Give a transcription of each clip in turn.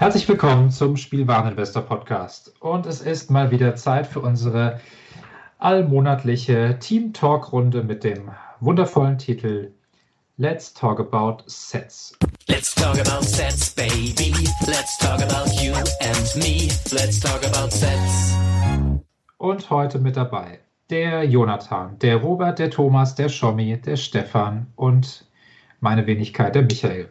Herzlich willkommen zum Spielwareninvestor Podcast. Und es ist mal wieder Zeit für unsere allmonatliche Team Talk Runde mit dem wundervollen Titel Let's Talk About Sets. Let's talk about sets, baby. Let's talk about you and me. Let's talk about sets. Und heute mit dabei der Jonathan, der Robert, der Thomas, der Schommi, der Stefan und meine Wenigkeit, der Michael.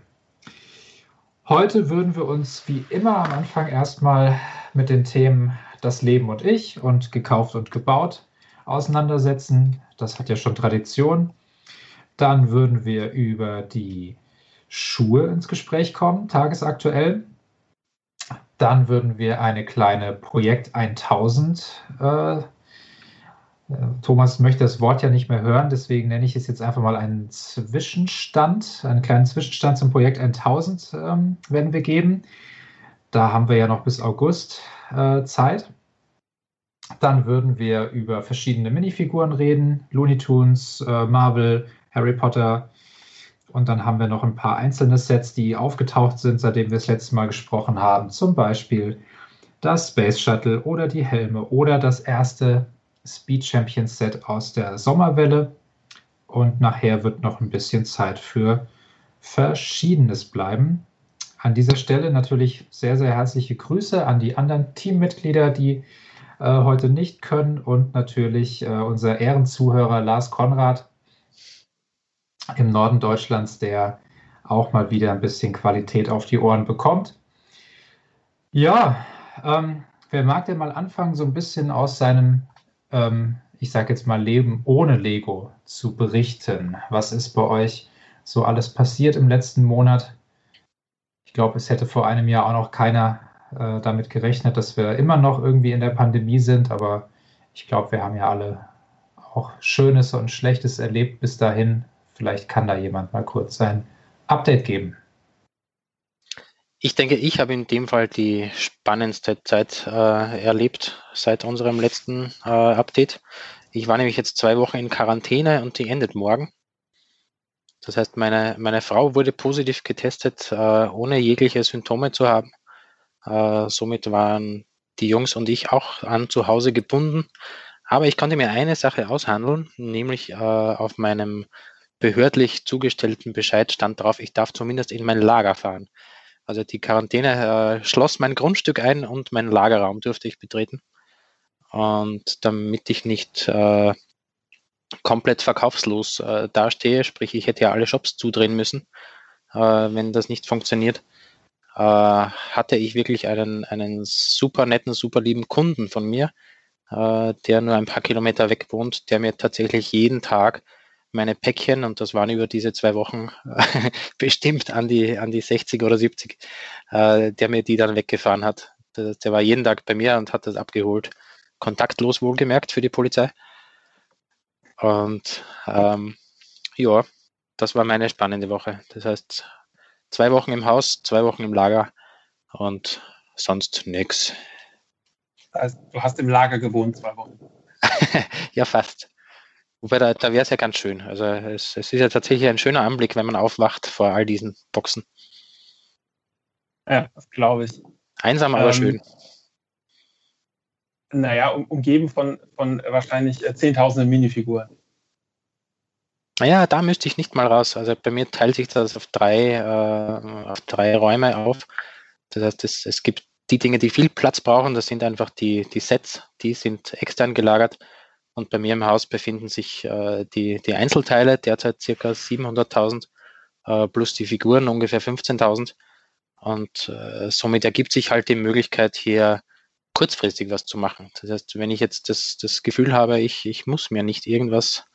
Heute würden wir uns wie immer am Anfang erstmal mit den Themen das Leben und ich und gekauft und gebaut auseinandersetzen. Das hat ja schon Tradition. Dann würden wir über die Schuhe ins Gespräch kommen, tagesaktuell. Dann würden wir eine kleine Projekt 1000 äh, Thomas möchte das Wort ja nicht mehr hören, deswegen nenne ich es jetzt einfach mal einen Zwischenstand, einen kleinen Zwischenstand zum Projekt 1000 ähm, werden wir geben. Da haben wir ja noch bis August äh, Zeit. Dann würden wir über verschiedene Minifiguren reden, Looney Tunes, äh, Marvel, Harry Potter. Und dann haben wir noch ein paar einzelne Sets, die aufgetaucht sind, seitdem wir das letzte Mal gesprochen haben. Zum Beispiel das Space Shuttle oder die Helme oder das erste Speed Champions Set aus der Sommerwelle. Und nachher wird noch ein bisschen Zeit für Verschiedenes bleiben. An dieser Stelle natürlich sehr, sehr herzliche Grüße an die anderen Teammitglieder, die äh, heute nicht können und natürlich äh, unser Ehrenzuhörer Lars Konrad im Norden Deutschlands, der auch mal wieder ein bisschen Qualität auf die Ohren bekommt. Ja, ähm, wer mag denn mal anfangen, so ein bisschen aus seinem, ähm, ich sage jetzt mal, Leben ohne Lego zu berichten? Was ist bei euch so alles passiert im letzten Monat? Ich glaube, es hätte vor einem Jahr auch noch keiner äh, damit gerechnet, dass wir immer noch irgendwie in der Pandemie sind, aber ich glaube, wir haben ja alle auch Schönes und Schlechtes erlebt bis dahin. Vielleicht kann da jemand mal kurz sein Update geben. Ich denke, ich habe in dem Fall die spannendste Zeit äh, erlebt seit unserem letzten äh, Update. Ich war nämlich jetzt zwei Wochen in Quarantäne und die endet morgen. Das heißt, meine, meine Frau wurde positiv getestet, äh, ohne jegliche Symptome zu haben. Äh, somit waren die Jungs und ich auch an zu Hause gebunden. Aber ich konnte mir eine Sache aushandeln, nämlich äh, auf meinem behördlich zugestellten Bescheid stand drauf, ich darf zumindest in mein Lager fahren. Also die Quarantäne äh, schloss mein Grundstück ein und meinen Lagerraum durfte ich betreten. Und damit ich nicht äh, komplett verkaufslos äh, dastehe, sprich ich hätte ja alle Shops zudrehen müssen, äh, wenn das nicht funktioniert, äh, hatte ich wirklich einen, einen super netten, super lieben Kunden von mir, äh, der nur ein paar Kilometer weg wohnt, der mir tatsächlich jeden Tag meine Päckchen, und das waren über diese zwei Wochen bestimmt an die, an die 60 oder 70, äh, der mir die dann weggefahren hat. Der, der war jeden Tag bei mir und hat das abgeholt. Kontaktlos wohlgemerkt für die Polizei. Und ähm, ja, das war meine spannende Woche. Das heißt, zwei Wochen im Haus, zwei Wochen im Lager und sonst nichts. Also, du hast im Lager gewohnt, zwei Wochen. ja, fast. Wobei, da, da wäre es ja ganz schön. Also es, es, ist ja tatsächlich ein schöner Anblick, wenn man aufwacht vor all diesen Boxen. Ja, das glaube ich. Einsam, aber ähm, schön. Naja, um, umgeben von, von wahrscheinlich äh, zehntausenden Minifiguren. Naja, da müsste ich nicht mal raus. Also bei mir teilt sich das auf drei, äh, auf drei Räume auf. Das heißt, es, es gibt die Dinge, die viel Platz brauchen, das sind einfach die, die Sets, die sind extern gelagert. Und bei mir im Haus befinden sich äh, die, die Einzelteile, derzeit circa 700.000, äh, plus die Figuren ungefähr 15.000. Und äh, somit ergibt sich halt die Möglichkeit, hier kurzfristig was zu machen. Das heißt, wenn ich jetzt das, das Gefühl habe, ich, ich muss mir nicht irgendwas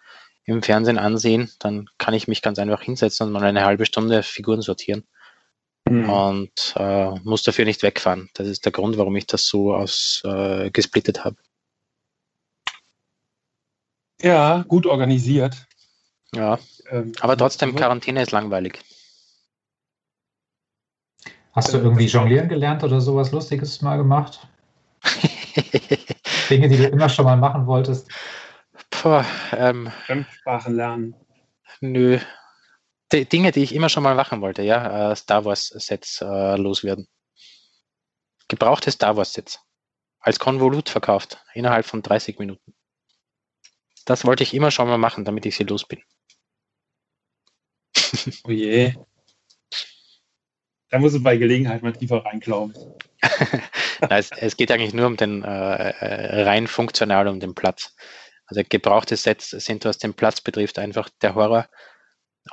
im Fernsehen ansehen, dann kann ich mich ganz einfach hinsetzen und mal eine halbe Stunde Figuren sortieren. Mhm. Und äh, muss dafür nicht wegfahren. Das ist der Grund, warum ich das so aus äh, gesplittet habe. Ja, gut organisiert. Ja, ähm, aber trotzdem, Quarantäne ist langweilig. Hast du irgendwie jonglieren gelernt oder sowas Lustiges mal gemacht? Dinge, die du immer schon mal machen wolltest? Puh, ähm, Fremdsprachen lernen. Nö. Die Dinge, die ich immer schon mal machen wollte, ja. Äh, Star Wars-Sets äh, loswerden. Gebrauchte Star Wars-Sets. Als Konvolut verkauft. Innerhalb von 30 Minuten. Das wollte ich immer schon mal machen, damit ich sie los bin. oh je. Da muss es bei Gelegenheit mal tiefer rein, glaube ich. es, es, geht eigentlich nur um den äh, äh, rein funktional um den Platz. Also gebrauchte Sets sind, was den Platz betrifft, einfach der Horror.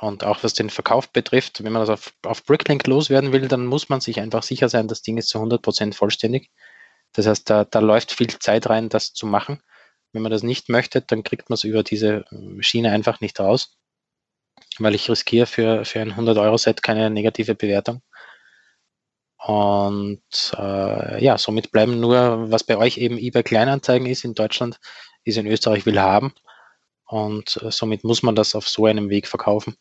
Und auch was den Verkauf betrifft, wenn man das auf, auf Bricklink loswerden will, dann muss man sich einfach sicher sein, das Ding ist zu 100% vollständig. Das heißt, da, da läuft viel Zeit rein, das zu machen. Wenn man das nicht möchte, dann kriegt man es über diese äh, Schiene einfach nicht raus, weil ich riskiere für, für ein 100-Euro-Set keine negative Bewertung. Und äh, ja, somit bleiben nur, was bei euch eben eBay Kleinanzeigen ist in Deutschland, ist in Österreich will haben. Und äh, somit muss man das auf so einem Weg verkaufen.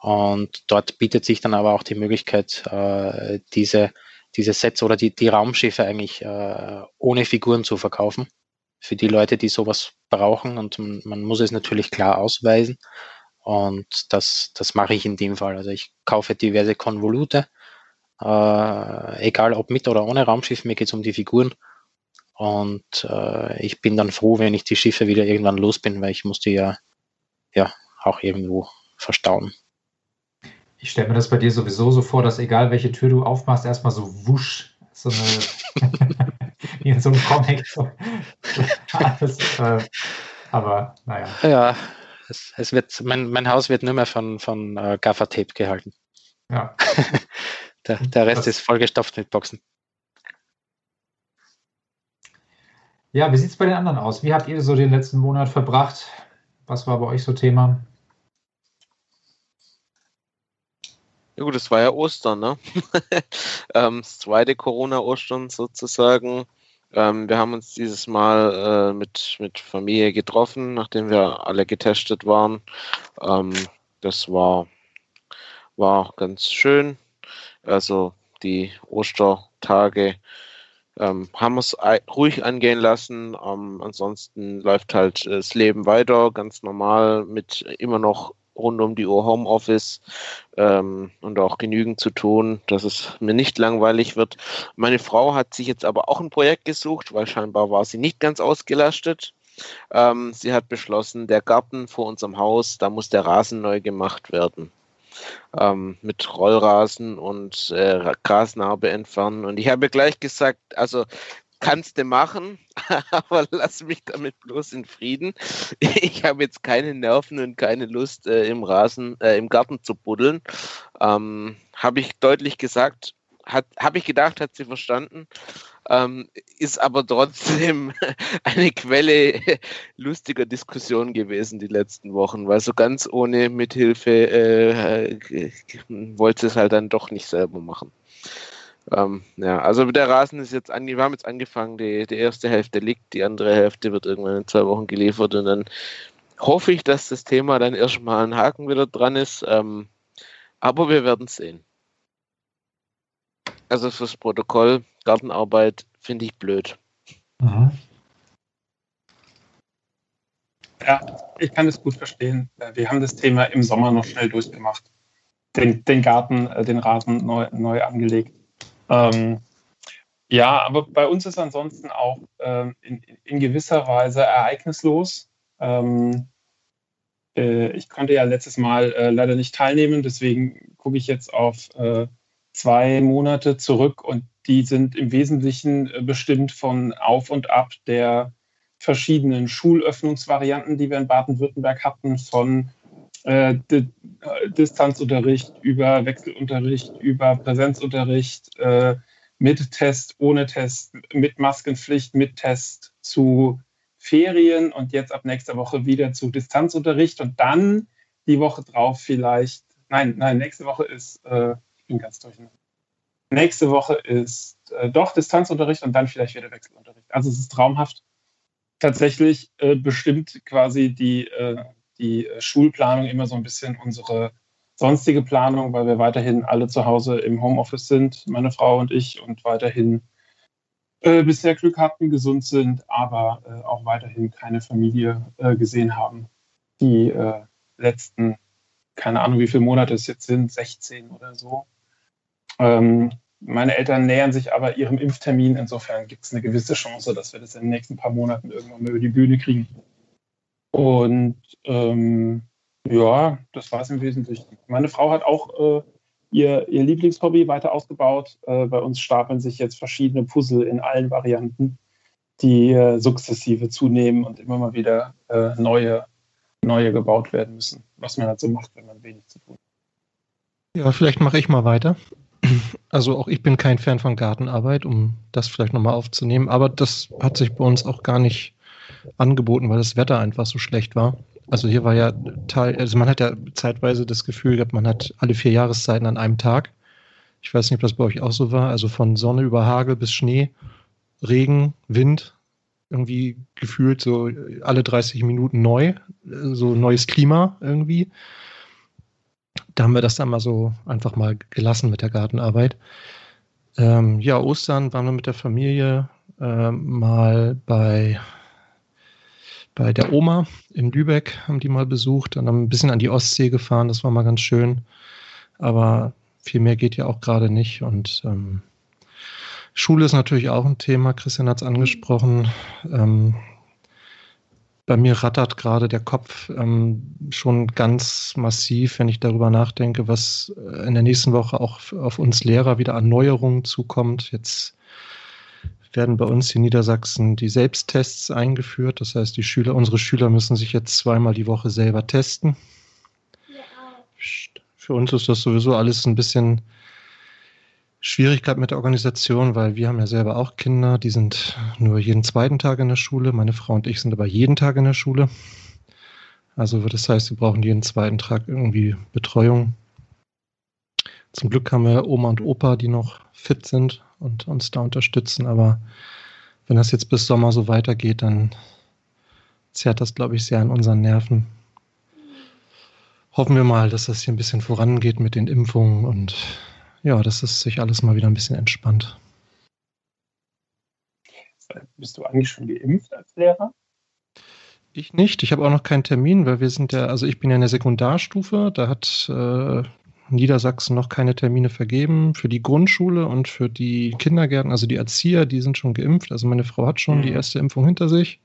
Und dort bietet sich dann aber auch die Möglichkeit, äh, diese, diese Sets oder die, die Raumschiffe eigentlich äh, ohne Figuren zu verkaufen für die Leute, die sowas brauchen. Und man muss es natürlich klar ausweisen. Und das, das mache ich in dem Fall. Also ich kaufe diverse Konvolute, äh, egal ob mit oder ohne Raumschiff, mir geht es um die Figuren. Und äh, ich bin dann froh, wenn ich die Schiffe wieder irgendwann los bin, weil ich muss die ja, ja auch irgendwo verstauen. Ich stelle mir das bei dir sowieso so vor, dass egal welche Tür du aufmachst, erstmal so wusch, so eine wie in so einem Comic. So. Alles, äh, aber naja. Ja, es, es wird, mein, mein Haus wird nur mehr von, von äh, Gaffer-Tape gehalten. Ja. der, der Rest Das- ist vollgestopft mit Boxen. Ja, wie sieht es bei den anderen aus? Wie habt ihr so den letzten Monat verbracht? Was war bei euch so Thema? Ja gut, es war ja Ostern, ne? ähm, das zweite Corona-Ostern sozusagen. Ähm, wir haben uns dieses Mal äh, mit, mit Familie getroffen, nachdem wir alle getestet waren. Ähm, das war, war ganz schön. Also die Ostertage ähm, haben wir es ruhig angehen lassen. Ähm, ansonsten läuft halt äh, das Leben weiter, ganz normal, mit immer noch rund um die Uhr Homeoffice ähm, und auch genügend zu tun, dass es mir nicht langweilig wird. Meine Frau hat sich jetzt aber auch ein Projekt gesucht, weil scheinbar war sie nicht ganz ausgelastet. Ähm, sie hat beschlossen, der Garten vor unserem Haus, da muss der Rasen neu gemacht werden. Ähm, mit Rollrasen und äh, Grasnarbe entfernen. Und ich habe gleich gesagt, also kannst du machen, aber lass mich damit bloß in Frieden. Ich habe jetzt keine Nerven und keine Lust, äh, im Rasen, äh, im Garten zu buddeln. Ähm, habe ich deutlich gesagt, habe ich gedacht, hat sie verstanden. Ähm, ist aber trotzdem eine Quelle lustiger Diskussion gewesen die letzten Wochen, weil so ganz ohne Mithilfe äh, wollte es halt dann doch nicht selber machen. Ähm, ja, also der Rasen ist jetzt ange wir haben jetzt angefangen, die, die erste Hälfte liegt, die andere Hälfte wird irgendwann in zwei Wochen geliefert und dann hoffe ich, dass das Thema dann erstmal ein Haken wieder dran ist. Ähm, aber wir werden sehen. Also fürs Protokoll, Gartenarbeit finde ich blöd. Mhm. Ja, ich kann das gut verstehen. Wir haben das Thema im Sommer noch schnell durchgemacht. Den, den Garten, äh, den Rasen neu, neu angelegt. Ähm, ja, aber bei uns ist ansonsten auch ähm, in, in gewisser Weise ereignislos. Ähm, äh, ich konnte ja letztes Mal äh, leider nicht teilnehmen, deswegen gucke ich jetzt auf äh, zwei Monate zurück und die sind im Wesentlichen äh, bestimmt von Auf und Ab der verschiedenen Schulöffnungsvarianten, die wir in Baden-Württemberg hatten, von äh, äh, Distanzunterricht über Wechselunterricht, über Präsenzunterricht, äh, mit Test, ohne Test, mit Maskenpflicht, mit Test zu Ferien und jetzt ab nächster Woche wieder zu Distanzunterricht und dann die Woche drauf vielleicht, nein, nein, nächste Woche ist, äh, ich bin ganz durcheinander. Nächste Woche ist äh, doch Distanzunterricht und dann vielleicht wieder Wechselunterricht. Also es ist traumhaft tatsächlich äh, bestimmt quasi die, äh, die äh, Schulplanung immer so ein bisschen unsere sonstige Planung, weil wir weiterhin alle zu Hause im Homeoffice sind, meine Frau und ich, und weiterhin äh, bisher Glück hatten, gesund sind, aber äh, auch weiterhin keine Familie äh, gesehen haben. Die äh, letzten, keine Ahnung, wie viele Monate es jetzt sind, 16 oder so. Ähm, meine Eltern nähern sich aber ihrem Impftermin. Insofern gibt es eine gewisse Chance, dass wir das in den nächsten paar Monaten irgendwann mal über die Bühne kriegen. Und ähm, ja, das war es im Wesentlichen. Meine Frau hat auch äh, ihr, ihr Lieblingshobby weiter ausgebaut. Äh, bei uns stapeln sich jetzt verschiedene Puzzle in allen Varianten, die äh, sukzessive zunehmen und immer mal wieder äh, neue, neue gebaut werden müssen, was man halt so macht, wenn man wenig zu tun hat. Ja, vielleicht mache ich mal weiter. Also auch ich bin kein Fan von Gartenarbeit, um das vielleicht nochmal aufzunehmen, aber das hat sich bei uns auch gar nicht angeboten, weil das Wetter einfach so schlecht war. Also hier war ja Teil, also man hat ja zeitweise das Gefühl gehabt, man hat alle vier Jahreszeiten an einem Tag. Ich weiß nicht, ob das bei euch auch so war. Also von Sonne über Hagel bis Schnee, Regen, Wind, irgendwie gefühlt so alle 30 Minuten neu, so neues Klima irgendwie. Da haben wir das dann mal so einfach mal gelassen mit der Gartenarbeit. Ähm, ja, Ostern waren wir mit der Familie ähm, mal bei bei der Oma in Lübeck, haben die mal besucht, dann haben ein bisschen an die Ostsee gefahren, das war mal ganz schön. Aber viel mehr geht ja auch gerade nicht. Und ähm, Schule ist natürlich auch ein Thema, Christian hat es angesprochen. Ähm, bei mir rattert gerade der Kopf ähm, schon ganz massiv, wenn ich darüber nachdenke, was in der nächsten Woche auch auf uns Lehrer wieder an Neuerungen zukommt. Jetzt werden bei uns in Niedersachsen die Selbsttests eingeführt. Das heißt, die Schüler, unsere Schüler müssen sich jetzt zweimal die Woche selber testen. Für uns ist das sowieso alles ein bisschen Schwierigkeit mit der Organisation, weil wir haben ja selber auch Kinder, die sind nur jeden zweiten Tag in der Schule. Meine Frau und ich sind aber jeden Tag in der Schule. Also das heißt, wir brauchen jeden zweiten Tag irgendwie Betreuung. Zum Glück haben wir Oma und Opa, die noch fit sind und uns da unterstützen. Aber wenn das jetzt bis Sommer so weitergeht, dann zerrt das, glaube ich, sehr an unseren Nerven. Hoffen wir mal, dass das hier ein bisschen vorangeht mit den Impfungen und ja, dass es sich alles mal wieder ein bisschen entspannt. Bist du eigentlich schon geimpft als Lehrer? Ich nicht. Ich habe auch noch keinen Termin, weil wir sind ja, also ich bin ja in der Sekundarstufe. Da hat äh, Niedersachsen noch keine Termine vergeben für die Grundschule und für die Kindergärten. Also die Erzieher, die sind schon geimpft. Also meine Frau hat schon mhm. die erste Impfung hinter sich.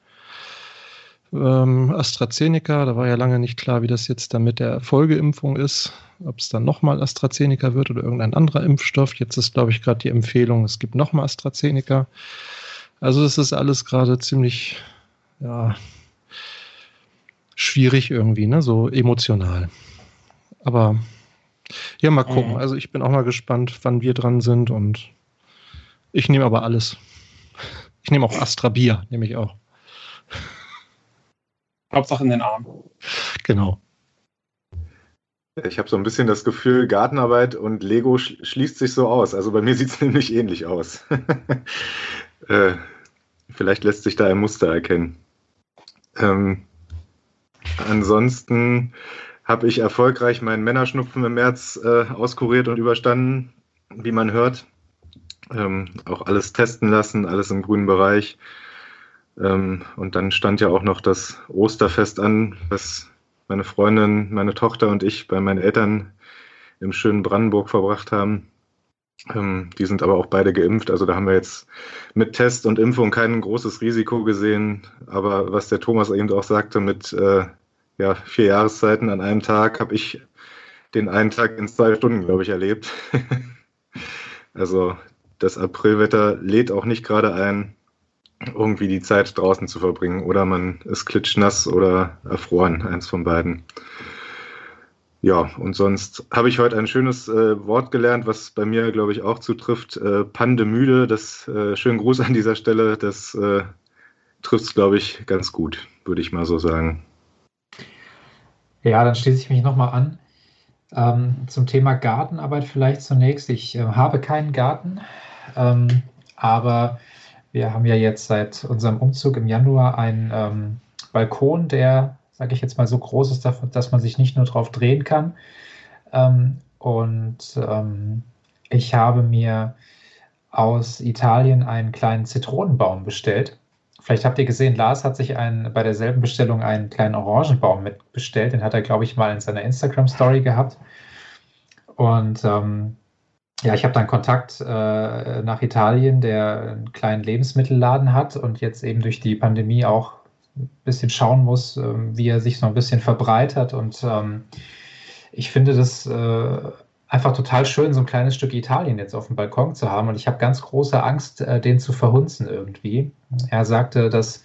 Ähm, AstraZeneca, da war ja lange nicht klar, wie das jetzt dann mit der Folgeimpfung ist, ob es dann nochmal AstraZeneca wird oder irgendein anderer Impfstoff. Jetzt ist, glaube ich, gerade die Empfehlung, es gibt nochmal AstraZeneca. Also es ist alles gerade ziemlich, ja, schwierig irgendwie, ne? so emotional. Aber ja, mal gucken. Mhm. Also ich bin auch mal gespannt, wann wir dran sind und ich nehme aber alles. Ich nehme auch Astra Bier, nehme ich auch. Hauptsache in den Arm. Genau. Ich habe so ein bisschen das Gefühl, Gartenarbeit und Lego schließt sich so aus. Also bei mir sieht es nämlich ähnlich aus. äh, vielleicht lässt sich da ein Muster erkennen. Ähm, ansonsten habe ich erfolgreich meinen Männerschnupfen im März äh, auskuriert und überstanden, wie man hört. Ähm, auch alles testen lassen, alles im grünen Bereich. Ähm, und dann stand ja auch noch das Osterfest an, was meine Freundin, meine Tochter und ich bei meinen Eltern im schönen Brandenburg verbracht haben. Ähm, die sind aber auch beide geimpft. Also da haben wir jetzt mit Test und Impfung kein großes Risiko gesehen. Aber was der Thomas eben auch sagte, mit äh, ja, vier Jahreszeiten an einem Tag habe ich den einen Tag in zwei Stunden, glaube ich, erlebt. also das Aprilwetter lädt auch nicht gerade ein irgendwie die Zeit draußen zu verbringen. Oder man ist klitschnass oder erfroren, eins von beiden. Ja, und sonst habe ich heute ein schönes äh, Wort gelernt, was bei mir, glaube ich, auch zutrifft. Äh, Pandemüde, das äh, schönen Gruß an dieser Stelle, das äh, trifft es, glaube ich, ganz gut, würde ich mal so sagen. Ja, dann schließe ich mich nochmal an. Ähm, zum Thema Gartenarbeit vielleicht zunächst. Ich äh, habe keinen Garten, ähm, aber wir haben ja jetzt seit unserem Umzug im Januar einen ähm, Balkon, der, sage ich jetzt mal, so groß ist, dass man sich nicht nur drauf drehen kann. Ähm, und ähm, ich habe mir aus Italien einen kleinen Zitronenbaum bestellt. Vielleicht habt ihr gesehen, Lars hat sich einen, bei derselben Bestellung einen kleinen Orangenbaum mitbestellt. Den hat er, glaube ich, mal in seiner Instagram-Story gehabt. Und ähm, ja, ich habe dann Kontakt äh, nach Italien, der einen kleinen Lebensmittelladen hat und jetzt eben durch die Pandemie auch ein bisschen schauen muss, äh, wie er sich so ein bisschen verbreitert. Und ähm, ich finde das äh, einfach total schön, so ein kleines Stück Italien jetzt auf dem Balkon zu haben. Und ich habe ganz große Angst, äh, den zu verhunzen irgendwie. Er sagte, dass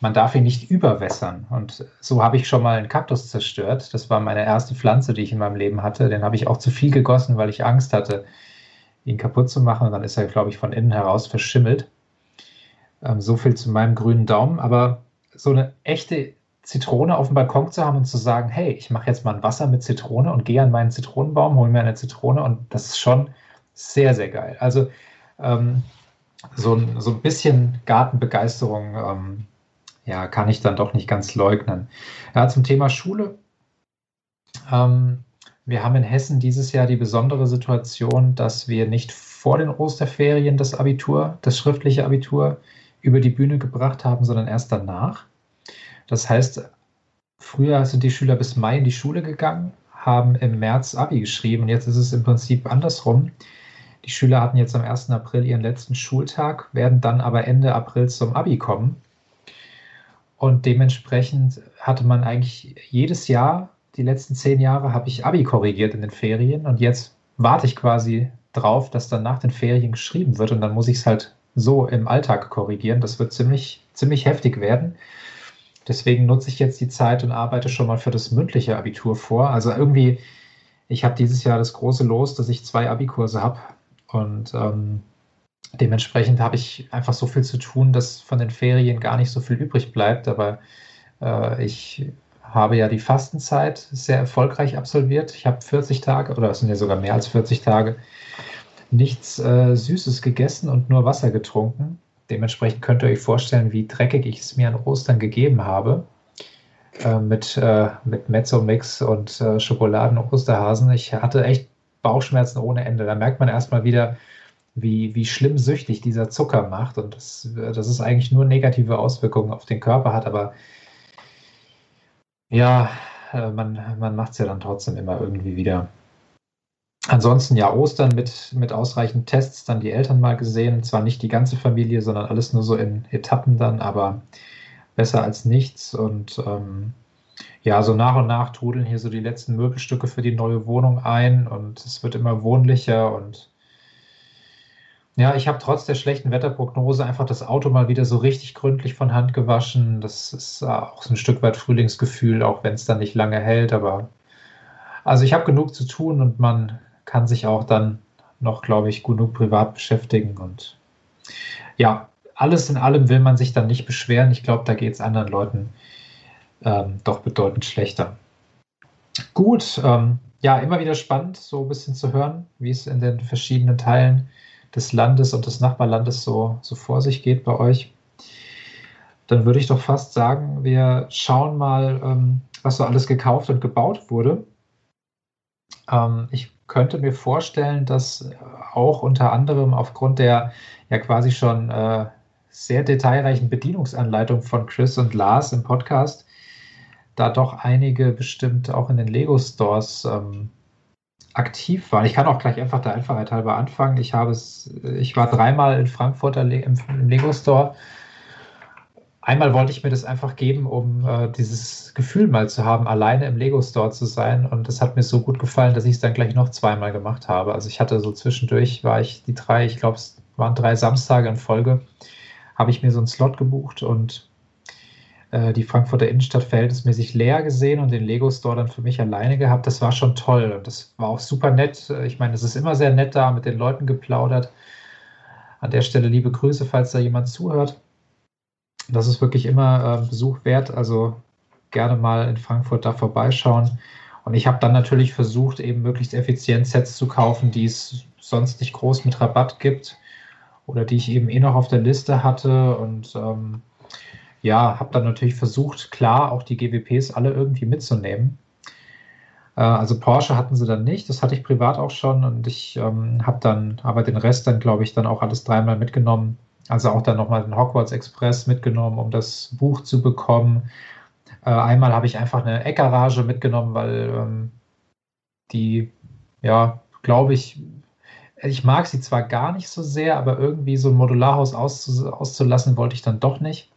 man darf ihn nicht überwässern. Und so habe ich schon mal einen Kaktus zerstört. Das war meine erste Pflanze, die ich in meinem Leben hatte. Den habe ich auch zu viel gegossen, weil ich Angst hatte, ihn kaputt zu machen. Und dann ist er, glaube ich, von innen heraus verschimmelt. Ähm, so viel zu meinem grünen Daumen. Aber so eine echte Zitrone auf dem Balkon zu haben und zu sagen, hey, ich mache jetzt mal ein Wasser mit Zitrone und gehe an meinen Zitronenbaum, hole mir eine Zitrone und das ist schon sehr, sehr geil. Also ähm, so, so ein bisschen Gartenbegeisterung ähm, ja, kann ich dann doch nicht ganz leugnen. Ja, zum Thema Schule. Ähm, wir haben in Hessen dieses Jahr die besondere Situation, dass wir nicht vor den Osterferien das Abitur, das schriftliche Abitur über die Bühne gebracht haben, sondern erst danach. Das heißt, früher sind die Schüler bis Mai in die Schule gegangen, haben im März Abi geschrieben und jetzt ist es im Prinzip andersrum. Die Schüler hatten jetzt am 1. April ihren letzten Schultag, werden dann aber Ende April zum Abi kommen. Und dementsprechend hatte man eigentlich jedes Jahr die letzten zehn Jahre habe ich Abi korrigiert in den Ferien und jetzt warte ich quasi drauf, dass dann nach den Ferien geschrieben wird und dann muss ich es halt so im Alltag korrigieren. Das wird ziemlich, ziemlich heftig werden. Deswegen nutze ich jetzt die Zeit und arbeite schon mal für das mündliche Abitur vor. Also irgendwie, ich habe dieses Jahr das große Los, dass ich zwei Abikurse habe. Und ähm, dementsprechend habe ich einfach so viel zu tun, dass von den Ferien gar nicht so viel übrig bleibt. Aber äh, ich habe ja die Fastenzeit sehr erfolgreich absolviert. Ich habe 40 Tage, oder es sind ja sogar mehr als 40 Tage, nichts äh, Süßes gegessen und nur Wasser getrunken. Dementsprechend könnt ihr euch vorstellen, wie dreckig ich es mir an Ostern gegeben habe. Äh, mit, äh, mit Mezzo-Mix und äh, Schokoladen-Osterhasen. Ich hatte echt Bauchschmerzen ohne Ende. Da merkt man erstmal wieder, wie, wie schlimm süchtig dieser Zucker macht und das, dass es eigentlich nur negative Auswirkungen auf den Körper hat. Aber ja, äh, man, man macht es ja dann trotzdem immer irgendwie wieder. Ansonsten ja Ostern mit, mit ausreichend Tests, dann die Eltern mal gesehen. Zwar nicht die ganze Familie, sondern alles nur so in Etappen dann, aber besser als nichts. Und ähm, ja, so nach und nach trudeln hier so die letzten Möbelstücke für die neue Wohnung ein und es wird immer wohnlicher und ja, ich habe trotz der schlechten Wetterprognose einfach das Auto mal wieder so richtig gründlich von Hand gewaschen. Das ist auch so ein Stück weit Frühlingsgefühl, auch wenn es dann nicht lange hält, aber also ich habe genug zu tun und man kann sich auch dann noch, glaube ich, genug privat beschäftigen. Und ja, alles in allem will man sich dann nicht beschweren. Ich glaube, da geht es anderen Leuten ähm, doch bedeutend schlechter. Gut, ähm, ja, immer wieder spannend, so ein bisschen zu hören, wie es in den verschiedenen Teilen des Landes und des Nachbarlandes so, so vor sich geht bei euch. Dann würde ich doch fast sagen, wir schauen mal, ähm, was so alles gekauft und gebaut wurde. Ähm, ich könnte mir vorstellen, dass auch unter anderem aufgrund der ja quasi schon äh, sehr detailreichen Bedienungsanleitung von Chris und Lars im Podcast da doch einige bestimmt auch in den Lego Stores ähm, aktiv waren. Ich kann auch gleich einfach der Einfachheit halber anfangen. Ich habe es, ich war dreimal in Frankfurt im, im Lego Store einmal wollte ich mir das einfach geben, um äh, dieses Gefühl mal zu haben, alleine im Lego Store zu sein. Und das hat mir so gut gefallen, dass ich es dann gleich noch zweimal gemacht habe. Also ich hatte so zwischendurch, war ich die drei, ich glaube, es waren drei Samstage in Folge, habe ich mir so einen Slot gebucht und äh, die Frankfurter Innenstadt verhältnismäßig leer gesehen und den Lego Store dann für mich alleine gehabt. Das war schon toll und das war auch super nett. Ich meine, es ist immer sehr nett da, mit den Leuten geplaudert. An der Stelle liebe Grüße, falls da jemand zuhört. Das ist wirklich immer äh, Besuch wert. Also gerne mal in Frankfurt da vorbeischauen. Und ich habe dann natürlich versucht, eben möglichst effizient Sets zu kaufen, die es sonst nicht groß mit Rabatt gibt oder die ich eben eh noch auf der Liste hatte. Und ähm, ja, habe dann natürlich versucht, klar, auch die GWPs alle irgendwie mitzunehmen. Äh, also Porsche hatten sie dann nicht, das hatte ich privat auch schon und ich ähm, habe dann aber den Rest dann, glaube ich, dann auch alles dreimal mitgenommen. Also auch dann nochmal den Hogwarts Express mitgenommen, um das Buch zu bekommen. Äh, einmal habe ich einfach eine Eckgarage mitgenommen, weil ähm, die, ja, glaube ich, ich mag sie zwar gar nicht so sehr, aber irgendwie so ein Modularhaus auszu auszulassen wollte ich dann doch nicht.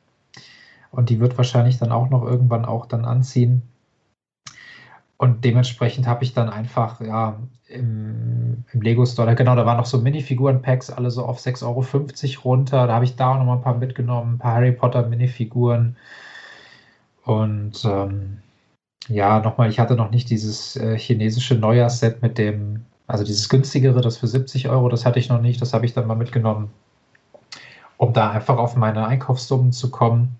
Und die wird wahrscheinlich dann auch noch irgendwann auch dann anziehen. Und dementsprechend habe ich dann einfach, ja, im, im Lego Store, genau, da waren noch so Minifiguren-Packs, alle so auf 6,50 Euro runter. Da habe ich da auch noch mal ein paar mitgenommen, ein paar Harry Potter Minifiguren. Und ähm, ja, nochmal, ich hatte noch nicht dieses äh, chinesische Neujahrsset mit dem, also dieses günstigere, das für 70 Euro, das hatte ich noch nicht, das habe ich dann mal mitgenommen, um da einfach auf meine Einkaufssummen zu kommen.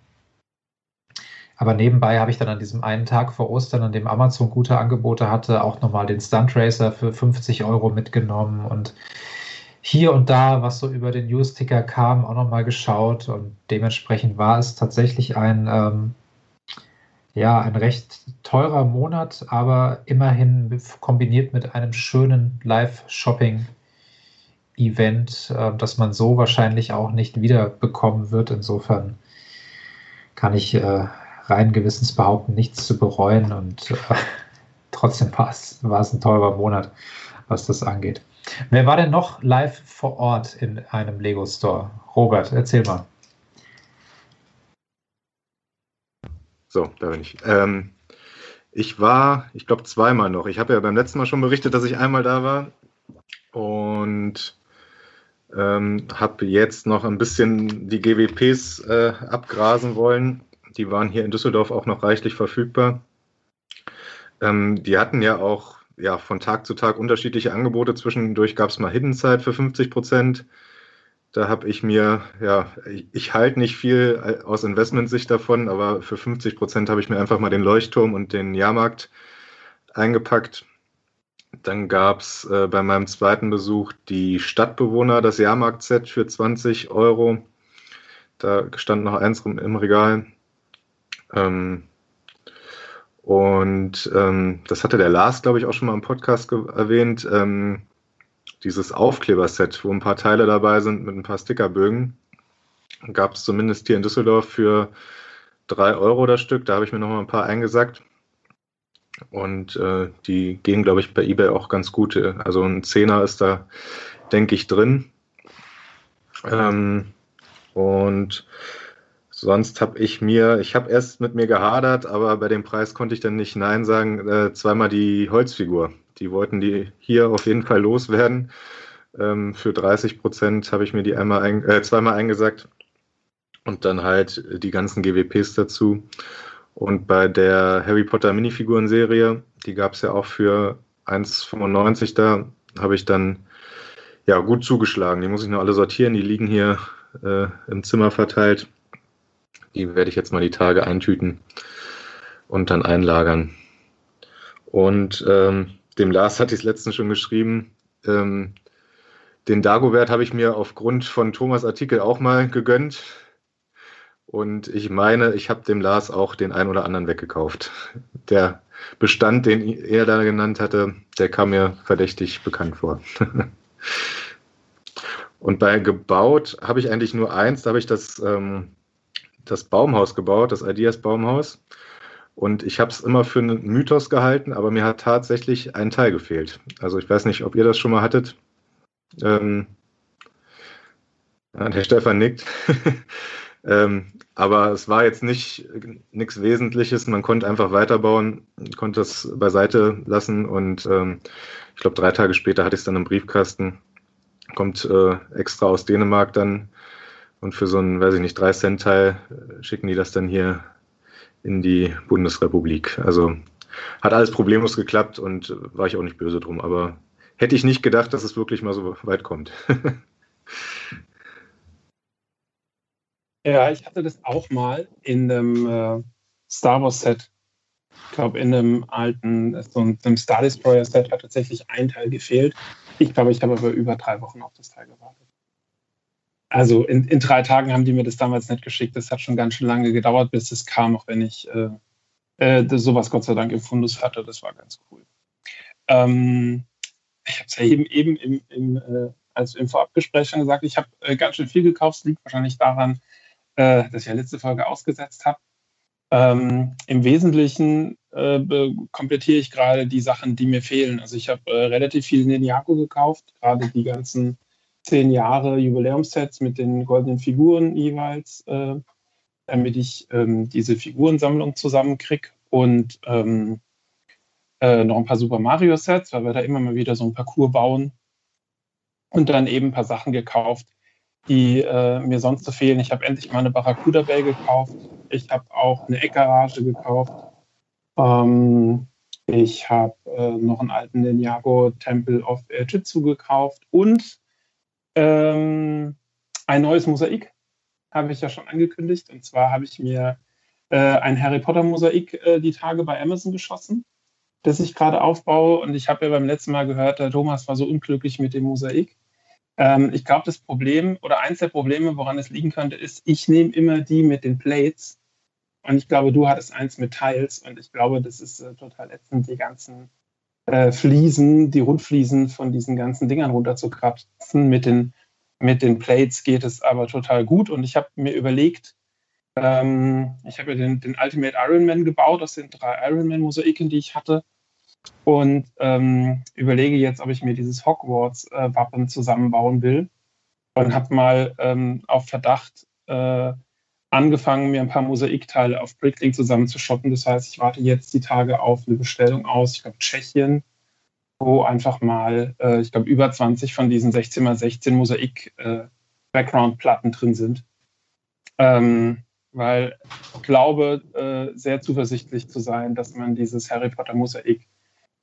Aber nebenbei habe ich dann an diesem einen Tag vor Ostern, an dem Amazon gute Angebote hatte, auch nochmal den Stunt Racer für 50 Euro mitgenommen und hier und da, was so über den News-Ticker kam, auch nochmal geschaut und dementsprechend war es tatsächlich ein, ähm, ja, ein recht teurer Monat, aber immerhin kombiniert mit einem schönen Live-Shopping-Event, äh, das man so wahrscheinlich auch nicht wiederbekommen wird. Insofern kann ich äh, rein Gewissens behaupten, nichts zu bereuen und äh, trotzdem war es, ein teurer Monat, was das angeht. Wer war denn noch live vor Ort in einem Lego Store? Robert, erzähl mal. So, da bin ich. Ähm, ich war, ich glaube, zweimal noch. Ich habe ja beim letzten Mal schon berichtet, dass ich einmal da war. Und Ähm, habe jetzt noch ein bisschen die GWPs äh, abgrasen wollen. Die waren hier in Düsseldorf auch noch reichlich verfügbar. Ähm, die hatten ja auch ja, von Tag zu Tag unterschiedliche Angebote. Zwischendurch gab es mal Hidden Side für 50 Prozent. Da habe ich mir, ja, ich, ich halte nicht viel aus Investmentsicht davon, aber für 50 Prozent habe ich mir einfach mal den Leuchtturm und den Jahrmarkt eingepackt. Dann gab es äh, bei meinem zweiten Besuch die Stadtbewohner, das Jahrmarkt-Set für 20 Euro. Da stand noch eins im Regal. Ähm, und ähm, das hatte der Lars, glaube ich, auch schon mal im Podcast erwähnt. Ähm, dieses Aufkleberset, wo ein paar Teile dabei sind mit ein paar Stickerbögen. Gab es zumindest hier in Düsseldorf für drei Euro das Stück. Da habe ich mir noch mal ein paar eingesackt. Und äh, die gehen, glaube ich, bei eBay auch ganz gut. Also ein Zehner ist da, denke ich, drin. Ähm, und sonst habe ich mir, ich habe erst mit mir gehadert, aber bei dem Preis konnte ich dann nicht Nein sagen, äh, zweimal die Holzfigur. Die wollten die hier auf jeden Fall loswerden. Ähm, für 30 Prozent habe ich mir die einmal ein, äh, zweimal eingesagt und dann halt die ganzen GWPs dazu. Und bei der Harry Potter Minifiguren-Serie, die gab es ja auch für 1,95 da, habe ich dann ja gut zugeschlagen. Die muss ich noch alle sortieren, die liegen hier äh, im Zimmer verteilt. Die werde ich jetzt mal die Tage eintüten und dann einlagern. Und ähm, dem Lars hatte ich es letztens schon geschrieben. Ähm, den Dagobert habe ich mir aufgrund von Thomas Artikel auch mal gegönnt. Und ich meine, ich habe dem Lars auch den einen oder anderen weggekauft. Der Bestand, den er da genannt hatte, der kam mir verdächtig bekannt vor. Und bei gebaut habe ich eigentlich nur eins, da habe ich das, ähm, das Baumhaus gebaut, das Ideas Baumhaus. Und ich habe es immer für einen Mythos gehalten, aber mir hat tatsächlich ein Teil gefehlt. Also ich weiß nicht, ob ihr das schon mal hattet. Ähm, der Stefan nickt. ähm, aber es war jetzt nicht nichts Wesentliches. Man konnte einfach weiterbauen, konnte es beiseite lassen und ähm, ich glaube, drei Tage später hatte ich es dann im Briefkasten. Kommt äh, extra aus Dänemark dann und für so einen, weiß ich nicht, drei Cent Teil äh, schicken die das dann hier in die Bundesrepublik. Also hat alles problemlos geklappt und war ich auch nicht böse drum. Aber hätte ich nicht gedacht, dass es wirklich mal so weit kommt. ja, ich hatte das auch mal in einem äh, Star Wars Set. Ich glaube, in einem alten, so einem Star Destroyer Set hat tatsächlich ein Teil gefehlt. Ich glaube, ich habe aber über drei Wochen auf das Teil gewartet. Also in, in drei Tagen haben die mir das damals nicht geschickt. Das hat schon ganz schön lange gedauert, bis es kam, auch wenn ich äh, äh, sowas Gott sei Dank im Fundus hatte. Das war ganz cool. Ähm, ich habe es ja eben, eben im, im, äh, als im Vorabgespräch schon gesagt, ich habe äh, ganz schön viel gekauft. Es liegt wahrscheinlich daran, äh, dass ich ja letzte Folge ausgesetzt habe. Ähm, Im Wesentlichen äh, komplettiere ich gerade die Sachen, die mir fehlen. Also ich habe relativ viel Ninjago gekauft, gerade die ganzen zehn Jahre Jubiläumssets mit den goldenen Figuren jeweils, äh, damit ich ähm, diese Figurensammlung zusammenkriege und ähm, äh, noch ein paar Super Mario Sets, weil wir da immer mal wieder so ein Parcours bauen und dann eben ein paar Sachen gekauft, die äh, mir sonst so fehlen. Ich habe endlich mal eine Barracuda Bay gekauft. Ich habe auch eine Eckgarage gekauft. Ähm, ich habe äh, noch einen alten Ninjago Temple of Jitsu gekauft und ähm, ein neues Mosaik habe ich ja schon angekündigt. Und zwar habe ich mir äh, ein Harry Potter Mosaik äh, die Tage bei Amazon geschossen, das ich gerade aufbaue. Und ich habe ja beim letzten Mal gehört, der Thomas war so unglücklich mit dem Mosaik. Ähm, ich glaube, das Problem oder eins der Probleme, woran es liegen könnte, ist, ich nehme immer die mit den Plates. Und ich glaube, du hattest eins mit Tiles. Und ich glaube, das ist äh, total ätzend, die ganzen äh, Fliesen, die Rundfliesen von diesen ganzen Dingern runterzukratzen. Mit den, mit den Plates geht es aber total gut. Und ich habe mir überlegt, ähm, ich habe ja den, den Ultimate Ironman gebaut aus den drei Ironman-Mosaiken, die ich hatte. Und ähm, überlege jetzt, ob ich mir dieses Hogwarts-Wappen äh, zusammenbauen will. Und habe mal ähm, auf Verdacht äh, angefangen, mir ein paar Mosaikteile auf Bricklink zusammenzushoppen. Das heißt, ich warte jetzt die Tage auf eine Bestellung aus, ich glaube, Tschechien. wo einfach mal, äh, ich glaube, über 20 von diesen 16x16 Mosaik-Background-Platten äh, drin sind. Ähm, weil ich glaube, äh, sehr zuversichtlich zu sein, dass man dieses Harry Potter Mosaik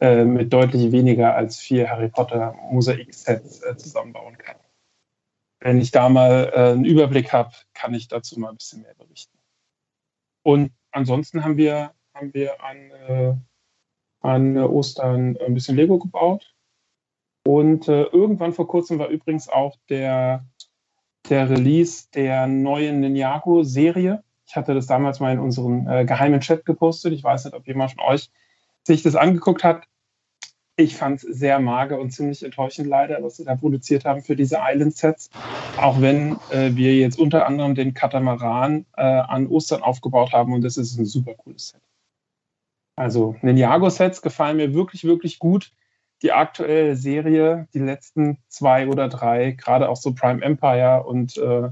äh, mit deutlich weniger als vier Harry Potter Mosaik-Sets äh, zusammenbauen kann. Wenn ich da mal äh, einen Überblick habe, kann ich dazu mal ein bisschen mehr berichten. Und ansonsten haben wir, haben wir an, äh, an Ostern ein bisschen Lego gebaut. Und äh, irgendwann vor kurzem war übrigens auch der, der Release der neuen Ninjago-Serie. Ich hatte das damals mal in unserem äh, geheimen Chat gepostet. Ich weiß nicht, ob jemand von euch sich das angeguckt hat. Ich fand es sehr mager und ziemlich enttäuschend leider, was sie da produziert haben für diese Island-Sets. Auch wenn äh, wir jetzt unter anderem den Katamaran äh, an Ostern aufgebaut haben und das ist ein super cooles Set. Also Ninjago-Sets gefallen mir wirklich, wirklich gut. Die aktuelle Serie, die letzten zwei oder drei, gerade auch so Prime Empire und äh,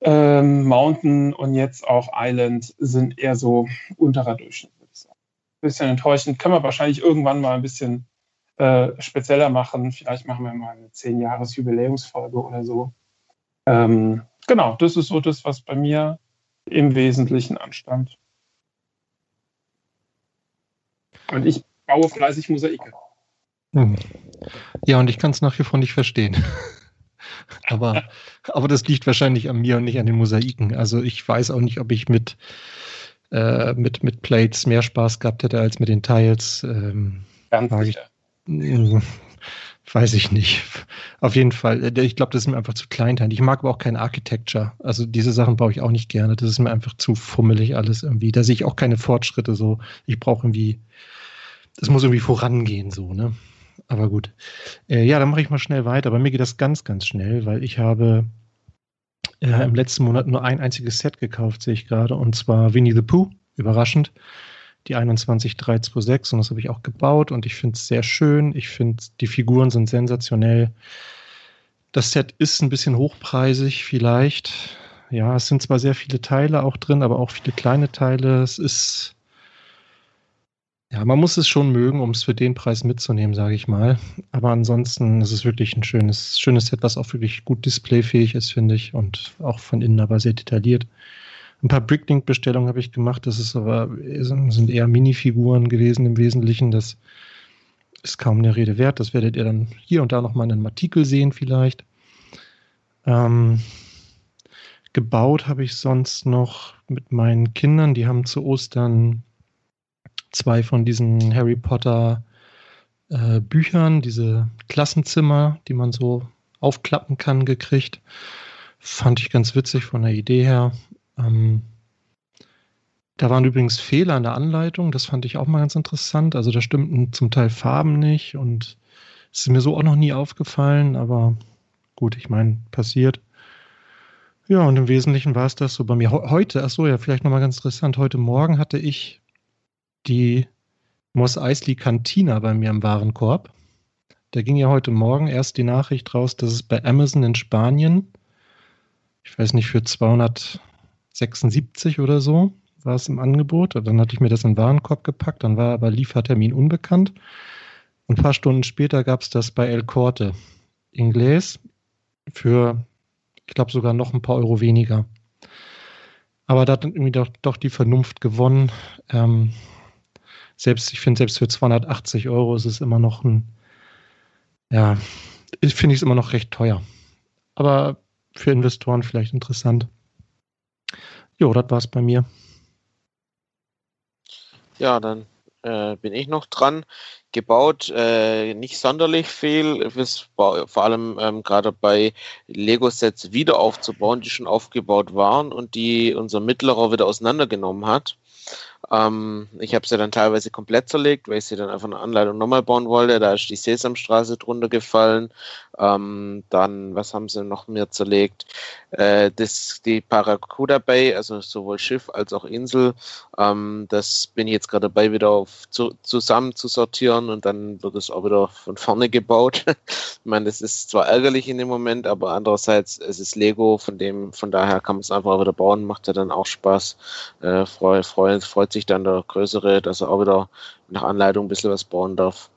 ähm, Mountain und jetzt auch Island sind eher so unterer Durchschnitt bisschen enttäuschend. Können wir wahrscheinlich irgendwann mal ein bisschen äh, spezieller machen. Vielleicht machen wir mal eine 10-Jahres-Jubiläumsfolge oder so. Ähm, genau, das ist so das, was bei mir im Wesentlichen anstand. Und ich baue fleißig Mosaike. Hm. Ja, und ich kann es nach wie vor nicht verstehen. aber, aber das liegt wahrscheinlich an mir und nicht an den Mosaiken. Also ich weiß auch nicht, ob ich mit äh, mit, mit Plates mehr Spaß gehabt hätte als mit den Tiles. Ähm, Ganz. Ich, weiß ich nicht. Auf jeden Fall. Äh, ich glaube, das ist mir einfach zu kleinteilig. Ich mag aber auch kein Architecture. Also diese Sachen baue ich auch nicht gerne. Das ist mir einfach zu fummelig alles irgendwie. Da sehe ich auch keine Fortschritte so. Ich brauche irgendwie, das muss irgendwie vorangehen so, ne? Aber gut. Äh, ja, dann mache ich mal schnell weiter. Bei mir geht das ganz, ganz schnell, weil ich habe äh, im letzten Monat nur ein einziges Set gekauft, sehe ich gerade, und zwar Winnie the Pooh, überraschend, die 21326 und das habe ich auch gebaut und ich finde es sehr schön. Ich finde, die Figuren sind sensationell. Das Set ist ein bisschen hochpreisig vielleicht. Ja, es sind zwar sehr viele Teile auch drin, aber auch viele kleine Teile. Es ist ja, man muss es schon mögen, um es für den Preis mitzunehmen, sage ich mal. Aber ansonsten ist es wirklich ein schönes, schönes Set, was auch wirklich gut displayfähig ist, finde ich. Und auch von innen aber sehr detailliert. Ein paar Bricklink-Bestellungen habe ich gemacht. Das ist aber, sind eher Minifiguren gewesen im Wesentlichen. Das ist kaum eine Rede wert. Das werdet ihr dann hier und da nochmal in einem Artikel sehen, vielleicht. Ähm, gebaut habe ich sonst noch mit meinen Kindern. Die haben zu Ostern zwei von diesen Harry Potter äh, Büchern, diese Klassenzimmer, die man so aufklappen kann, gekriegt. Fand ich ganz witzig von der Idee her. Ähm, da waren übrigens Fehler in der Anleitung, das fand ich auch mal ganz interessant. Also da stimmten zum Teil Farben nicht und es ist mir so auch noch nie aufgefallen, aber gut, ich meine, passiert. Ja, und im Wesentlichen war es das so bei mir. Heute, ach so, ja, vielleicht nochmal ganz interessant. Heute Morgen hatte ich die Moss Eisley Cantina bei mir im Warenkorb. Da ging ja heute Morgen erst die Nachricht raus, dass es bei Amazon in Spanien, ich weiß nicht, für 276 oder so war es im Angebot. Dann hatte ich mir das in den Warenkorb gepackt, dann war aber Liefertermin unbekannt. Ein paar Stunden später gab es das bei El Corte Inglés für, ich glaube, sogar noch ein paar Euro weniger. Aber da hat irgendwie doch, doch die Vernunft gewonnen. Ähm, selbst, ich finde, selbst für 280 Euro ist es immer noch ein, ja, finde ich es immer noch recht teuer. Aber für Investoren vielleicht interessant. Jo, das war's bei mir. Ja, dann äh, bin ich noch dran. Gebaut äh, nicht sonderlich viel, vor allem ähm, gerade bei Lego-Sets wieder aufzubauen, die schon aufgebaut waren und die unser Mittlerer wieder auseinandergenommen hat. Ähm, ich habe sie dann teilweise komplett zerlegt, weil ich sie dann einfach eine Anleitung nochmal bauen wollte. Da ist die Sesamstraße drunter gefallen. Ähm, dann, was haben sie noch mehr zerlegt? Äh, das, die Paracuda Bay, also sowohl Schiff als auch Insel. Ähm, das bin ich jetzt gerade dabei, wieder auf, zu, zusammen zu sortieren und dann wird es auch wieder von vorne gebaut. ich meine, das ist zwar ärgerlich in dem Moment, aber andererseits es ist Lego, von dem, von daher kann man es einfach wieder bauen, macht ja dann auch Spaß. Äh, freut, freut, freut sich dann der Größere, dass er auch wieder nach Anleitung ein bisschen was bauen darf.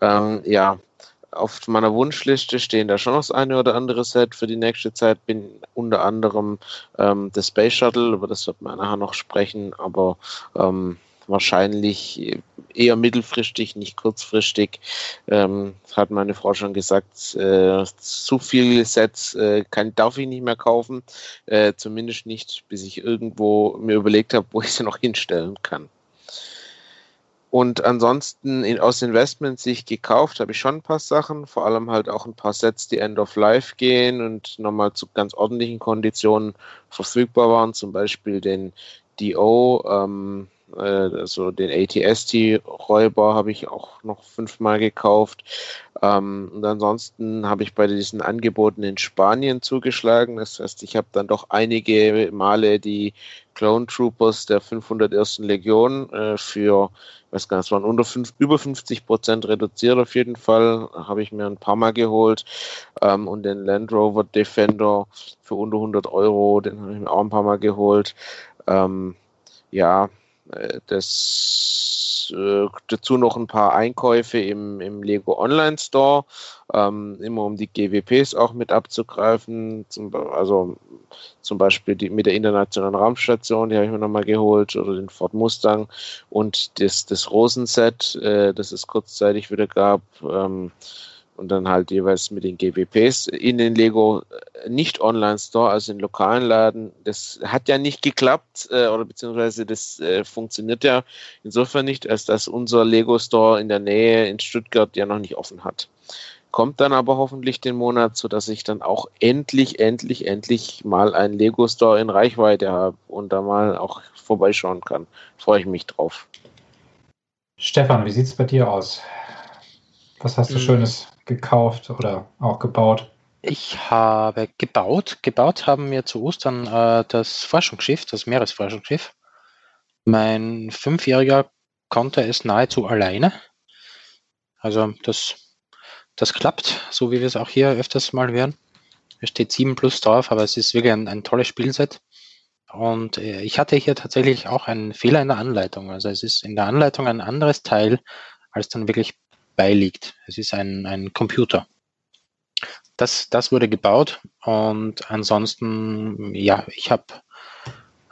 Ähm, ja, auf meiner Wunschliste stehen da schon noch das eine oder andere Set für die nächste Zeit. Bin unter anderem ähm, das Space Shuttle, über das wird man nachher noch sprechen, aber ähm, wahrscheinlich eher mittelfristig, nicht kurzfristig. Ähm, hat meine Frau schon gesagt, äh, zu viele Sets äh, kann, darf ich nicht mehr kaufen. Äh, zumindest nicht, bis ich irgendwo mir überlegt habe, wo ich sie noch hinstellen kann. Und ansonsten in, aus Investment-Sicht gekauft habe ich schon ein paar Sachen, vor allem halt auch ein paar Sets, die End of Life gehen und nochmal zu ganz ordentlichen Konditionen verfügbar waren, zum Beispiel den DO, ähm, äh, also den ATST-Räuber habe ich auch noch fünfmal gekauft. Ähm, und ansonsten habe ich bei diesen Angeboten in Spanien zugeschlagen. Das heißt, ich habe dann doch einige Male die Clone Troopers der 501. Legion äh, für weiß gar nicht, es waren unter fünf, über 50 Prozent reduziert auf jeden Fall. Habe ich mir ein paar Mal geholt. Ähm, und den Land Rover Defender für unter 100 Euro, den habe ich mir auch ein paar Mal geholt. Ähm, ja, äh, das äh, dazu noch ein paar Einkäufe im, im Lego Online Store, ähm, immer um die GWPs auch mit abzugreifen. Zum, also zum Beispiel die, mit der internationalen Raumstation, die habe ich mir nochmal geholt, oder den Ford Mustang und das, das Rosenset, äh, das es kurzzeitig wieder gab. Ähm, und dann halt jeweils mit den GWPs in den Lego äh, nicht Online Store, also in lokalen Laden. Das hat ja nicht geklappt äh, oder beziehungsweise das äh, funktioniert ja insofern nicht, als dass unser Lego Store in der Nähe in Stuttgart ja noch nicht offen hat. Kommt dann aber hoffentlich den Monat, sodass ich dann auch endlich, endlich, endlich mal einen Lego Store in Reichweite habe und da mal auch vorbeischauen kann. Freue ich mich drauf. Stefan, wie sieht es bei dir aus? Was hast du hm. Schönes gekauft oder auch gebaut? Ich habe gebaut. Gebaut haben wir zu Ostern äh, das Forschungsschiff, das Meeresforschungsschiff. Mein Fünfjähriger konnte es nahezu alleine. Also das, das klappt, so wie wir es auch hier öfters mal hören. Es steht 7 plus drauf, aber es ist wirklich ein, ein tolles Spielset. Und äh, ich hatte hier tatsächlich auch einen Fehler in der Anleitung. Also es ist in der Anleitung ein anderes Teil, als dann wirklich beiliegt. Es ist ein, ein Computer. Das, das wurde gebaut und ansonsten, ja, ich habe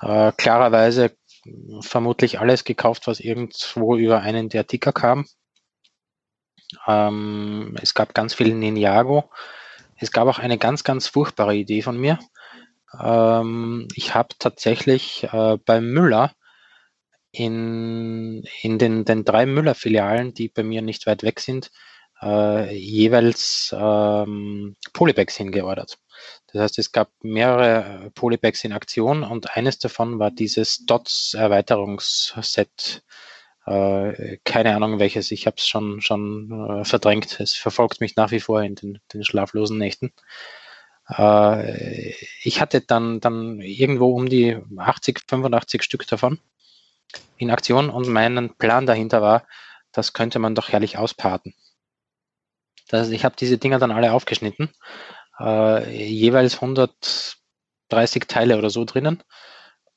äh, klarerweise vermutlich alles gekauft, was irgendwo über einen der Ticker kam. Ähm, es gab ganz viel Ninjago. Es gab auch eine ganz, ganz furchtbare Idee von mir. Ähm, ich habe tatsächlich äh, beim Müller in, in den, den drei Müller-Filialen, die bei mir nicht weit weg sind, äh, jeweils ähm, Polybags hingeordert. Das heißt, es gab mehrere äh, Polybags in Aktion und eines davon war dieses DOTS-Erweiterungsset. Äh, keine Ahnung welches, ich habe es schon, schon äh, verdrängt. Es verfolgt mich nach wie vor in den, den schlaflosen Nächten. Äh, ich hatte dann, dann irgendwo um die 80, 85 Stück davon in Aktion und mein Plan dahinter war, das könnte man doch herrlich ausparten. Das ich habe diese Dinger dann alle aufgeschnitten, äh, jeweils 130 Teile oder so drinnen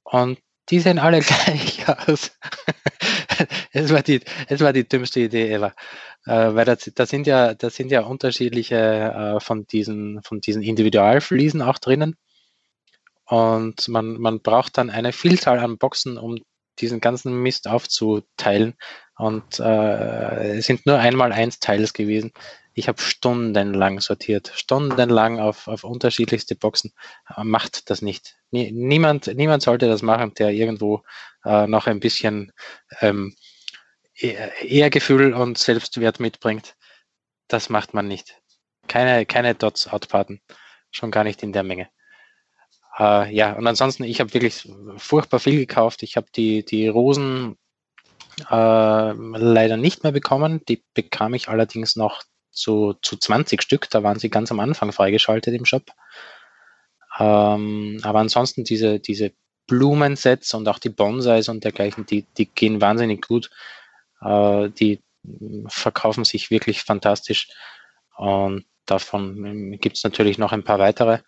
und die sehen alle gleich aus. es, war die, war die dümmste Idee ever. Äh, weil das, das, sind ja, das sind ja unterschiedliche äh, von, diesen, von diesen Individualfliesen auch drinnen. Und man, man braucht dann eine Vielzahl an Boxen, um diesen ganzen Mist aufzuteilen. Und äh, es sind nur einmal eins Teils gewesen. Ich habe stundenlang sortiert, stundenlang auf, auf unterschiedlichste Boxen. Macht das nicht. Niemand, niemand sollte das machen, der irgendwo äh, noch ein bisschen ähm, e-, Ehrgefühl und Selbstwert mitbringt. Das macht man nicht. Keine, keine Dots outparten. Schon gar nicht in der Menge. Äh, ja, und ansonsten, ich habe wirklich furchtbar viel gekauft. Ich habe die, die Rosen äh, leider nicht mehr bekommen. Die bekam ich allerdings noch zu, zu 20 Stück. Da waren sie ganz am Anfang freigeschaltet im Shop. Ähm, aber ansonsten diese, diese Blumensets und auch die Bonsais und dergleichen, die, die gehen wahnsinnig gut. Äh, die verkaufen sich wirklich fantastisch. Und davon gibt es natürlich noch ein paar weitere.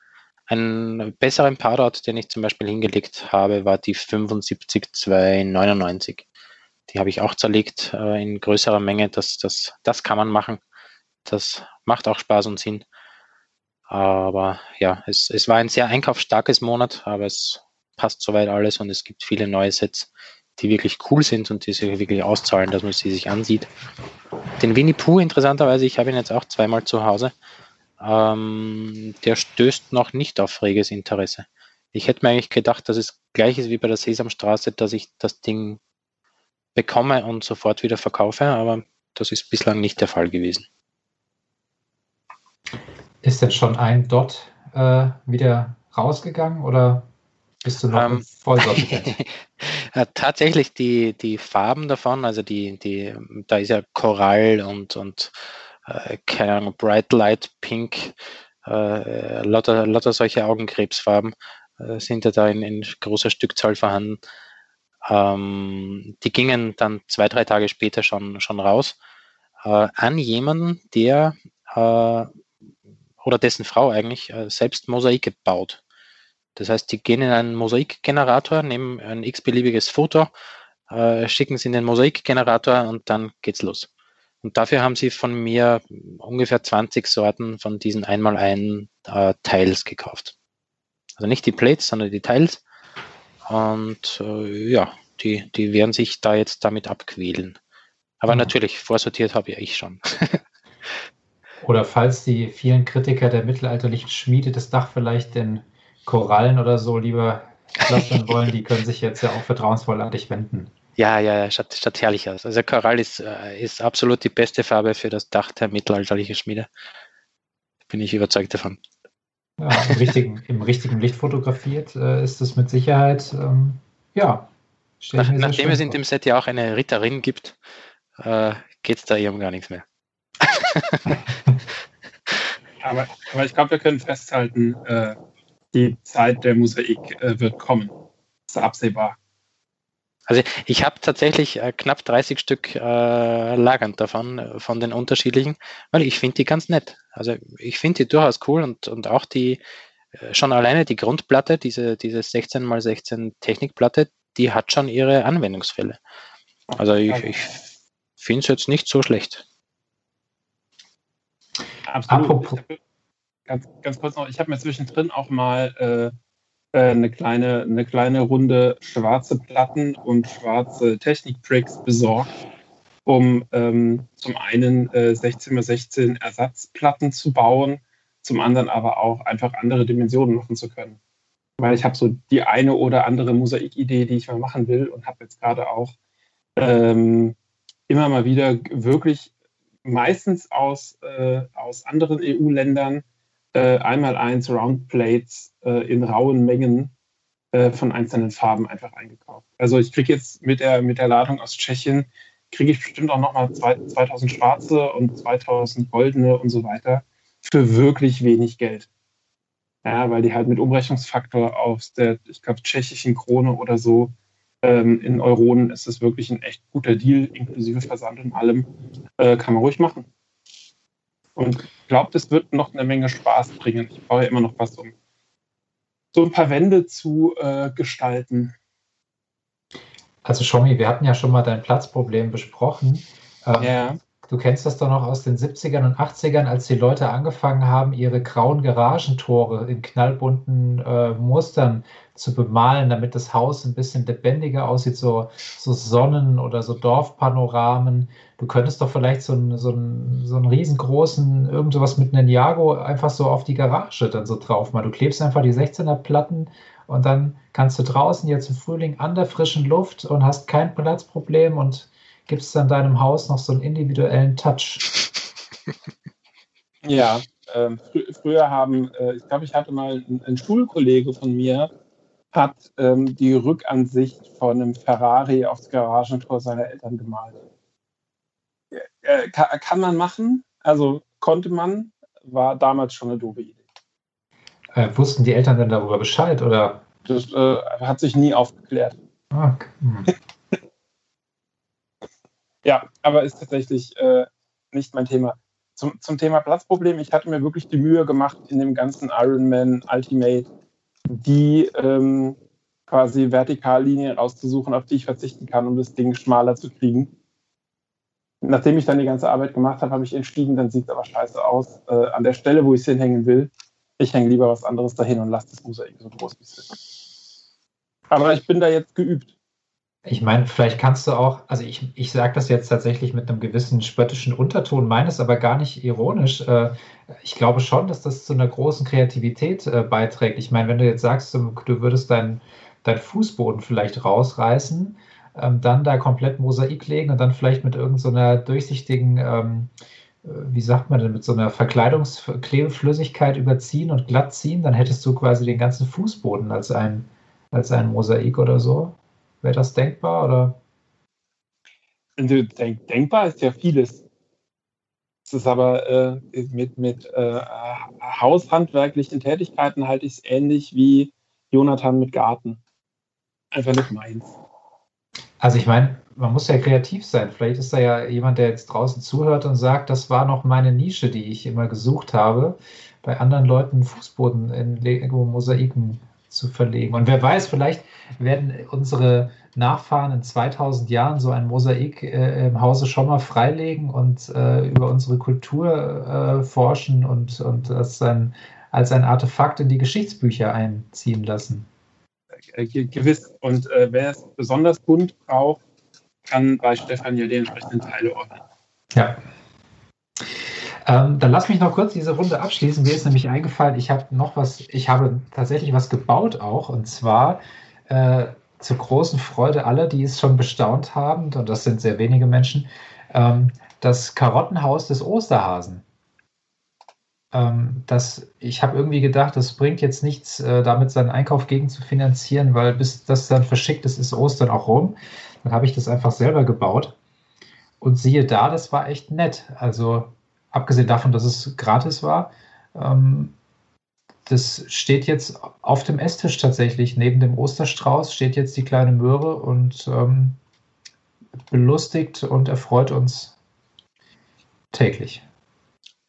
Einen besseren Powder, den ich zum Beispiel hingelegt habe, war die 75299. Die habe ich auch zerlegt äh, in größerer Menge. Das, das, das kann man machen. Das macht auch Spaß und Sinn. Aber ja, es, es war ein sehr einkaufsstarkes Monat, aber es passt soweit alles und es gibt viele neue Sets, die wirklich cool sind und die sich wirklich auszahlen, dass man sie sich ansieht. Den Winnie Pooh, interessanterweise, ich habe ihn jetzt auch zweimal zu Hause. Ähm, der stößt noch nicht auf reges Interesse. Ich hätte mir eigentlich gedacht, dass es gleich ist wie bei der Sesamstraße, dass ich das Ding bekomme und sofort wieder verkaufe, aber das ist bislang nicht der Fall gewesen. Ist denn schon ein Dot äh, wieder rausgegangen oder bist du noch ähm, voll Tatsächlich die, die Farben davon, also die, die, da ist ja Korall und, und äh, keine Ahnung, Bright Light Pink, äh, lauter, lauter solche Augenkrebsfarben äh, sind ja da in, in großer Stückzahl vorhanden. Ähm, die gingen dann zwei, drei Tage später schon, schon raus äh, an jemanden, der äh, oder dessen Frau eigentlich äh, selbst Mosaike baut. Das heißt, die gehen in einen Mosaikgenerator, nehmen ein x-beliebiges Foto, äh, schicken es in den Mosaikgenerator und dann geht's los. Und dafür haben sie von mir ungefähr 20 Sorten von diesen einmal ein äh, Teils gekauft. Also nicht die Plates, sondern die Teils. Und äh, ja, die, die werden sich da jetzt damit abquälen. Aber mhm. natürlich, vorsortiert habe ja ich schon. Oder falls die vielen Kritiker der mittelalterlichen Schmiede das Dach vielleicht den Korallen oder so lieber lassen wollen, die können sich jetzt ja auch vertrauensvoll an dich wenden. Ja, ja, statt, statt herrlich aus. Also Korall ist, äh, ist absolut die beste Farbe für das Dach der mittelalterlichen Schmiede. Bin ich überzeugt davon. Ja, im, richtigen, im richtigen Licht fotografiert äh, ist es mit Sicherheit, ähm, ja. Nach, nachdem es in dem Set ja auch eine Ritterin gibt, äh, geht es da eben gar nichts mehr. aber, aber ich glaube, wir können festhalten, äh, die Zeit der Mosaik äh, wird kommen. Das ist absehbar. Also ich habe tatsächlich äh, knapp 30 Stück äh, lagernd davon, äh, von den unterschiedlichen, weil ich finde die ganz nett. Also ich finde die durchaus cool und, und auch die, äh, schon alleine die Grundplatte, diese, diese 16x16 Technikplatte, die hat schon ihre Anwendungsfälle. Also ich, ich finde es jetzt nicht so schlecht. Absolut. Apropos. Ganz, ganz kurz noch, ich habe mir zwischendrin auch mal äh, eine, kleine, eine kleine Runde schwarze Platten und schwarze Technik-Tricks besorgt, um ähm, zum einen äh, 16x16 Ersatzplatten zu bauen, zum anderen aber auch einfach andere Dimensionen machen zu können. Weil ich habe so die eine oder andere Mosaikidee, die ich mal machen will und habe jetzt gerade auch ähm, immer mal wieder wirklich meistens aus, äh, aus anderen EU-Ländern äh, einmal eins Roundplates äh, in rauen Mengen äh, von einzelnen Farben einfach eingekauft. Also ich kriege jetzt mit der, mit der Ladung aus Tschechien, kriege ich bestimmt auch nochmal 2000 schwarze und 2000 goldene und so weiter für wirklich wenig Geld. Ja, weil die halt mit Umrechnungsfaktor aus der, ich glaube, tschechischen Krone oder so ähm, in Euronen ist es wirklich ein echt guter Deal, inklusive Versand und allem. Äh, kann man ruhig machen. Und ich glaube, das wird noch eine Menge Spaß bringen. Ich brauche ja immer noch was, um so ein paar Wände zu äh, gestalten. Also Schomi, wir hatten ja schon mal dein Platzproblem besprochen. Ähm, ja. Du kennst das doch noch aus den 70ern und 80ern, als die Leute angefangen haben, ihre grauen Garagentore in knallbunten äh, Mustern zu bemalen, damit das Haus ein bisschen lebendiger aussieht, so, so Sonnen- oder so Dorfpanoramen. Du könntest doch vielleicht so einen, so einen, so einen riesengroßen, irgend sowas mit einem Jago einfach so auf die Garage dann so drauf mal. Du klebst einfach die 16er Platten und dann kannst du draußen jetzt im Frühling an der frischen Luft und hast kein Platzproblem und gibst dann deinem Haus noch so einen individuellen Touch. Ja, ähm, fr früher haben, äh, ich glaube, ich hatte mal ein, ein Schulkollege von mir, hat ähm, die Rückansicht von einem Ferrari aufs Garagentor seiner Eltern gemalt. Äh, kann, kann, man machen, also konnte man, war damals schon eine doofe Idee. Äh, wussten die Eltern denn darüber Bescheid oder? Das äh, hat sich nie aufgeklärt. Okay. Hm. Ja, aber ist tatsächlich äh, nicht mein Thema. zum, zum Thema Platzproblem, ich hatte mir wirklich die Mühe gemacht, in dem ganzen Ironman Ultimate die ähm, quasi Vertikallinien rauszusuchen, auf die ich verzichten kann, um das Ding schmaler zu kriegen. Nachdem ich dann die ganze Arbeit gemacht habe, habe ich entschieden, dann sieht es aber scheiße aus. Äh, an der Stelle, wo ich es hinhängen will, ich hänge lieber was anderes dahin und lasse das Mosaik so groß wie es ist. Aber ich bin da jetzt geübt. Ich meine, vielleicht kannst du auch, also ich, ich sage das jetzt tatsächlich mit einem gewissen spöttischen Unterton, meines aber gar nicht ironisch. Äh, ich glaube schon, dass das zu einer großen Kreativität äh, beiträgt. Ich meine, wenn du jetzt sagst, du, würdest deinen dein Fußboden vielleicht rausreißen, ähm, dann da komplett Mosaik legen und dann vielleicht mit irgendeiner so durchsichtigen, ähm, äh, wie sagt man denn, mit so einer Verkleidungsklebeflüssigkeit überziehen und glatt ziehen, dann hättest du quasi den ganzen Fußboden als ein, als ein Mosaik oder so. Wäre das denkbar oder? Also, denk, denkbar ist ja vieles. Es ist aber äh, mit, mit äh, haushandwerklichen Tätigkeiten halte ich es ähnlich wie Jonathan mit Garten. Einfach nicht meins. Also ich meine, man muss ja kreativ sein. Vielleicht ist da ja jemand, der jetzt draußen zuhört und sagt, das war noch meine Nische, die ich immer gesucht habe, bei anderen Leuten Fußboden in Lego-Mosaiken zu verlegen. Und wer weiß, vielleicht werden unsere Nachfahren in 2000 Jahren so ein Mosaik äh, im Hause schon mal freilegen und äh, über unsere Kultur äh, forschen und, und das dann als ein Artefakt in die Geschichtsbücher einziehen lassen. Äh, gewiss. Und äh, wer es besonders bunt braucht, kann bei Stefan ja die entsprechenden Teile ordnen. Ja. Ähm, dann lass mich noch kurz diese Runde abschließen. Mir ist nämlich eingefallen, ich habe noch was, ich habe tatsächlich was gebaut auch. Und zwar äh, zur großen Freude aller, die es schon bestaunt haben, und das sind sehr wenige Menschen, ähm, das Karottenhaus des Osterhasen. Ähm, das, ich habe irgendwie gedacht, das bringt jetzt nichts, äh, damit seinen Einkauf gegen zu finanzieren, weil bis das dann verschickt ist, ist Ostern auch rum. Dann habe ich das einfach selber gebaut. Und siehe da, das war echt nett. Also abgesehen davon, dass es gratis war, ähm, das steht jetzt auf dem Esstisch tatsächlich. Neben dem Osterstrauß steht jetzt die kleine Möhre und ähm, belustigt und erfreut uns täglich.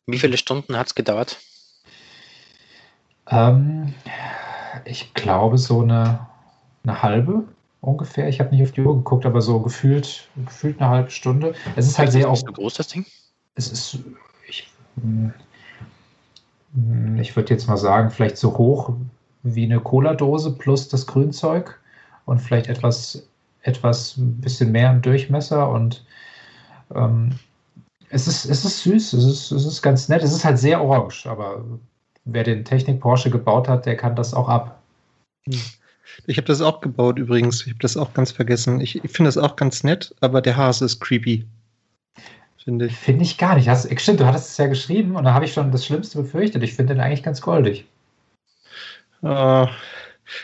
Wie viele Stunden hat es gedauert? Ähm, ich glaube so eine, eine halbe ungefähr. Ich habe nicht auf die Uhr geguckt, aber so gefühlt, gefühlt eine halbe Stunde. Es ist halt sehr auch. so groß das Ding? Es ist ich würde jetzt mal sagen, vielleicht so hoch wie eine Cola-Dose plus das Grünzeug und vielleicht etwas, etwas ein bisschen mehr im Durchmesser und ähm, es, ist, es ist süß, es ist, es ist ganz nett, es ist halt sehr orange, aber wer den Technik Porsche gebaut hat, der kann das auch ab. Ich habe das auch gebaut übrigens, ich habe das auch ganz vergessen. Ich, ich finde das auch ganz nett, aber der Hase ist creepy finde ich. Finde ich gar nicht. Hast, stimmt, du hattest es ja geschrieben und da habe ich schon das Schlimmste befürchtet. Ich finde den eigentlich ganz goldig. Uh,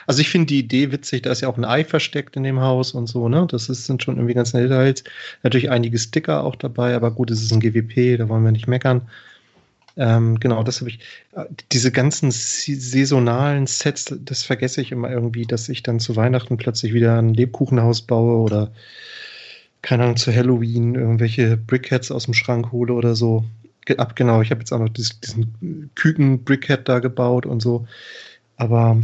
also ich finde die Idee witzig, da ist ja auch ein Ei versteckt in dem Haus und so, ne? Das ist, sind schon irgendwie ganz nette Details. Natürlich einige Sticker auch dabei, aber gut, es ist ein GWP, da wollen wir nicht meckern. Ähm, genau, das habe ich. Diese ganzen saisonalen Sets, das vergesse ich immer irgendwie, dass ich dann zu Weihnachten plötzlich wieder ein Lebkuchenhaus baue oder keine Ahnung, zu Halloween irgendwelche Brickheads aus dem Schrank hole oder so. Ab, genau, ich habe jetzt auch noch diesen, diesen Küken-Brickhead da gebaut und so. Aber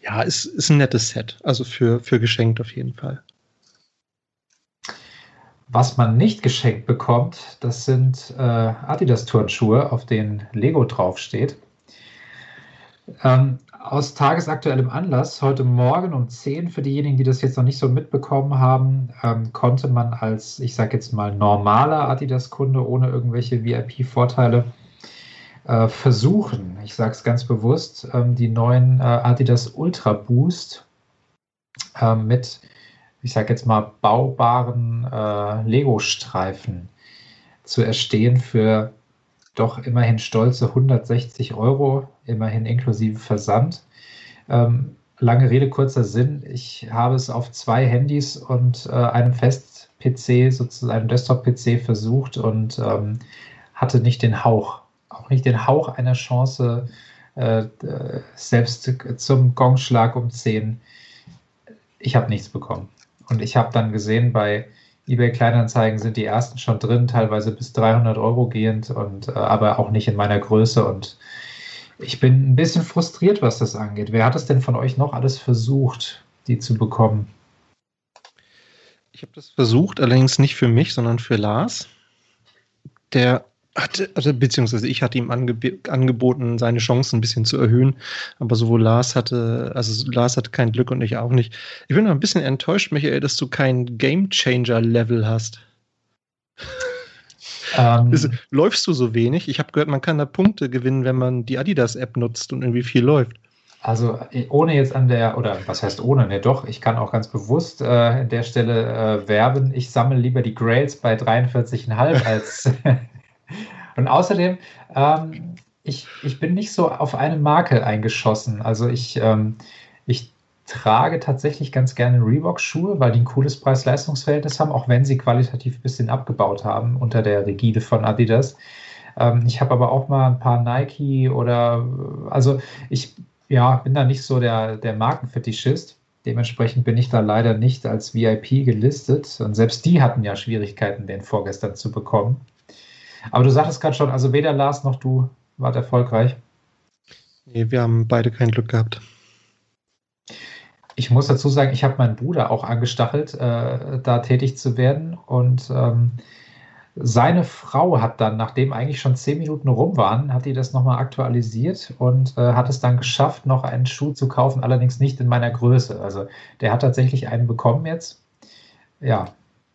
ja, ist, ist ein nettes Set. Also für, für geschenkt auf jeden Fall. Was man nicht geschenkt bekommt, das sind äh, Adidas-Turnschuhe, auf denen Lego draufsteht. Ähm, aus tagesaktuellem Anlass, heute Morgen um 10, für diejenigen, die das jetzt noch nicht so mitbekommen haben, ähm, konnte man als, ich sage jetzt mal, normaler Adidas-Kunde ohne irgendwelche VIP-Vorteile äh, versuchen, ich sage es ganz bewusst, ähm, die neuen äh, Adidas Ultra Boost äh, mit, ich sage jetzt mal, baubaren äh, Lego-Streifen zu erstehen für doch immerhin stolze 160 Euro, immerhin inklusive Versand. Ähm, lange Rede, kurzer Sinn. Ich habe es auf zwei Handys und äh, einem Fest-PC, sozusagen einem Desktop-PC versucht und ähm, hatte nicht den Hauch, auch nicht den Hauch einer Chance, äh, selbst zum Gongschlag um 10. Ich habe nichts bekommen. Und ich habe dann gesehen bei eBay Kleinanzeigen sind die ersten schon drin, teilweise bis 300 Euro gehend und äh, aber auch nicht in meiner Größe und ich bin ein bisschen frustriert, was das angeht. Wer hat es denn von euch noch alles versucht, die zu bekommen? Ich habe das versucht, allerdings nicht für mich, sondern für Lars. Der hatte, also beziehungsweise ich hatte ihm angeb angeboten, seine Chancen ein bisschen zu erhöhen, aber sowohl Lars hatte, also Lars hatte kein Glück und ich auch nicht. Ich bin noch ein bisschen enttäuscht, Michael, dass du kein Game Changer Level hast. Ähm, ist, läufst du so wenig? Ich habe gehört, man kann da Punkte gewinnen, wenn man die Adidas-App nutzt und irgendwie viel läuft. Also ohne jetzt an der, oder was heißt ohne, ne doch, ich kann auch ganz bewusst äh, an der Stelle äh, werben, ich sammle lieber die Grails bei 43,5 als Und außerdem, ähm, ich, ich bin nicht so auf eine Marke eingeschossen. Also ich, ähm, ich trage tatsächlich ganz gerne Reebok-Schuhe, weil die ein cooles Preis-Leistungs-Verhältnis haben, auch wenn sie qualitativ ein bisschen abgebaut haben unter der Rigide von Adidas. Ähm, ich habe aber auch mal ein paar Nike oder, also ich ja, bin da nicht so der, der Markenfetischist. Dementsprechend bin ich da leider nicht als VIP gelistet. Und selbst die hatten ja Schwierigkeiten, den vorgestern zu bekommen. Aber du sagtest gerade schon, also weder Lars noch du wart erfolgreich. Nee, wir haben beide kein Glück gehabt. Ich muss dazu sagen, ich habe meinen Bruder auch angestachelt, äh, da tätig zu werden. Und ähm, seine Frau hat dann, nachdem eigentlich schon zehn Minuten rum waren, hat die das nochmal aktualisiert und äh, hat es dann geschafft, noch einen Schuh zu kaufen, allerdings nicht in meiner Größe. Also der hat tatsächlich einen bekommen jetzt. Ja,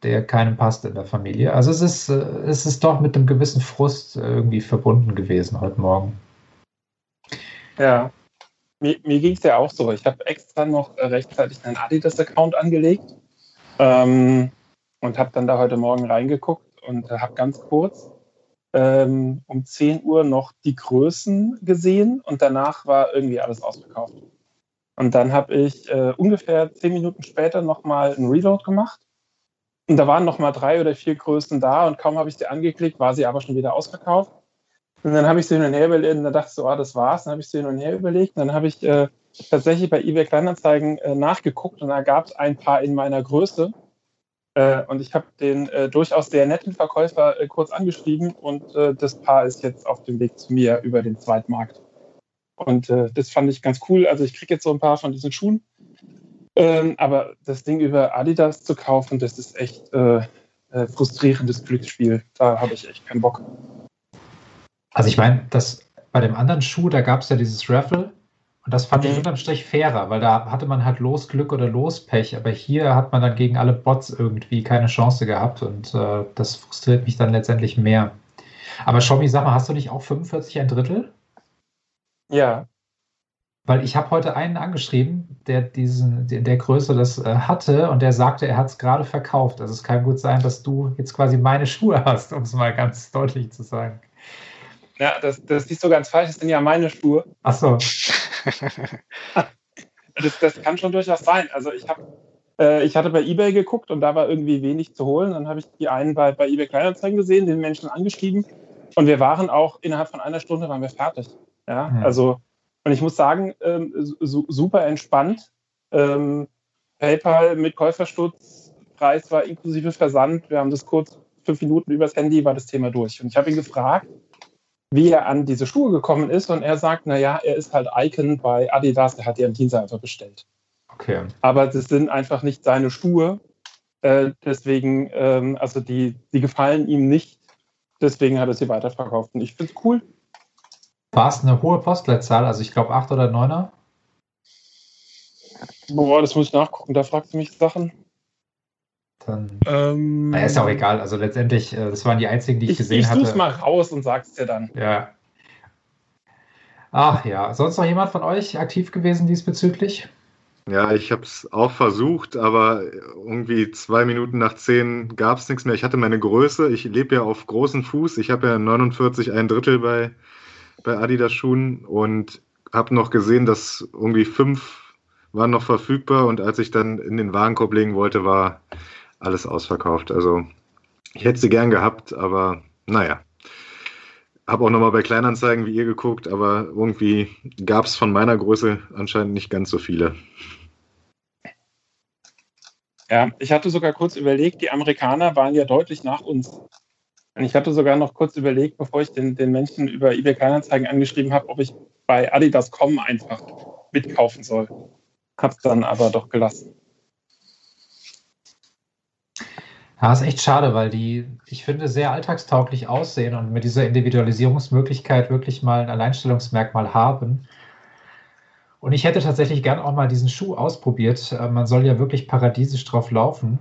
der keinem passt in der Familie. Also es ist, äh, es ist doch mit einem gewissen Frust irgendwie verbunden gewesen heute Morgen. Ja, mir, mir ging es ja auch so. Ich habe extra noch rechtzeitig einen Adidas-Account angelegt ähm, und habe dann da heute Morgen reingeguckt und habe ganz kurz ähm, um 10 Uhr noch die Größen gesehen und danach war irgendwie alles ausverkauft. Und dann habe ich äh, ungefähr 10 Minuten später nochmal einen Reload gemacht und da waren noch mal drei oder vier Größen da und kaum habe ich sie angeklickt, war sie aber schon wieder ausverkauft. Und dann habe ich sie hin und her überlegt und dann dachte ich so, ah, das war's. Dann habe ich sie hin und her überlegt. Und dann habe ich äh, tatsächlich bei eBay Kleinanzeigen äh, nachgeguckt und da gab es ein paar in meiner Größe. Äh, und ich habe den äh, durchaus sehr netten Verkäufer äh, kurz angeschrieben und äh, das Paar ist jetzt auf dem Weg zu mir über den Zweitmarkt. Und das fand ich ganz cool. Also ich kriege jetzt so ein paar von diesen Schuhen ähm, aber das Ding über Adidas zu kaufen, das ist echt äh, äh, frustrierendes Glücksspiel. Da habe ich echt keinen Bock. Also ich meine, bei dem anderen Schuh, da gab es ja dieses Raffle und das fand mhm. ich unterm Strich fairer, weil da hatte man halt Losglück oder Lospech, aber hier hat man dann gegen alle Bots irgendwie keine Chance gehabt und äh, das frustriert mich dann letztendlich mehr. Aber Schommi, sag mal, hast du nicht auch 45 ein Drittel? Ja. Weil ich habe heute einen angeschrieben, der diesen, der, der Größe das äh, hatte und der sagte, er hat es gerade verkauft. Also es kann gut sein, dass du jetzt quasi meine Schuhe hast, um es mal ganz deutlich zu sagen. Ja, das, das ist nicht so ganz falsch, das sind ja meine Schuhe. Ach so. das, das kann schon durchaus sein. Also ich habe äh, ich hatte bei eBay geguckt und da war irgendwie wenig zu holen. Dann habe ich die einen bei, bei eBay Kleinanzeigen gesehen, den Menschen angeschrieben und wir waren auch innerhalb von einer Stunde waren wir fertig. Ja, hm. also und ich muss sagen, ähm, super entspannt. Ähm, PayPal mit Käuferstutz, Preis war inklusive Versand. Wir haben das kurz fünf Minuten übers Handy, war das Thema durch. Und ich habe ihn gefragt, wie er an diese Schuhe gekommen ist. Und er sagt, naja, er ist halt Icon bei Adidas, der hat die am Dienstag einfach bestellt. Okay. Aber das sind einfach nicht seine Schuhe. Äh, deswegen, ähm, also die, die gefallen ihm nicht. Deswegen hat er sie weiterverkauft. Und ich finde es cool. War es eine hohe Postleitzahl, also ich glaube 8 oder 9er? Boah, das muss ich nachgucken, da fragst du mich Sachen. Dann. Ähm, naja, ist ja auch egal. Also letztendlich, äh, das waren die einzigen, die ich, ich gesehen ich hatte. Ich such's mal raus und sag's dir dann. Ja. Ach ja, sonst noch jemand von euch aktiv gewesen diesbezüglich? Ja, ich habe es auch versucht, aber irgendwie zwei Minuten nach zehn gab es nichts mehr. Ich hatte meine Größe. Ich lebe ja auf großen Fuß. Ich habe ja 49 ein Drittel bei bei Adidas Schuhen und habe noch gesehen, dass irgendwie fünf waren noch verfügbar und als ich dann in den Warenkorb legen wollte, war alles ausverkauft. Also ich hätte sie gern gehabt, aber naja. Habe auch nochmal bei Kleinanzeigen wie ihr geguckt, aber irgendwie gab es von meiner Größe anscheinend nicht ganz so viele. Ja, ich hatte sogar kurz überlegt, die Amerikaner waren ja deutlich nach uns. Und ich hatte sogar noch kurz überlegt, bevor ich den, den Menschen über eBay Kleinanzeigen angeschrieben habe, ob ich bei Adidas.com einfach mitkaufen soll. Hab's dann aber doch gelassen. Ja, ist echt schade, weil die, ich finde, sehr alltagstauglich aussehen und mit dieser Individualisierungsmöglichkeit wirklich mal ein Alleinstellungsmerkmal haben. Und ich hätte tatsächlich gern auch mal diesen Schuh ausprobiert. Äh, man soll ja wirklich paradiesisch drauf laufen.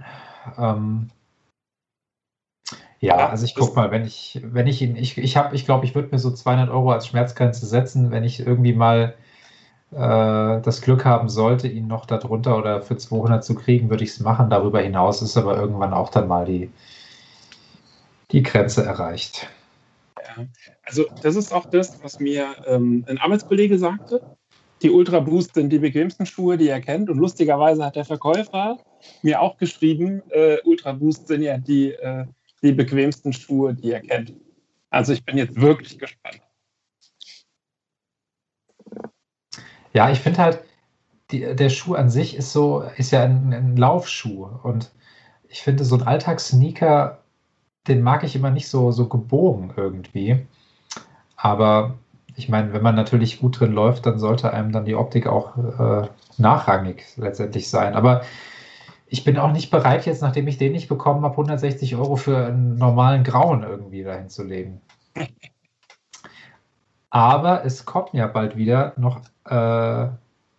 Ja, also ich guck mal, wenn ich, wenn ich ihn, ich, ich habe, ich glaube, ich würde mir so 200 Euro als Schmerzgrenze setzen, wenn ich irgendwie mal äh, das Glück haben sollte, ihn noch darunter oder für 200 zu kriegen, würde ich es machen. Darüber hinaus ist aber irgendwann auch dann mal die, die Grenze erreicht. Ja, also das ist auch das, was mir ähm, ein Arbeitskollege sagte. Die Ultra Boost sind die bequemsten Schuhe, die er kennt. Und lustigerweise hat der Verkäufer mir auch geschrieben, äh, Ultra Boost sind ja die, äh, die bequemsten Schuhe, die er kennt. Also ich bin jetzt wirklich gespannt. Ja, ich finde halt, die, der Schuh an sich ist so, ist ja ein, ein Laufschuh. Und ich finde, so ein Alltagssneaker, den mag ich immer nicht so, so gebogen irgendwie. Aber ich meine, wenn man natürlich gut drin läuft, dann sollte einem dann die Optik auch äh, nachrangig letztendlich sein. Aber ich bin auch nicht bereit, jetzt, nachdem ich den nicht bekommen habe, 160 Euro für einen normalen Grauen irgendwie dahin zu legen. Aber es kommen ja bald wieder noch äh,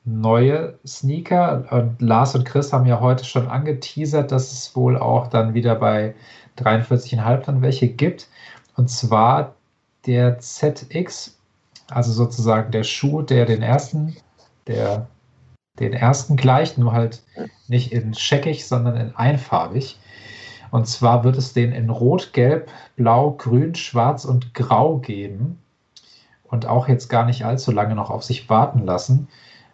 neue Sneaker. Und Lars und Chris haben ja heute schon angeteasert, dass es wohl auch dann wieder bei 43,5 dann welche gibt. Und zwar der ZX, also sozusagen der Schuh, der den ersten, der den ersten gleicht, nur halt nicht in scheckig, sondern in einfarbig. Und zwar wird es den in Rot, Gelb, Blau, Grün, Schwarz und Grau geben und auch jetzt gar nicht allzu lange noch auf sich warten lassen.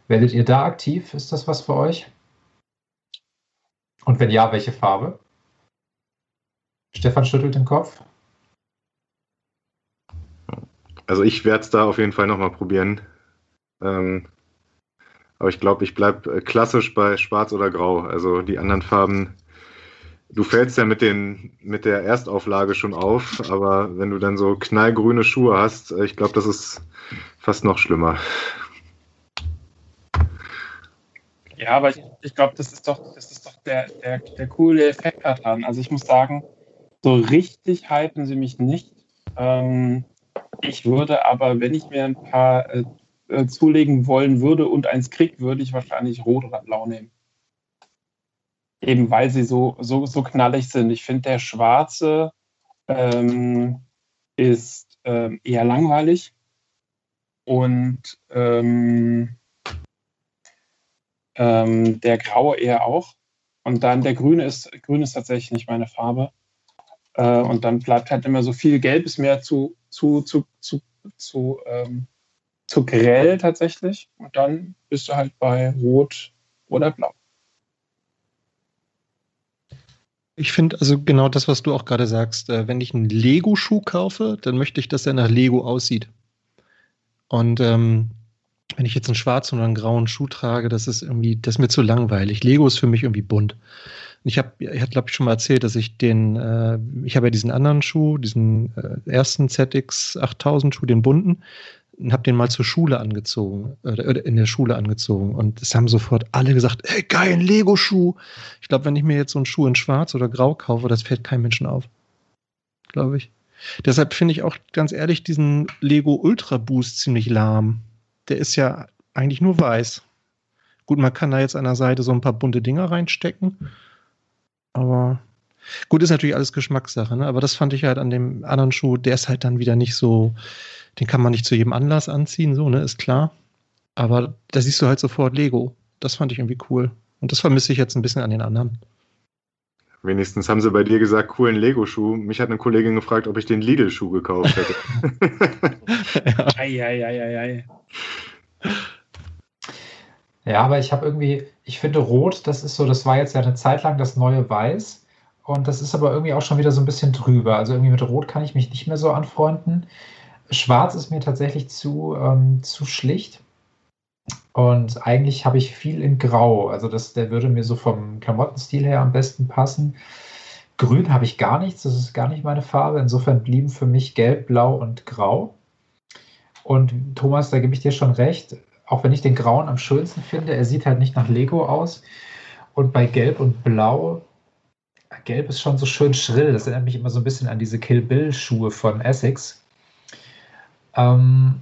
Werdet ihr da aktiv? Ist das was für euch? Und wenn ja, welche Farbe? Stefan schüttelt den Kopf. Also ich werde es da auf jeden Fall nochmal probieren. Ähm, aber ich glaube, ich bleibe äh, klassisch bei Schwarz oder Grau. Also die anderen Farben du fällst ja mit, den, mit der Erstauflage schon auf, aber wenn du dann so knallgrüne Schuhe hast, äh, ich glaube, das ist fast noch schlimmer. Ja, aber ich, ich glaube, das ist doch, das ist doch der, der, der coole Effekt daran. Also ich muss sagen, so richtig hypen sie mich nicht. Ähm, ich würde aber, wenn ich mir ein paar äh, äh zulegen wollen würde und eins krieg, würde ich wahrscheinlich rot oder blau nehmen eben weil sie so, so, so knallig sind. Ich finde, der schwarze ähm, ist ähm, eher langweilig und ähm, ähm, der graue eher auch. Und dann der grüne ist, grün ist tatsächlich nicht meine Farbe. Äh, und dann bleibt halt immer so viel Gelb, ist mehr zu, zu, zu, zu, zu, ähm, zu grell tatsächlich. Und dann bist du halt bei Rot oder Blau. Ich finde also genau das, was du auch gerade sagst. Äh, wenn ich einen Lego-Schuh kaufe, dann möchte ich, dass er nach Lego aussieht. Und ähm, wenn ich jetzt einen schwarzen oder einen grauen Schuh trage, das ist irgendwie, das ist mir zu langweilig. Lego ist für mich irgendwie bunt. Ich habe, ich hatte glaube ich schon mal erzählt, dass ich den, äh, ich habe ja diesen anderen Schuh, diesen äh, ersten ZX 8000 Schuh, den bunten und habe den mal zur Schule angezogen, oder in der Schule angezogen. Und es haben sofort alle gesagt, ey, geil, ein Lego-Schuh. Ich glaube, wenn ich mir jetzt so einen Schuh in schwarz oder grau kaufe, das fällt keinem Menschen auf. Glaube ich. Deshalb finde ich auch ganz ehrlich diesen Lego Ultra Boost ziemlich lahm. Der ist ja eigentlich nur weiß. Gut, man kann da jetzt an der Seite so ein paar bunte Dinger reinstecken. Aber gut, ist natürlich alles Geschmackssache, ne? Aber das fand ich halt an dem anderen Schuh, der ist halt dann wieder nicht so, den kann man nicht zu jedem Anlass anziehen, so, ne, ist klar. Aber da siehst du halt sofort Lego. Das fand ich irgendwie cool. Und das vermisse ich jetzt ein bisschen an den anderen. Wenigstens haben sie bei dir gesagt, coolen Lego-Schuh. Mich hat eine Kollegin gefragt, ob ich den Lidl-Schuh gekauft hätte. ja. Ei, ei, ei, ei, Ja, aber ich habe irgendwie, ich finde Rot, das ist so, das war jetzt ja eine Zeit lang das neue Weiß. Und das ist aber irgendwie auch schon wieder so ein bisschen drüber. Also irgendwie mit Rot kann ich mich nicht mehr so anfreunden. Schwarz ist mir tatsächlich zu, ähm, zu schlicht. Und eigentlich habe ich viel in Grau. Also das, der würde mir so vom Klamottenstil her am besten passen. Grün habe ich gar nichts, das ist gar nicht meine Farbe. Insofern blieben für mich Gelb, Blau und Grau. Und Thomas, da gebe ich dir schon recht, auch wenn ich den Grauen am schönsten finde, er sieht halt nicht nach Lego aus. Und bei Gelb und Blau, Gelb ist schon so schön schrill. Das erinnert mich immer so ein bisschen an diese Kill Bill-Schuhe von Essex. Ähm,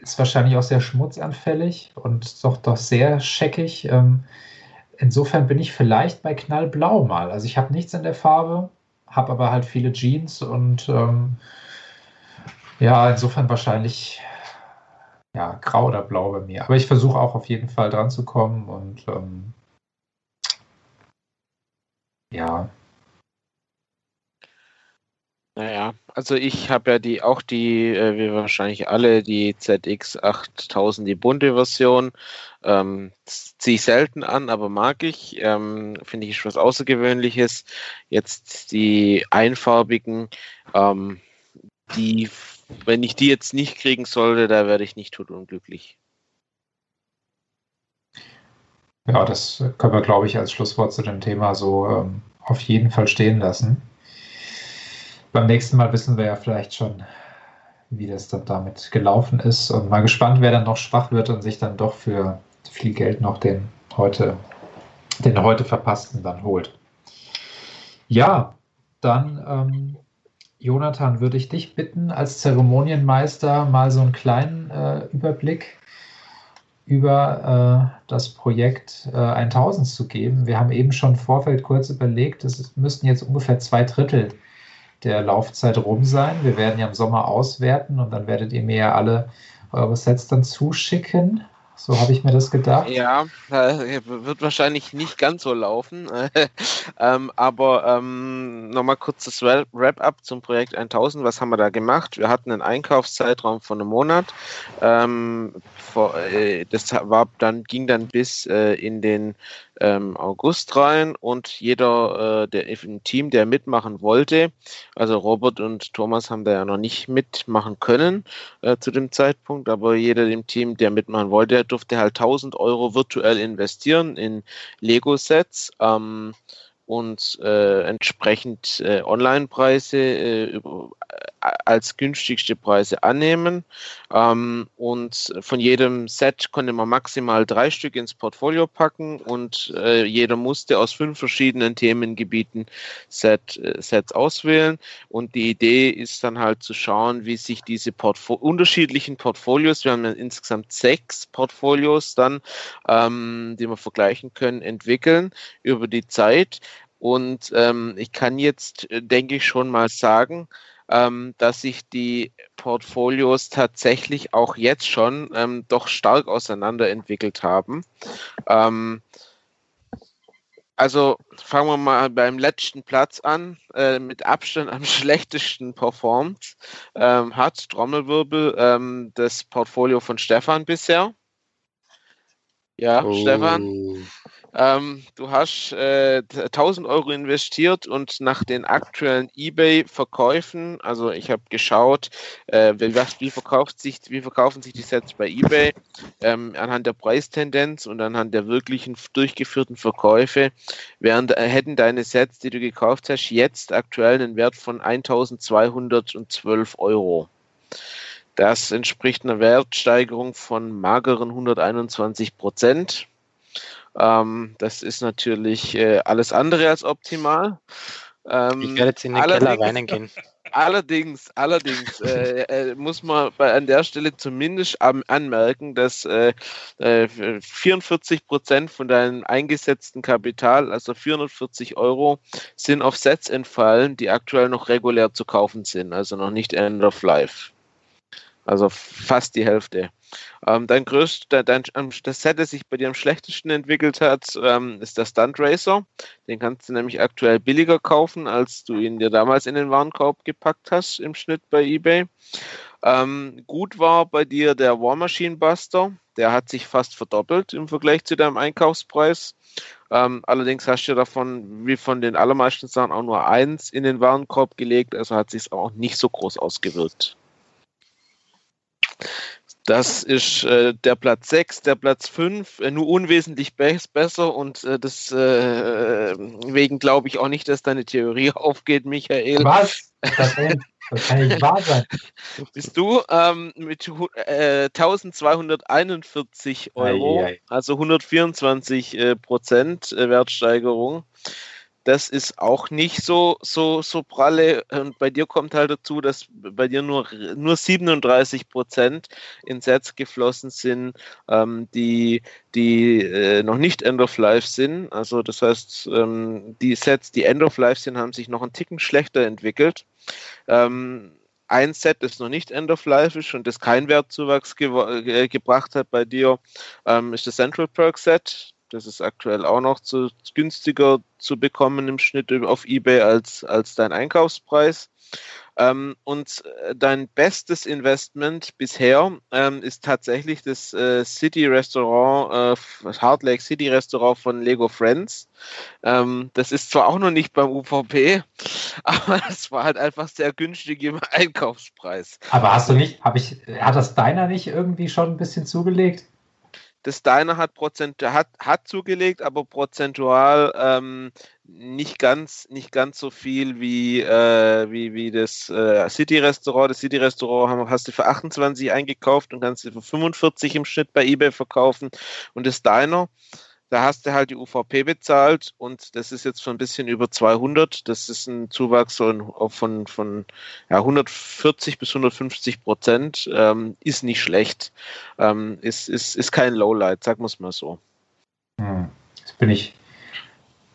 ist wahrscheinlich auch sehr schmutzanfällig und doch, doch sehr scheckig. Ähm, insofern bin ich vielleicht bei Knallblau mal. Also ich habe nichts in der Farbe, habe aber halt viele Jeans und ähm, ja, insofern wahrscheinlich ja, grau oder blau bei mir. Aber ich versuche auch auf jeden Fall dran zu kommen und ähm, ja, Naja, also ich habe ja die auch die, äh, wie wahrscheinlich alle, die ZX 8000, die bunte Version. Ähm, Ziehe ich selten an, aber mag ich. Ähm, Finde ich was Außergewöhnliches. Jetzt die einfarbigen, ähm, die, wenn ich die jetzt nicht kriegen sollte, da werde ich nicht tot unglücklich. Ja, das können wir, glaube ich, als Schlusswort zu dem Thema so ähm, auf jeden Fall stehen lassen beim nächsten Mal wissen wir ja vielleicht schon, wie das dann damit gelaufen ist. Und mal gespannt, wer dann noch schwach wird und sich dann doch für viel Geld noch den heute, den heute verpassten dann holt. Ja, dann, ähm, Jonathan, würde ich dich bitten, als Zeremonienmeister mal so einen kleinen äh, Überblick über äh, das Projekt äh, 1000 zu geben. Wir haben eben schon im Vorfeld kurz überlegt, es müssten jetzt ungefähr zwei Drittel der Laufzeit rum sein. Wir werden ja im Sommer auswerten und dann werdet ihr mir ja alle eure Sets dann zuschicken. So habe ich mir das gedacht. Ja, wird wahrscheinlich nicht ganz so laufen. ähm, aber ähm, nochmal kurz das Wrap-up zum Projekt 1000. Was haben wir da gemacht? Wir hatten einen Einkaufszeitraum von einem Monat. Ähm, vor, äh, das war dann, ging dann bis äh, in den ähm, August rein und jeder äh, der im Team, der mitmachen wollte, also Robert und Thomas haben da ja noch nicht mitmachen können äh, zu dem Zeitpunkt, aber jeder im Team, der mitmachen wollte, durfte halt 1000 Euro virtuell investieren in Lego-Sets. Ähm, und äh, entsprechend äh, Online-Preise äh, als günstigste Preise annehmen. Ähm, und von jedem Set konnte man maximal drei Stück ins Portfolio packen und äh, jeder musste aus fünf verschiedenen Themengebieten Set, äh, Sets auswählen. Und die Idee ist dann halt zu schauen, wie sich diese Portfo unterschiedlichen Portfolios, wir haben ja insgesamt sechs Portfolios dann, ähm, die wir vergleichen können, entwickeln über die Zeit. Und ähm, ich kann jetzt, äh, denke ich, schon mal sagen, ähm, dass sich die Portfolios tatsächlich auch jetzt schon ähm, doch stark auseinanderentwickelt haben. Ähm, also fangen wir mal beim letzten Platz an, äh, mit Abstand am schlechtesten performt, ähm, hat Trommelwirbel ähm, das Portfolio von Stefan bisher. Ja, oh. Stefan. Ähm, du hast äh, 1000 Euro investiert und nach den aktuellen eBay-Verkäufen, also ich habe geschaut, äh, wie, wie, verkauft sich, wie verkaufen sich die Sets bei eBay ähm, anhand der Preistendenz und anhand der wirklichen durchgeführten Verkäufe, während, äh, hätten deine Sets, die du gekauft hast, jetzt aktuell einen Wert von 1212 Euro. Das entspricht einer Wertsteigerung von mageren 121 Prozent. Ähm, das ist natürlich äh, alles andere als optimal. Ähm, ich werde jetzt in den Keller reingehen. Allerdings, allerdings äh, äh, muss man bei, an der Stelle zumindest am, anmerken, dass äh, 44 äh, Prozent von deinem eingesetzten Kapital, also 440 Euro, sind auf Sets entfallen, die aktuell noch regulär zu kaufen sind, also noch nicht End of Life. Also fast die Hälfte. Ähm, dein größtes, dein, das Set, das sich bei dir am schlechtesten entwickelt hat, ähm, ist der Stunt Racer. Den kannst du nämlich aktuell billiger kaufen, als du ihn dir damals in den Warenkorb gepackt hast im Schnitt bei eBay. Ähm, gut war bei dir der War Machine Buster. Der hat sich fast verdoppelt im Vergleich zu deinem Einkaufspreis. Ähm, allerdings hast du davon, wie von den allermeisten Sachen, auch nur eins in den Warenkorb gelegt. Also hat sich auch nicht so groß ausgewirkt. Das ist äh, der Platz 6, der Platz 5, äh, nur unwesentlich be besser und äh, deswegen äh, glaube ich auch nicht, dass deine Theorie aufgeht, Michael. Was? Das, das kann nicht wahr sein. Bist du ähm, mit äh, 1241 Euro, ei, ei. also 124 äh, Prozent Wertsteigerung das ist auch nicht so, so, so pralle. Und bei dir kommt halt dazu, dass bei dir nur, nur 37 Prozent in Sets geflossen sind, ähm, die, die äh, noch nicht End of Life sind. Also das heißt, ähm, die Sets, die End of Life sind, haben sich noch einen Ticken schlechter entwickelt. Ähm, ein Set, das noch nicht End of Life ist und das keinen Wertzuwachs ge äh, gebracht hat bei dir, ähm, ist das Central Perk Set. Das ist aktuell auch noch zu, günstiger zu bekommen im Schnitt auf eBay als, als dein Einkaufspreis. Ähm, und äh, dein bestes Investment bisher ähm, ist tatsächlich das äh, City Restaurant, äh, Hard Lake City Restaurant von Lego Friends. Ähm, das ist zwar auch noch nicht beim UVP, aber es war halt einfach sehr günstig im Einkaufspreis. Aber hast du nicht, habe ich, hat das deiner nicht irgendwie schon ein bisschen zugelegt? Das Deiner hat, Prozent, hat, hat zugelegt, aber prozentual ähm, nicht, ganz, nicht ganz so viel wie, äh, wie, wie das äh, City-Restaurant. Das City-Restaurant hast du für 28 eingekauft und kannst du für 45 im Schnitt bei eBay verkaufen. Und das Deiner da hast du halt die UVP bezahlt und das ist jetzt schon ein bisschen über 200. Das ist ein Zuwachs von, von, von ja, 140 bis 150 Prozent. Ähm, ist nicht schlecht. Ähm, ist, ist, ist kein Lowlight, sagen wir es mal so. Hm. Jetzt bin ich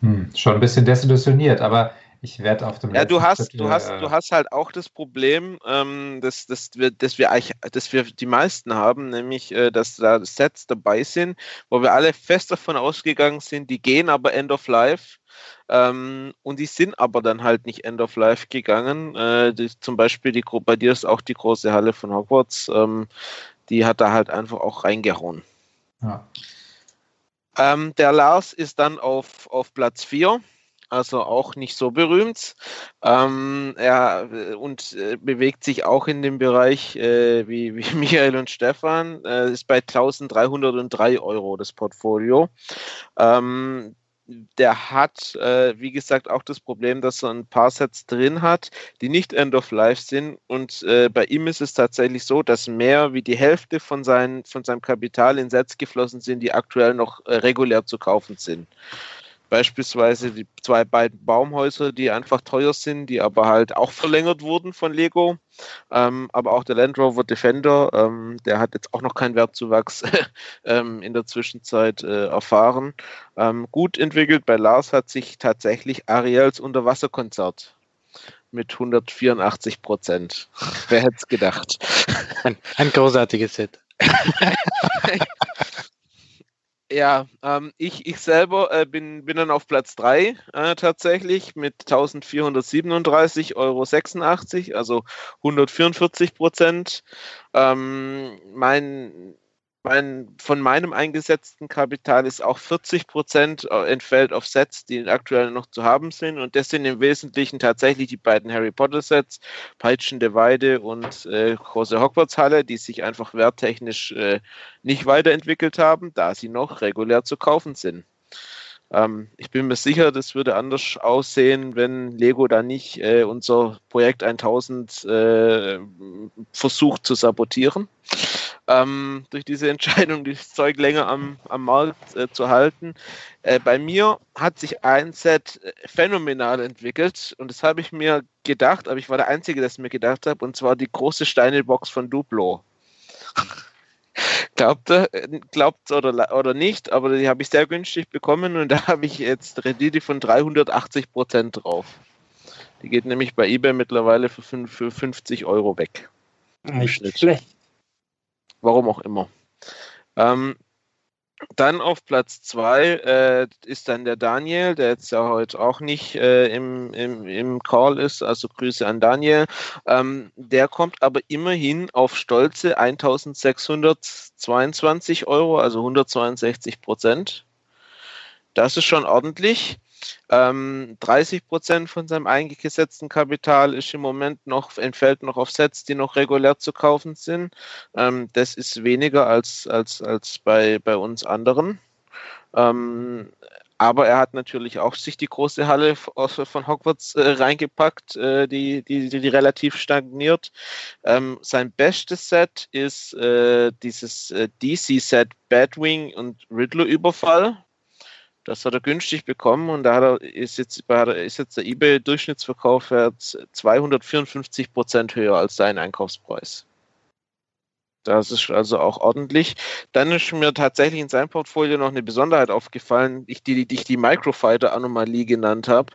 hm, schon ein bisschen desillusioniert, aber ich werde auf dem Ja, du hast, Viertel, du hast, äh, du hast halt auch das Problem, ähm, dass, dass, wir, dass, wir eigentlich, dass wir die meisten haben, nämlich, äh, dass da Sets dabei sind, wo wir alle fest davon ausgegangen sind, die gehen aber End of Life. Ähm, und die sind aber dann halt nicht End of Life gegangen. Äh, die, zum Beispiel die, bei dir ist auch die große Halle von Hogwarts. Ähm, die hat da halt einfach auch reingehauen. Ja. Ähm, der Lars ist dann auf, auf Platz 4 also auch nicht so berühmt. Ähm, äh, und äh, bewegt sich auch in dem Bereich äh, wie, wie Michael und Stefan. Äh, ist bei 1303 Euro das Portfolio. Ähm, der hat, äh, wie gesagt, auch das Problem, dass er ein paar Sets drin hat, die nicht End of Life sind. Und äh, bei ihm ist es tatsächlich so, dass mehr wie die Hälfte von, sein, von seinem Kapital in Sets geflossen sind, die aktuell noch äh, regulär zu kaufen sind. Beispielsweise die zwei beiden Baumhäuser, die einfach teuer sind, die aber halt auch verlängert wurden von Lego. Ähm, aber auch der Land Rover Defender, ähm, der hat jetzt auch noch keinen Wertzuwachs ähm, in der Zwischenzeit äh, erfahren. Ähm, gut entwickelt bei Lars hat sich tatsächlich Ariels Unterwasserkonzert mit 184 Prozent. Wer hätte es gedacht? Ein, ein großartiges Set. Ja, ähm, ich, ich selber äh, bin, bin dann auf Platz 3 äh, tatsächlich mit 1437,86 Euro, also 144 Prozent. Ähm, mein mein, von meinem eingesetzten Kapital ist auch 40 Prozent äh, entfällt auf Sets, die aktuell noch zu haben sind. Und das sind im Wesentlichen tatsächlich die beiden Harry Potter Sets, Peitschende Weide und äh, große Hogwarts Halle, die sich einfach werttechnisch äh, nicht weiterentwickelt haben, da sie noch regulär zu kaufen sind. Ähm, ich bin mir sicher, das würde anders aussehen, wenn Lego da nicht äh, unser Projekt 1000 äh, versucht zu sabotieren. Ähm, durch diese Entscheidung, das Zeug länger am, am Markt äh, zu halten. Äh, bei mir hat sich ein Set äh, phänomenal entwickelt und das habe ich mir gedacht, aber ich war der Einzige, der es mir gedacht habe, und zwar die große Steinebox von Duplo. Glaubt er, glaubt oder, oder nicht, aber die habe ich sehr günstig bekommen und da habe ich jetzt Rendite von 380 Prozent drauf. Die geht nämlich bei eBay mittlerweile für, für 50 Euro weg. Nicht schlecht. Warum auch immer. Ähm, dann auf Platz zwei äh, ist dann der Daniel, der jetzt ja heute auch nicht äh, im, im, im Call ist. Also Grüße an Daniel. Ähm, der kommt aber immerhin auf stolze 1622 Euro, also 162 Prozent. Das ist schon ordentlich. Ähm, 30 Prozent von seinem eingesetzten Kapital ist im Moment noch, entfällt noch auf Sets, die noch regulär zu kaufen sind. Ähm, das ist weniger als, als, als bei, bei uns anderen. Ähm, aber er hat natürlich auch sich die große Halle von Hogwarts äh, reingepackt, äh, die, die, die, die, relativ stagniert. Ähm, sein bestes Set ist äh, dieses äh, DC-Set Badwing und Riddler-Überfall. Das hat er günstig bekommen und da hat er, ist, jetzt, ist jetzt der eBay-Durchschnittsverkauf 254 Prozent höher als sein Einkaufspreis. Das ist also auch ordentlich. Dann ist mir tatsächlich in seinem Portfolio noch eine Besonderheit aufgefallen, die, die, die ich die Microfighter-Anomalie genannt habe.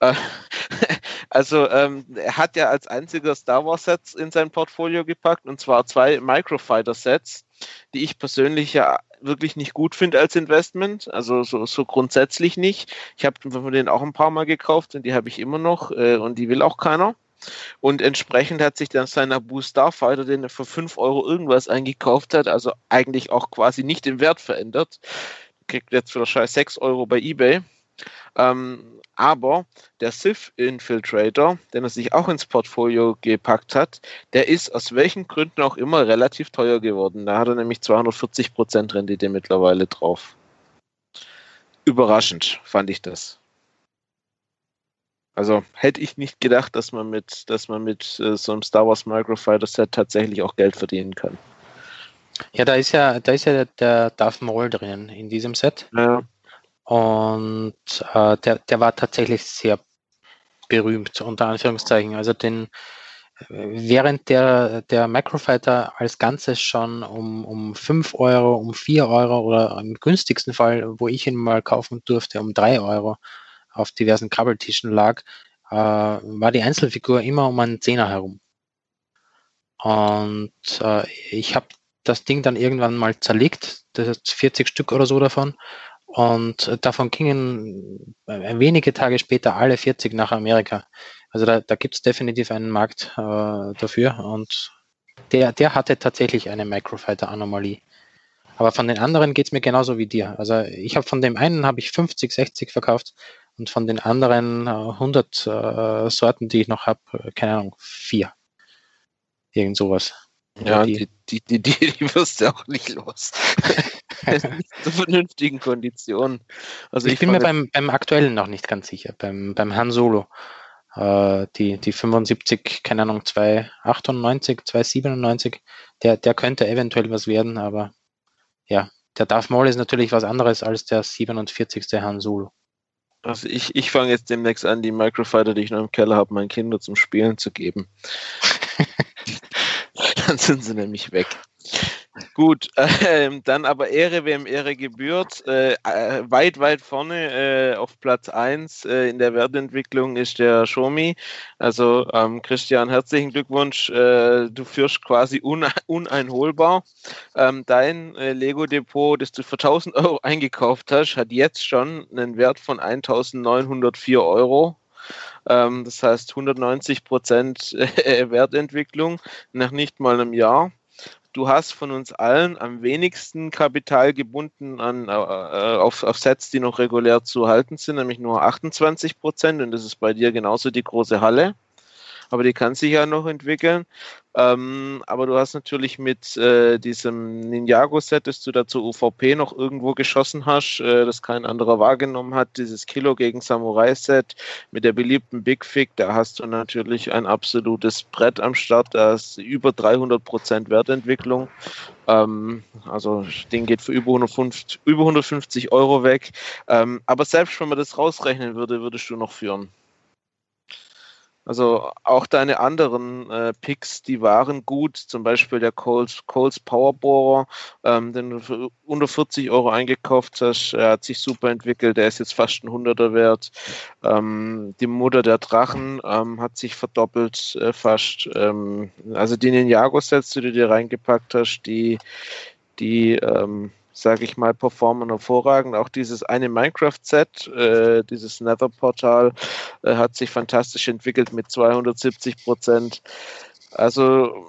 Äh, also ähm, er hat ja als einziger Star Wars-Sets in sein Portfolio gepackt, und zwar zwei Microfighter-Sets, die ich persönlich ja wirklich nicht gut finde als Investment, also so, so grundsätzlich nicht. Ich habe von denen auch ein paar Mal gekauft und die habe ich immer noch äh, und die will auch keiner. Und entsprechend hat sich dann sein Abu Starfighter, den er für 5 Euro irgendwas eingekauft hat, also eigentlich auch quasi nicht im Wert verändert. Kriegt jetzt für Scheiß 6 Euro bei eBay. Ähm, aber der Sith Infiltrator, den er sich auch ins Portfolio gepackt hat, der ist aus welchen Gründen auch immer relativ teuer geworden. Da hat er nämlich 240% Rendite mittlerweile drauf. Überraschend fand ich das. Also hätte ich nicht gedacht, dass man mit, dass man mit äh, so einem Star Wars Microfighter Set tatsächlich auch Geld verdienen kann. Ja, da ist ja, da ist ja der Darth Maul drin in diesem Set. Ja. Und äh, der, der war tatsächlich sehr berühmt, unter Anführungszeichen. Also den, während der, der Microfighter als Ganzes schon um, um 5 Euro, um 4 Euro oder im günstigsten Fall, wo ich ihn mal kaufen durfte, um 3 Euro auf diversen Krabbeltischen lag, äh, war die Einzelfigur immer um einen Zehner herum. Und äh, ich habe das Ding dann irgendwann mal zerlegt, das ist 40 Stück oder so davon. Und davon gingen äh, wenige Tage später alle 40 nach Amerika. Also da, da gibt es definitiv einen Markt äh, dafür. Und der, der hatte tatsächlich eine Microfighter-Anomalie. Aber von den anderen geht es mir genauso wie dir. Also ich habe von dem einen habe ich 50, 60 verkauft und von den anderen äh, 100 äh, Sorten, die ich noch habe, äh, keine Ahnung, vier. Irgend sowas. Ja, die, die, die, die, die wirst du auch nicht los. Zu vernünftigen Konditionen. Also ich, ich bin mir beim, beim aktuellen noch nicht ganz sicher, beim, beim Han Solo. Äh, die, die 75, keine Ahnung, 298, 297, der, der könnte eventuell was werden, aber ja, der Darth Maul ist natürlich was anderes als der 47. Han Solo. Also ich, ich fange jetzt demnächst an, die Microfighter, die ich noch im Keller habe, meinen Kindern zum Spielen zu geben. Dann sind sie nämlich weg. Gut, äh, dann aber Ehre, wem Ehre gebührt. Äh, äh, weit, weit vorne äh, auf Platz 1 äh, in der Wertentwicklung ist der Shomi. Also ähm, Christian, herzlichen Glückwunsch. Äh, du führst quasi une uneinholbar. Ähm, dein Lego-Depot, das du für 1000 Euro eingekauft hast, hat jetzt schon einen Wert von 1904 Euro. Ähm, das heißt 190 Prozent Wertentwicklung nach nicht mal einem Jahr du hast von uns allen am wenigsten Kapital gebunden an, äh, äh, auf, auf Sets, die noch regulär zu halten sind, nämlich nur 28 Prozent. Und das ist bei dir genauso die große Halle. Aber die kann sich ja noch entwickeln. Ähm, aber du hast natürlich mit äh, diesem Ninjago-Set, das du da zur UVP noch irgendwo geschossen hast, äh, das kein anderer wahrgenommen hat, dieses Kilo gegen Samurai-Set mit der beliebten Big Fig, da hast du natürlich ein absolutes Brett am Start. Da ist über 300 Prozent Wertentwicklung. Ähm, also Ding geht für über 150, über 150 Euro weg. Ähm, aber selbst wenn man das rausrechnen würde, würdest du noch führen. Also auch deine anderen äh, Picks, die waren gut, zum Beispiel der Coles, Coles Powerbohrer, ähm, den du für unter 40 Euro eingekauft hast, er hat sich super entwickelt, der ist jetzt fast ein Hunderter wert. Ähm, die Mutter der Drachen ähm, hat sich verdoppelt äh, fast. Ähm, also die Ninjago-Sets, die du dir reingepackt hast, die, die ähm, sage ich mal, performen hervorragend. Auch dieses eine Minecraft-Set, äh, dieses Nether-Portal, äh, hat sich fantastisch entwickelt mit 270 Prozent. Also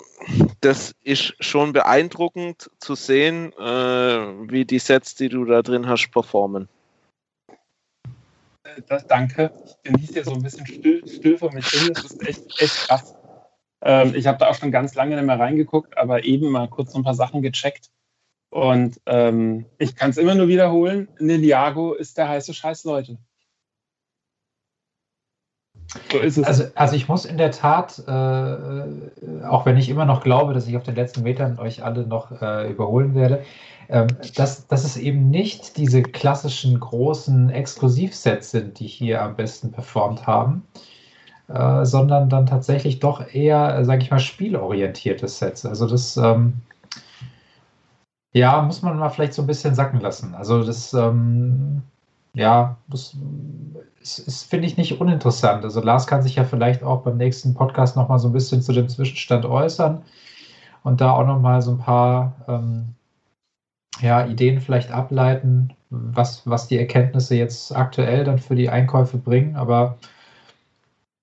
das ist schon beeindruckend zu sehen, äh, wie die Sets, die du da drin hast, performen. das, danke. Ich genieße hier so ein bisschen still, still vor mich hin. Das ist echt, echt krass. Ähm, ich habe da auch schon ganz lange nicht mehr reingeguckt, aber eben mal kurz so ein paar Sachen gecheckt. Und ähm, ich kann es immer nur wiederholen: Ninjago ist der heiße Scheiß, Leute. So ist es. Also, also ich muss in der Tat, äh, auch wenn ich immer noch glaube, dass ich auf den letzten Metern euch alle noch äh, überholen werde, ähm, dass, dass es eben nicht diese klassischen großen Exklusivsets sind, die hier am besten performt haben, äh, sondern dann tatsächlich doch eher, sage ich mal, spielorientierte Sets. Also das, ähm, ja, muss man mal vielleicht so ein bisschen sacken lassen. Also das, ähm, ja, das ist, ist finde ich, nicht uninteressant. Also Lars kann sich ja vielleicht auch beim nächsten Podcast nochmal so ein bisschen zu dem Zwischenstand äußern und da auch nochmal so ein paar ähm, ja, Ideen vielleicht ableiten, was, was die Erkenntnisse jetzt aktuell dann für die Einkäufe bringen. Aber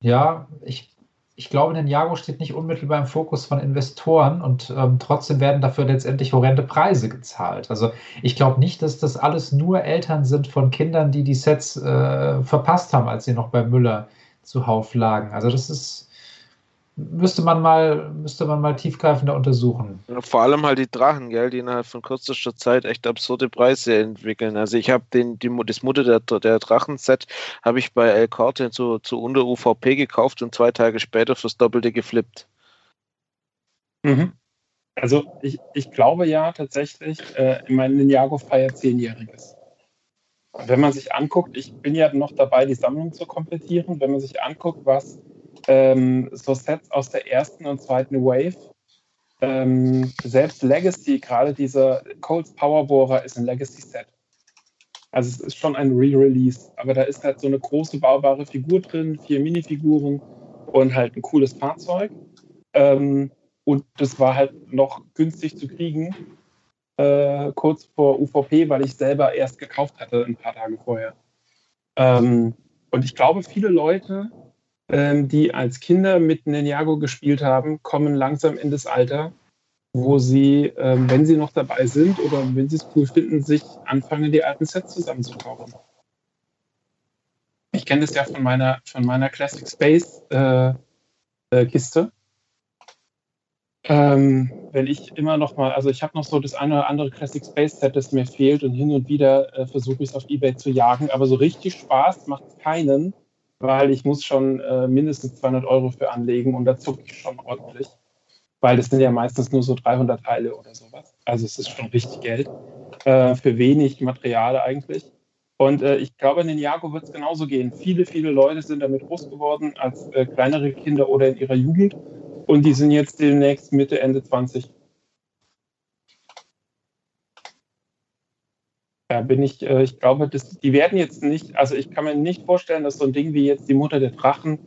ja, ich, ich glaube, Ninjago steht nicht unmittelbar im Fokus von Investoren und ähm, trotzdem werden dafür letztendlich horrende Preise gezahlt. Also ich glaube nicht, dass das alles nur Eltern sind von Kindern, die die Sets äh, verpasst haben, als sie noch bei Müller zuhauf lagen. Also das ist, müsste man mal, müsste man mal tiefgreifender untersuchen. Vor allem halt die Drachen, gell, die innerhalb von kürzester Zeit echt absurde Preise entwickeln. Also ich habe den, die, das Mutter der, der Drachenset habe ich bei El Corte zu, zu unter UVP gekauft und zwei Tage später fürs Doppelte geflippt. Mhm. Also ich, ich glaube ja tatsächlich, äh, mein Ninjago feiert zehnjähriges. Wenn man sich anguckt, ich bin ja noch dabei, die Sammlung zu komplettieren, wenn man sich anguckt, was ähm, so Sets aus der ersten und zweiten Wave. Ähm, selbst Legacy, gerade dieser Colts Powerbohrer ist ein Legacy-Set. Also es ist schon ein Re-Release, aber da ist halt so eine große baubare Figur drin, vier Minifiguren und halt ein cooles Fahrzeug. Ähm, und das war halt noch günstig zu kriegen, äh, kurz vor UVP, weil ich selber erst gekauft hatte ein paar Tage vorher. Ähm, und ich glaube, viele Leute die als Kinder mit Ninjago gespielt haben, kommen langsam in das Alter, wo sie, ähm, wenn sie noch dabei sind oder wenn sie es cool finden, sich anfangen, die alten Sets zusammenzukaufen. Ich kenne das ja von meiner, von meiner Classic Space äh, äh, Kiste. Ähm, wenn ich immer noch mal, also ich habe noch so das eine oder andere Classic Space Set, das mir fehlt und hin und wieder äh, versuche ich es auf Ebay zu jagen, aber so richtig Spaß macht keinen, weil ich muss schon äh, mindestens 200 Euro für anlegen und da zucke ich schon ordentlich, weil das sind ja meistens nur so 300 Teile oder sowas. Also es ist schon richtig Geld äh, für wenig Material eigentlich. Und äh, ich glaube, in den Jago wird es genauso gehen. Viele, viele Leute sind damit groß geworden als äh, kleinere Kinder oder in ihrer Jugend und die sind jetzt demnächst Mitte, Ende 20. Da bin ich, äh, ich glaube, das, die werden jetzt nicht, also ich kann mir nicht vorstellen, dass so ein Ding wie jetzt die Mutter der Drachen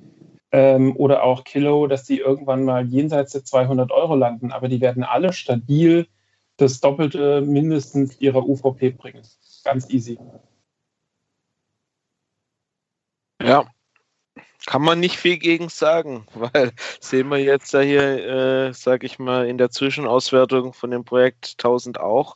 ähm, oder auch Kilo, dass die irgendwann mal jenseits der 200 Euro landen, aber die werden alle stabil das Doppelte mindestens ihrer UVP bringen. Ganz easy. Ja, kann man nicht viel gegen sagen, weil sehen wir jetzt ja hier, äh, sage ich mal, in der Zwischenauswertung von dem Projekt 1000 auch.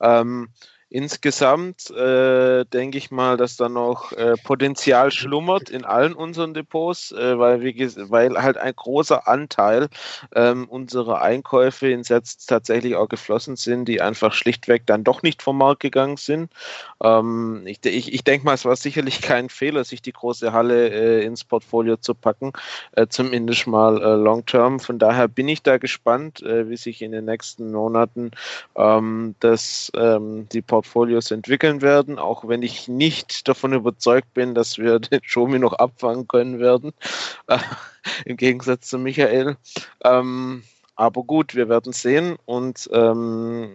Ähm, Insgesamt äh, denke ich mal, dass da noch äh, Potenzial schlummert in allen unseren Depots, äh, weil, wie, weil halt ein großer Anteil ähm, unserer Einkäufe in Sets tatsächlich auch geflossen sind, die einfach schlichtweg dann doch nicht vom Markt gegangen sind. Ähm, ich, ich, ich denke mal, es war sicherlich kein Fehler, sich die große Halle äh, ins Portfolio zu packen, äh, zumindest mal äh, long term. Von daher bin ich da gespannt, wie sich in den nächsten Monaten ähm, das, ähm, die Portfolio Portfolios entwickeln werden, auch wenn ich nicht davon überzeugt bin, dass wir den Shomi noch abfangen können werden, äh, im Gegensatz zu Michael. Ähm, aber gut, wir werden sehen und ähm,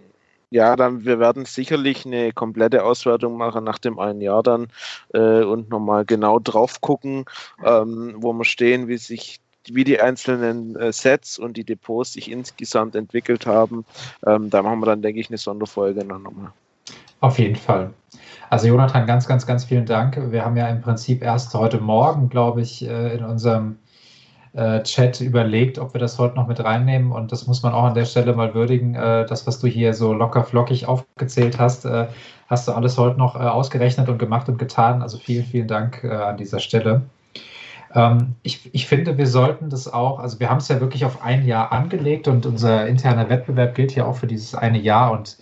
ja, dann wir werden sicherlich eine komplette Auswertung machen nach dem einen Jahr dann äh, und nochmal genau drauf gucken, ähm, wo wir stehen, wie sich wie die einzelnen äh, Sets und die Depots sich insgesamt entwickelt haben. Ähm, da machen wir dann, denke ich, eine Sonderfolge noch nochmal. Auf jeden Fall. Also Jonathan, ganz, ganz, ganz vielen Dank. Wir haben ja im Prinzip erst heute Morgen, glaube ich, äh, in unserem äh, Chat überlegt, ob wir das heute noch mit reinnehmen. Und das muss man auch an der Stelle mal würdigen. Äh, das, was du hier so locker flockig aufgezählt hast, hast du alles heute noch ausgerechnet und gemacht und getan. Also vielen, vielen Dank an dieser Stelle. Ähm, ich, ich finde, wir sollten das auch, also wir haben es ja wirklich auf ein Jahr angelegt und unser interner Wettbewerb gilt ja auch für dieses eine Jahr. Und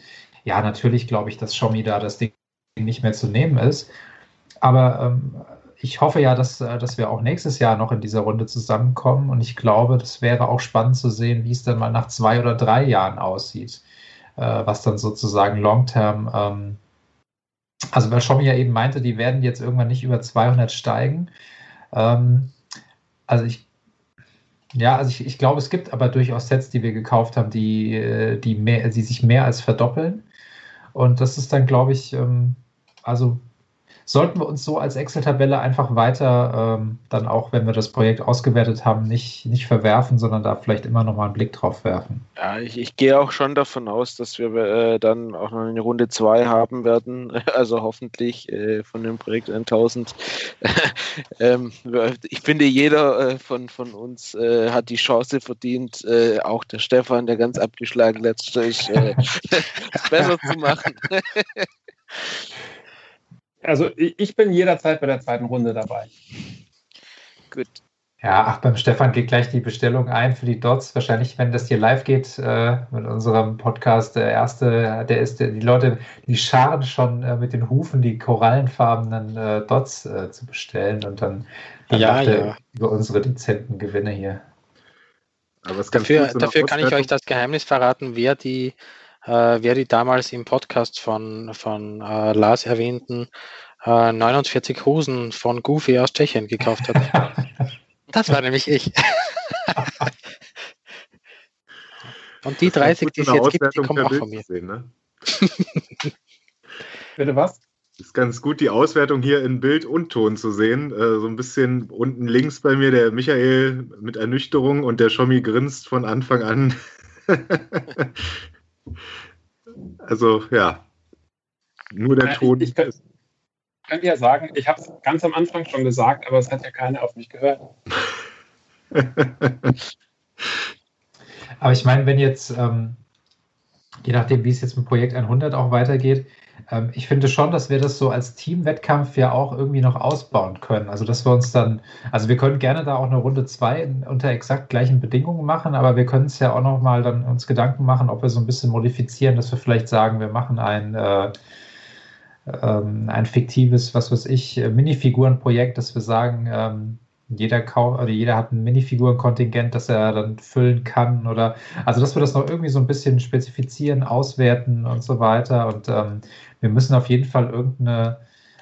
ja, natürlich glaube ich, dass Xiaomi da das Ding nicht mehr zu nehmen ist. Aber ähm, ich hoffe ja, dass, äh, dass wir auch nächstes Jahr noch in dieser Runde zusammenkommen. Und ich glaube, das wäre auch spannend zu sehen, wie es dann mal nach zwei oder drei Jahren aussieht. Äh, was dann sozusagen long-term, ähm, also weil Xiaomi ja eben meinte, die werden jetzt irgendwann nicht über 200 steigen. Ähm, also ich, ja, also ich, ich glaube, es gibt aber durchaus Sets, die wir gekauft haben, die, äh, die, mehr, die sich mehr als verdoppeln. Und das ist dann, glaube ich, ähm, also sollten wir uns so als Excel-Tabelle einfach weiter ähm, dann auch, wenn wir das Projekt ausgewertet haben, nicht, nicht verwerfen, sondern da vielleicht immer noch mal einen Blick drauf werfen. Ja, ich, ich gehe auch schon davon aus, dass wir äh, dann auch noch eine Runde 2 haben werden, also hoffentlich äh, von dem Projekt 1000. ähm, ich finde, jeder äh, von, von uns äh, hat die Chance verdient, äh, auch der Stefan, der ganz abgeschlagen letztlich, äh, es besser zu machen. Also ich bin jederzeit bei der zweiten Runde dabei. Gut. Ja, ach, beim Stefan geht gleich die Bestellung ein für die Dots. Wahrscheinlich, wenn das hier live geht äh, mit unserem Podcast, der erste, der ist, die Leute, die scharen schon äh, mit den Hufen die korallenfarbenen äh, Dots äh, zu bestellen und dann, dann ja, ja. über unsere dezenten Gewinne hier. Aber dafür, so dafür kann ich euch das Geheimnis verraten, wer die äh, wer die damals im Podcast von, von äh, Lars erwähnten äh, 49 Hosen von Goofy aus Tschechien gekauft hat. das war nämlich ich. Und die 30, die es jetzt gibt, die kommen auch von mir. Sehen, ne? Bitte was? ist ganz gut, die Auswertung hier in Bild und Ton zu sehen. Äh, so ein bisschen unten links bei mir der Michael mit Ernüchterung und der Schommi grinst von Anfang an. Also ja, nur der ja, Ton. Ich, ich kann, kann ja sagen, ich habe es ganz am Anfang schon gesagt, aber es hat ja keiner auf mich gehört. aber ich meine, wenn jetzt, ähm, je nachdem, wie es jetzt mit Projekt 100 auch weitergeht, ähm, ich finde schon, dass wir das so als Teamwettkampf ja auch irgendwie noch ausbauen können. Also, dass wir uns dann, also wir können gerne da auch eine Runde 2 unter exakt gleichen Bedingungen machen, aber wir können es ja auch noch mal dann uns Gedanken machen, ob wir so ein bisschen modifizieren, dass wir vielleicht sagen, wir machen ein, äh, ähm, ein fiktives, was weiß ich, Minifigurenprojekt, dass wir sagen, ähm, jeder Kau oder jeder hat ein Minifigurenkontingent, das er dann füllen kann oder also dass wir das noch irgendwie so ein bisschen spezifizieren, auswerten und so weiter. Und ähm, wir müssen auf jeden Fall irgendeine,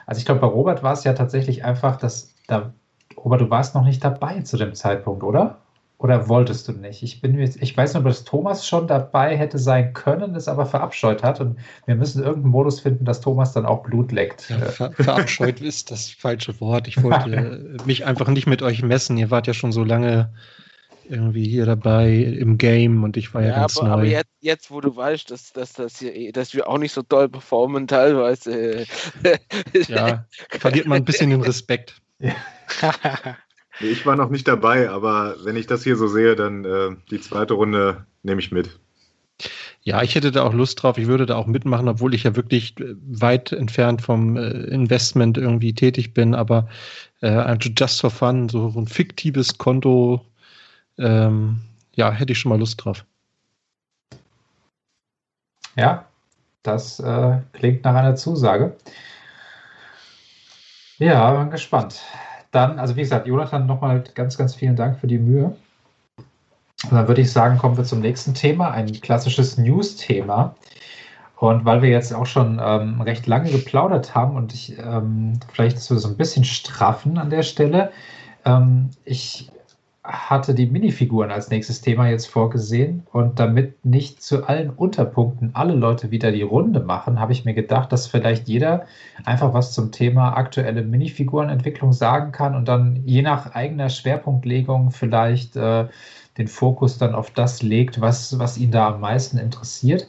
also ich glaube, bei Robert war es ja tatsächlich einfach, dass da, Robert, du warst noch nicht dabei zu dem Zeitpunkt, oder? Oder wolltest du nicht? Ich, bin jetzt, ich weiß nur, dass Thomas schon dabei hätte sein können, es aber verabscheut hat. Und wir müssen irgendeinen Modus finden, dass Thomas dann auch Blut leckt. Ja, ver verabscheut ist das falsche Wort. Ich wollte mich einfach nicht mit euch messen. Ihr wart ja schon so lange irgendwie hier dabei im Game und ich war ja, ja ganz aber, neu. Aber jetzt, jetzt, wo du weißt, dass, dass, dass, hier, dass wir auch nicht so doll performen teilweise. ja, verliert man ein bisschen den Respekt. Ich war noch nicht dabei, aber wenn ich das hier so sehe, dann äh, die zweite Runde nehme ich mit. Ja, ich hätte da auch Lust drauf. Ich würde da auch mitmachen, obwohl ich ja wirklich äh, weit entfernt vom äh, Investment irgendwie tätig bin. Aber äh, just for fun, so ein fiktives Konto, ähm, ja, hätte ich schon mal Lust drauf. Ja, das äh, klingt nach einer Zusage. Ja, bin gespannt. Dann, also wie gesagt, Jonathan, nochmal ganz, ganz vielen Dank für die Mühe. Und dann würde ich sagen, kommen wir zum nächsten Thema, ein klassisches News-Thema. Und weil wir jetzt auch schon ähm, recht lange geplaudert haben und ich ähm, vielleicht so ein bisschen straffen an der Stelle, ähm, ich hatte die Minifiguren als nächstes Thema jetzt vorgesehen. Und damit nicht zu allen Unterpunkten alle Leute wieder die Runde machen, habe ich mir gedacht, dass vielleicht jeder einfach was zum Thema aktuelle Minifigurenentwicklung sagen kann und dann je nach eigener Schwerpunktlegung vielleicht äh, den Fokus dann auf das legt, was, was ihn da am meisten interessiert.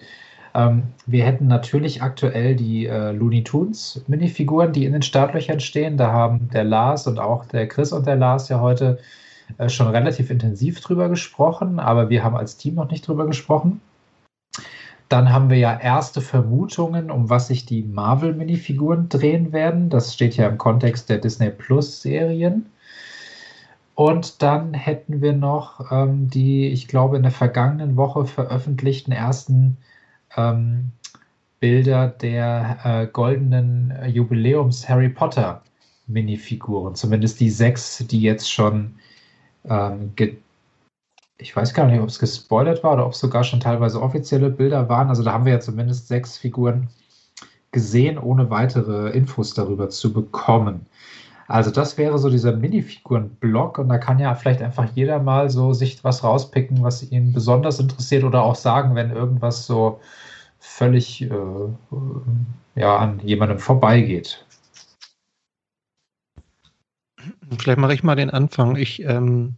Ähm, wir hätten natürlich aktuell die äh, Looney Tunes Minifiguren, die in den Startlöchern stehen. Da haben der Lars und auch der Chris und der Lars ja heute äh, schon relativ intensiv drüber gesprochen, aber wir haben als Team noch nicht drüber gesprochen. Dann haben wir ja erste Vermutungen, um was sich die Marvel-Minifiguren drehen werden. Das steht ja im Kontext der Disney Plus-Serien. Und dann hätten wir noch ähm, die, ich glaube, in der vergangenen Woche veröffentlichten ersten ähm, Bilder der äh, goldenen Jubiläums Harry Potter Minifiguren. Zumindest die sechs, die jetzt schon ähm, ich weiß gar nicht, ob es gespoilert war oder ob es sogar schon teilweise offizielle Bilder waren. Also da haben wir ja zumindest sechs Figuren gesehen, ohne weitere Infos darüber zu bekommen. Also das wäre so dieser Minifiguren-Block und da kann ja vielleicht einfach jeder mal so sich was rauspicken, was ihn besonders interessiert oder auch sagen, wenn irgendwas so völlig äh, ja, an jemandem vorbeigeht. Vielleicht mache ich mal den Anfang. Ich, ähm,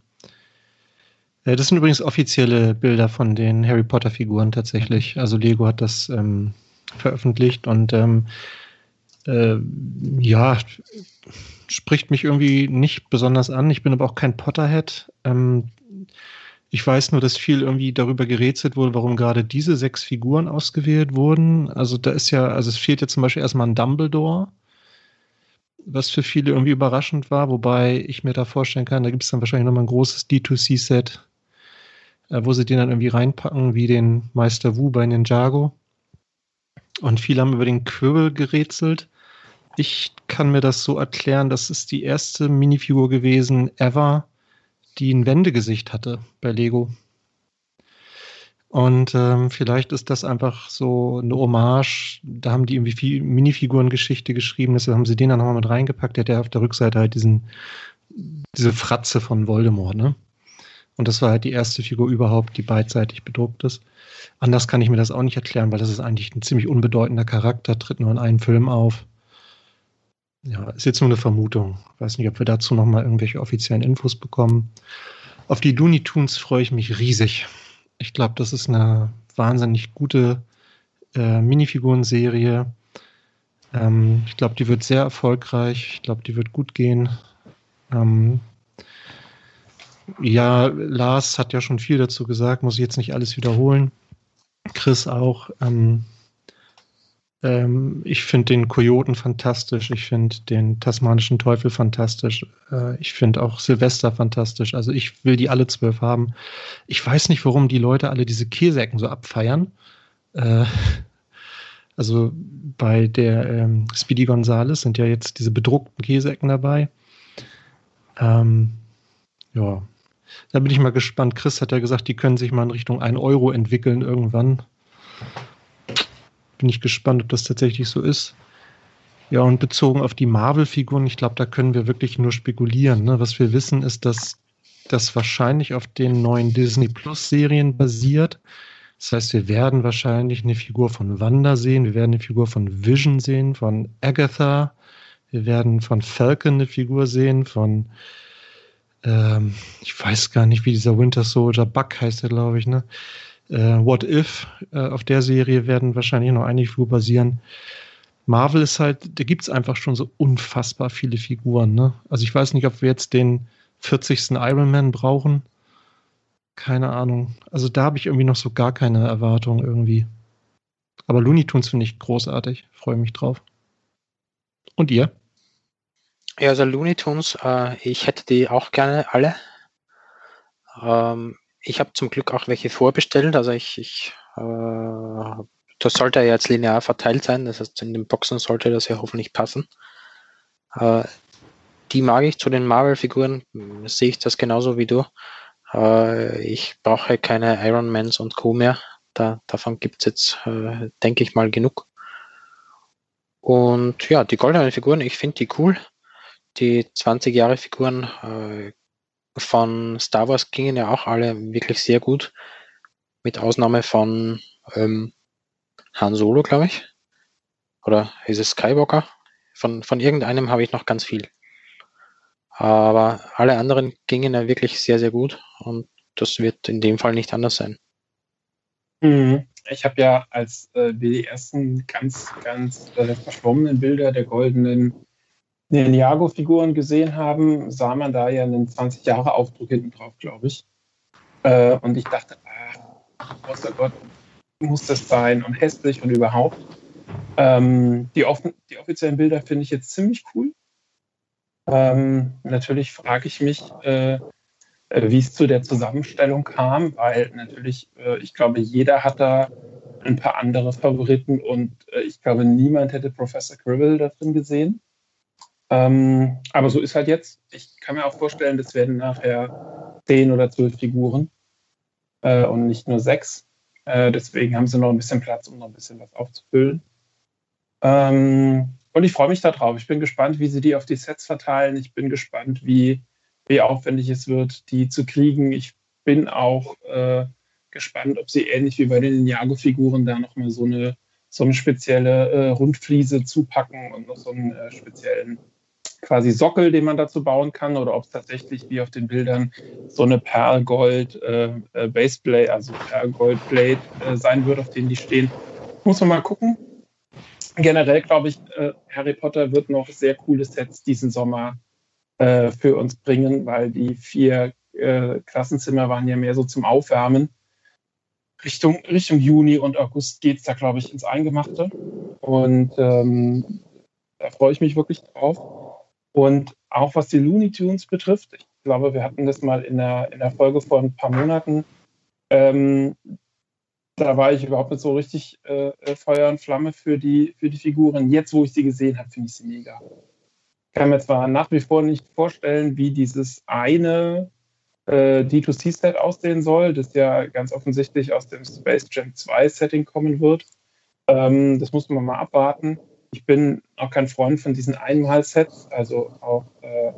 äh, das sind übrigens offizielle Bilder von den Harry Potter-Figuren tatsächlich. Also Lego hat das ähm, veröffentlicht und ähm, äh, ja, spricht mich irgendwie nicht besonders an. Ich bin aber auch kein Potterhead. Ähm, ich weiß nur, dass viel irgendwie darüber gerätselt wurde, warum gerade diese sechs Figuren ausgewählt wurden. Also da ist ja, also es fehlt ja zum Beispiel erstmal ein Dumbledore, was für viele irgendwie überraschend war, wobei ich mir da vorstellen kann, da gibt es dann wahrscheinlich nochmal ein großes D2C-Set, äh, wo sie den dann irgendwie reinpacken, wie den Meister Wu bei Ninjago. Und viele haben über den Quirrell gerätselt. Ich kann mir das so erklären, das ist die erste Minifigur gewesen ever, die ein Wendegesicht hatte bei Lego. Und ähm, vielleicht ist das einfach so eine Hommage. Da haben die irgendwie viel Minifigurengeschichte geschrieben, deshalb haben sie den dann nochmal mit reingepackt. Der hat ja auf der Rückseite halt diesen, diese Fratze von Voldemort, ne? Und das war halt die erste Figur überhaupt, die beidseitig bedruckt ist. Anders kann ich mir das auch nicht erklären, weil das ist eigentlich ein ziemlich unbedeutender Charakter, tritt nur in einem Film auf. Ja, ist jetzt nur eine Vermutung. Weiß nicht, ob wir dazu nochmal irgendwelche offiziellen Infos bekommen. Auf die Looney Tunes freue ich mich riesig. Ich glaube, das ist eine wahnsinnig gute äh, Minifiguren-Serie. Ähm, ich glaube, die wird sehr erfolgreich. Ich glaube, die wird gut gehen. Ähm, ja, Lars hat ja schon viel dazu gesagt, muss ich jetzt nicht alles wiederholen. Chris auch. Ähm, ähm, ich finde den Kojoten fantastisch. Ich finde den tasmanischen Teufel fantastisch. Äh, ich finde auch Silvester fantastisch. Also ich will die alle zwölf haben. Ich weiß nicht, warum die Leute alle diese Käsecken so abfeiern. Äh, also bei der ähm, Speedy Gonzales sind ja jetzt diese bedruckten Käsecken dabei. Ähm, ja, da bin ich mal gespannt. Chris hat ja gesagt, die können sich mal in Richtung 1 Euro entwickeln irgendwann bin ich gespannt, ob das tatsächlich so ist. Ja, und bezogen auf die Marvel-Figuren, ich glaube, da können wir wirklich nur spekulieren. Ne? Was wir wissen, ist, dass das wahrscheinlich auf den neuen Disney Plus-Serien basiert. Das heißt, wir werden wahrscheinlich eine Figur von Wanda sehen, wir werden eine Figur von Vision sehen, von Agatha, wir werden von Falcon eine Figur sehen, von ähm, ich weiß gar nicht, wie dieser Winter Soldier, Buck heißt glaube ich, ne? Äh, What If, äh, auf der Serie werden wahrscheinlich noch einige Figuren basieren. Marvel ist halt, da gibt es einfach schon so unfassbar viele Figuren. Ne? Also ich weiß nicht, ob wir jetzt den 40. Iron Man brauchen. Keine Ahnung. Also da habe ich irgendwie noch so gar keine Erwartung irgendwie. Aber Looney Tunes finde ich großartig. Freue mich drauf. Und ihr? Ja, also Looney Tunes, äh, ich hätte die auch gerne alle. Ähm, ich habe zum Glück auch welche vorbestellt. Also ich, ich äh, das sollte ja jetzt linear verteilt sein. Das heißt, in den Boxen sollte das ja hoffentlich passen. Äh, die mag ich zu den Marvel-Figuren, sehe ich das genauso wie du. Äh, ich brauche keine Ironmans und Co. mehr. Da, davon gibt es jetzt, äh, denke ich mal, genug. Und ja, die goldenen Figuren, ich finde die cool. Die 20 Jahre Figuren äh, von Star Wars gingen ja auch alle wirklich sehr gut. Mit Ausnahme von ähm, Han Solo, glaube ich. Oder ist es Skywalker? Von, von irgendeinem habe ich noch ganz viel. Aber alle anderen gingen ja wirklich sehr, sehr gut. Und das wird in dem Fall nicht anders sein. Mhm. Ich habe ja, als äh, wir die ersten ganz, ganz äh, verschwommenen Bilder der goldenen Ninjago-Figuren gesehen haben, sah man da ja einen 20-Jahre-Aufdruck hinten drauf, glaube ich. Äh, und ich dachte, großer Gott, muss das sein und hässlich und überhaupt. Ähm, die, offen, die offiziellen Bilder finde ich jetzt ziemlich cool. Ähm, natürlich frage ich mich, äh, äh, wie es zu der Zusammenstellung kam, weil natürlich, äh, ich glaube, jeder hat da ein paar andere Favoriten und äh, ich glaube, niemand hätte Professor Cribble da drin gesehen. Ähm, aber so ist halt jetzt. Ich kann mir auch vorstellen, das werden nachher zehn oder zwölf Figuren äh, und nicht nur sechs. Äh, deswegen haben sie noch ein bisschen Platz, um noch ein bisschen was aufzufüllen. Ähm, und ich freue mich darauf. Ich bin gespannt, wie sie die auf die Sets verteilen. Ich bin gespannt, wie, wie aufwendig es wird, die zu kriegen. Ich bin auch äh, gespannt, ob sie ähnlich wie bei den Ninjago-Figuren da nochmal so eine, so eine spezielle äh, Rundfliese zupacken und noch so einen äh, speziellen quasi Sockel, den man dazu bauen kann, oder ob es tatsächlich wie auf den Bildern so eine Perlgold äh, äh, Baseblade, also Perlgold Blade äh, sein wird, auf denen die stehen. Muss man mal gucken. Generell glaube ich, äh, Harry Potter wird noch sehr coole Sets diesen Sommer äh, für uns bringen, weil die vier äh, Klassenzimmer waren ja mehr so zum Aufwärmen. Richtung, Richtung Juni und August geht es da, glaube ich, ins Eingemachte. Und ähm, da freue ich mich wirklich drauf. Und auch was die Looney Tunes betrifft, ich glaube, wir hatten das mal in der, in der Folge vor ein paar Monaten. Ähm, da war ich überhaupt nicht so richtig äh, Feuer und Flamme für die, für die Figuren. Jetzt, wo ich sie gesehen habe, finde ich sie mega. Ich kann mir zwar nach wie vor nicht vorstellen, wie dieses eine äh, D2C-Set aussehen soll, das ja ganz offensichtlich aus dem Space Jam 2 Setting kommen wird. Ähm, das muss man mal abwarten. Ich bin auch kein Freund von diesen Einmal-Sets, also auch äh,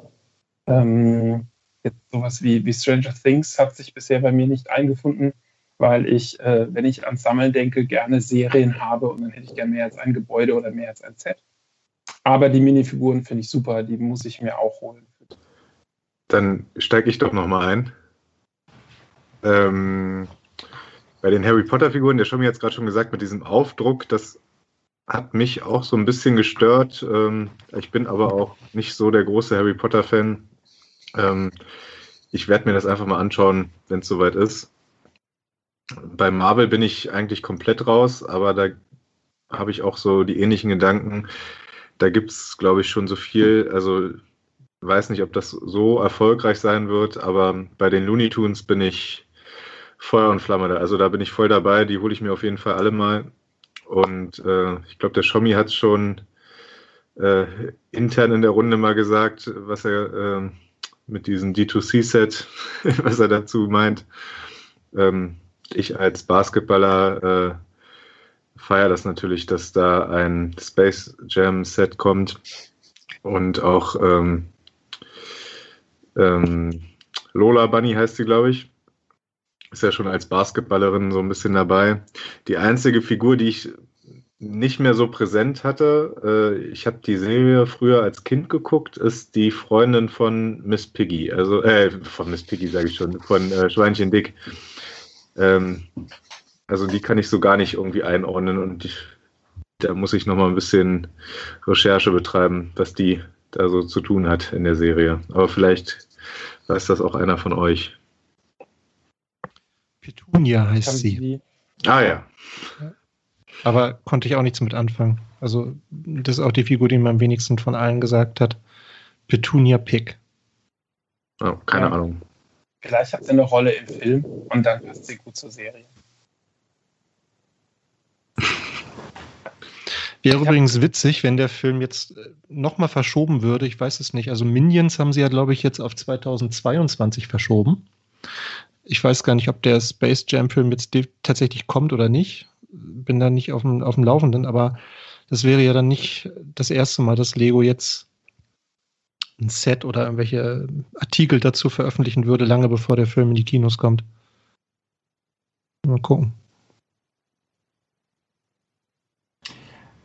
ähm, jetzt sowas wie, wie Stranger Things hat sich bisher bei mir nicht eingefunden, weil ich, äh, wenn ich ans Sammeln denke, gerne Serien habe und dann hätte ich gerne mehr als ein Gebäude oder mehr als ein Set. Aber die Minifiguren finde ich super, die muss ich mir auch holen. Dann steige ich doch nochmal ein. Ähm, bei den Harry Potter-Figuren, der Schommi hat es gerade schon gesagt, mit diesem Aufdruck, das hat mich auch so ein bisschen gestört. Ähm, ich bin aber auch nicht so der große Harry Potter-Fan. Ähm, ich werde mir das einfach mal anschauen, wenn es soweit ist. Bei Marvel bin ich eigentlich komplett raus, aber da habe ich auch so die ähnlichen Gedanken. Da gibt es, glaube ich, schon so viel. Also weiß nicht, ob das so erfolgreich sein wird, aber bei den Looney Tunes bin ich Feuer und Flamme da. Also da bin ich voll dabei. Die hole ich mir auf jeden Fall alle mal. Und äh, ich glaube, der Schommi hat schon äh, intern in der Runde mal gesagt, was er äh, mit diesem D2C-Set, was er dazu meint. Ähm, ich als Basketballer äh, feiere das natürlich, dass da ein Space Jam Set kommt und auch ähm, ähm, Lola Bunny heißt sie, glaube ich ist ja schon als Basketballerin so ein bisschen dabei. Die einzige Figur, die ich nicht mehr so präsent hatte, äh, ich habe die Serie früher als Kind geguckt, ist die Freundin von Miss Piggy. Also, äh, von Miss Piggy sage ich schon, von äh, Schweinchen Dick. Ähm, also die kann ich so gar nicht irgendwie einordnen und ich, da muss ich nochmal ein bisschen Recherche betreiben, was die da so zu tun hat in der Serie. Aber vielleicht weiß das auch einer von euch. Petunia heißt sie. Ah ja. Aber konnte ich auch nichts mit anfangen. Also, das ist auch die Figur, die mir am wenigsten von allen gesagt hat. Petunia Pick. Oh, keine ja. Ahnung. Vielleicht hat sie eine Rolle im Film und dann passt sie gut zur Serie. Wäre übrigens witzig, wenn der Film jetzt äh, nochmal verschoben würde. Ich weiß es nicht. Also Minions haben sie ja, glaube ich, jetzt auf 2022 verschoben. Ich weiß gar nicht, ob der Space Jam-Film jetzt tatsächlich kommt oder nicht. Bin da nicht auf dem, auf dem Laufenden, aber das wäre ja dann nicht das erste Mal, dass Lego jetzt ein Set oder irgendwelche Artikel dazu veröffentlichen würde, lange bevor der Film in die Kinos kommt. Mal gucken.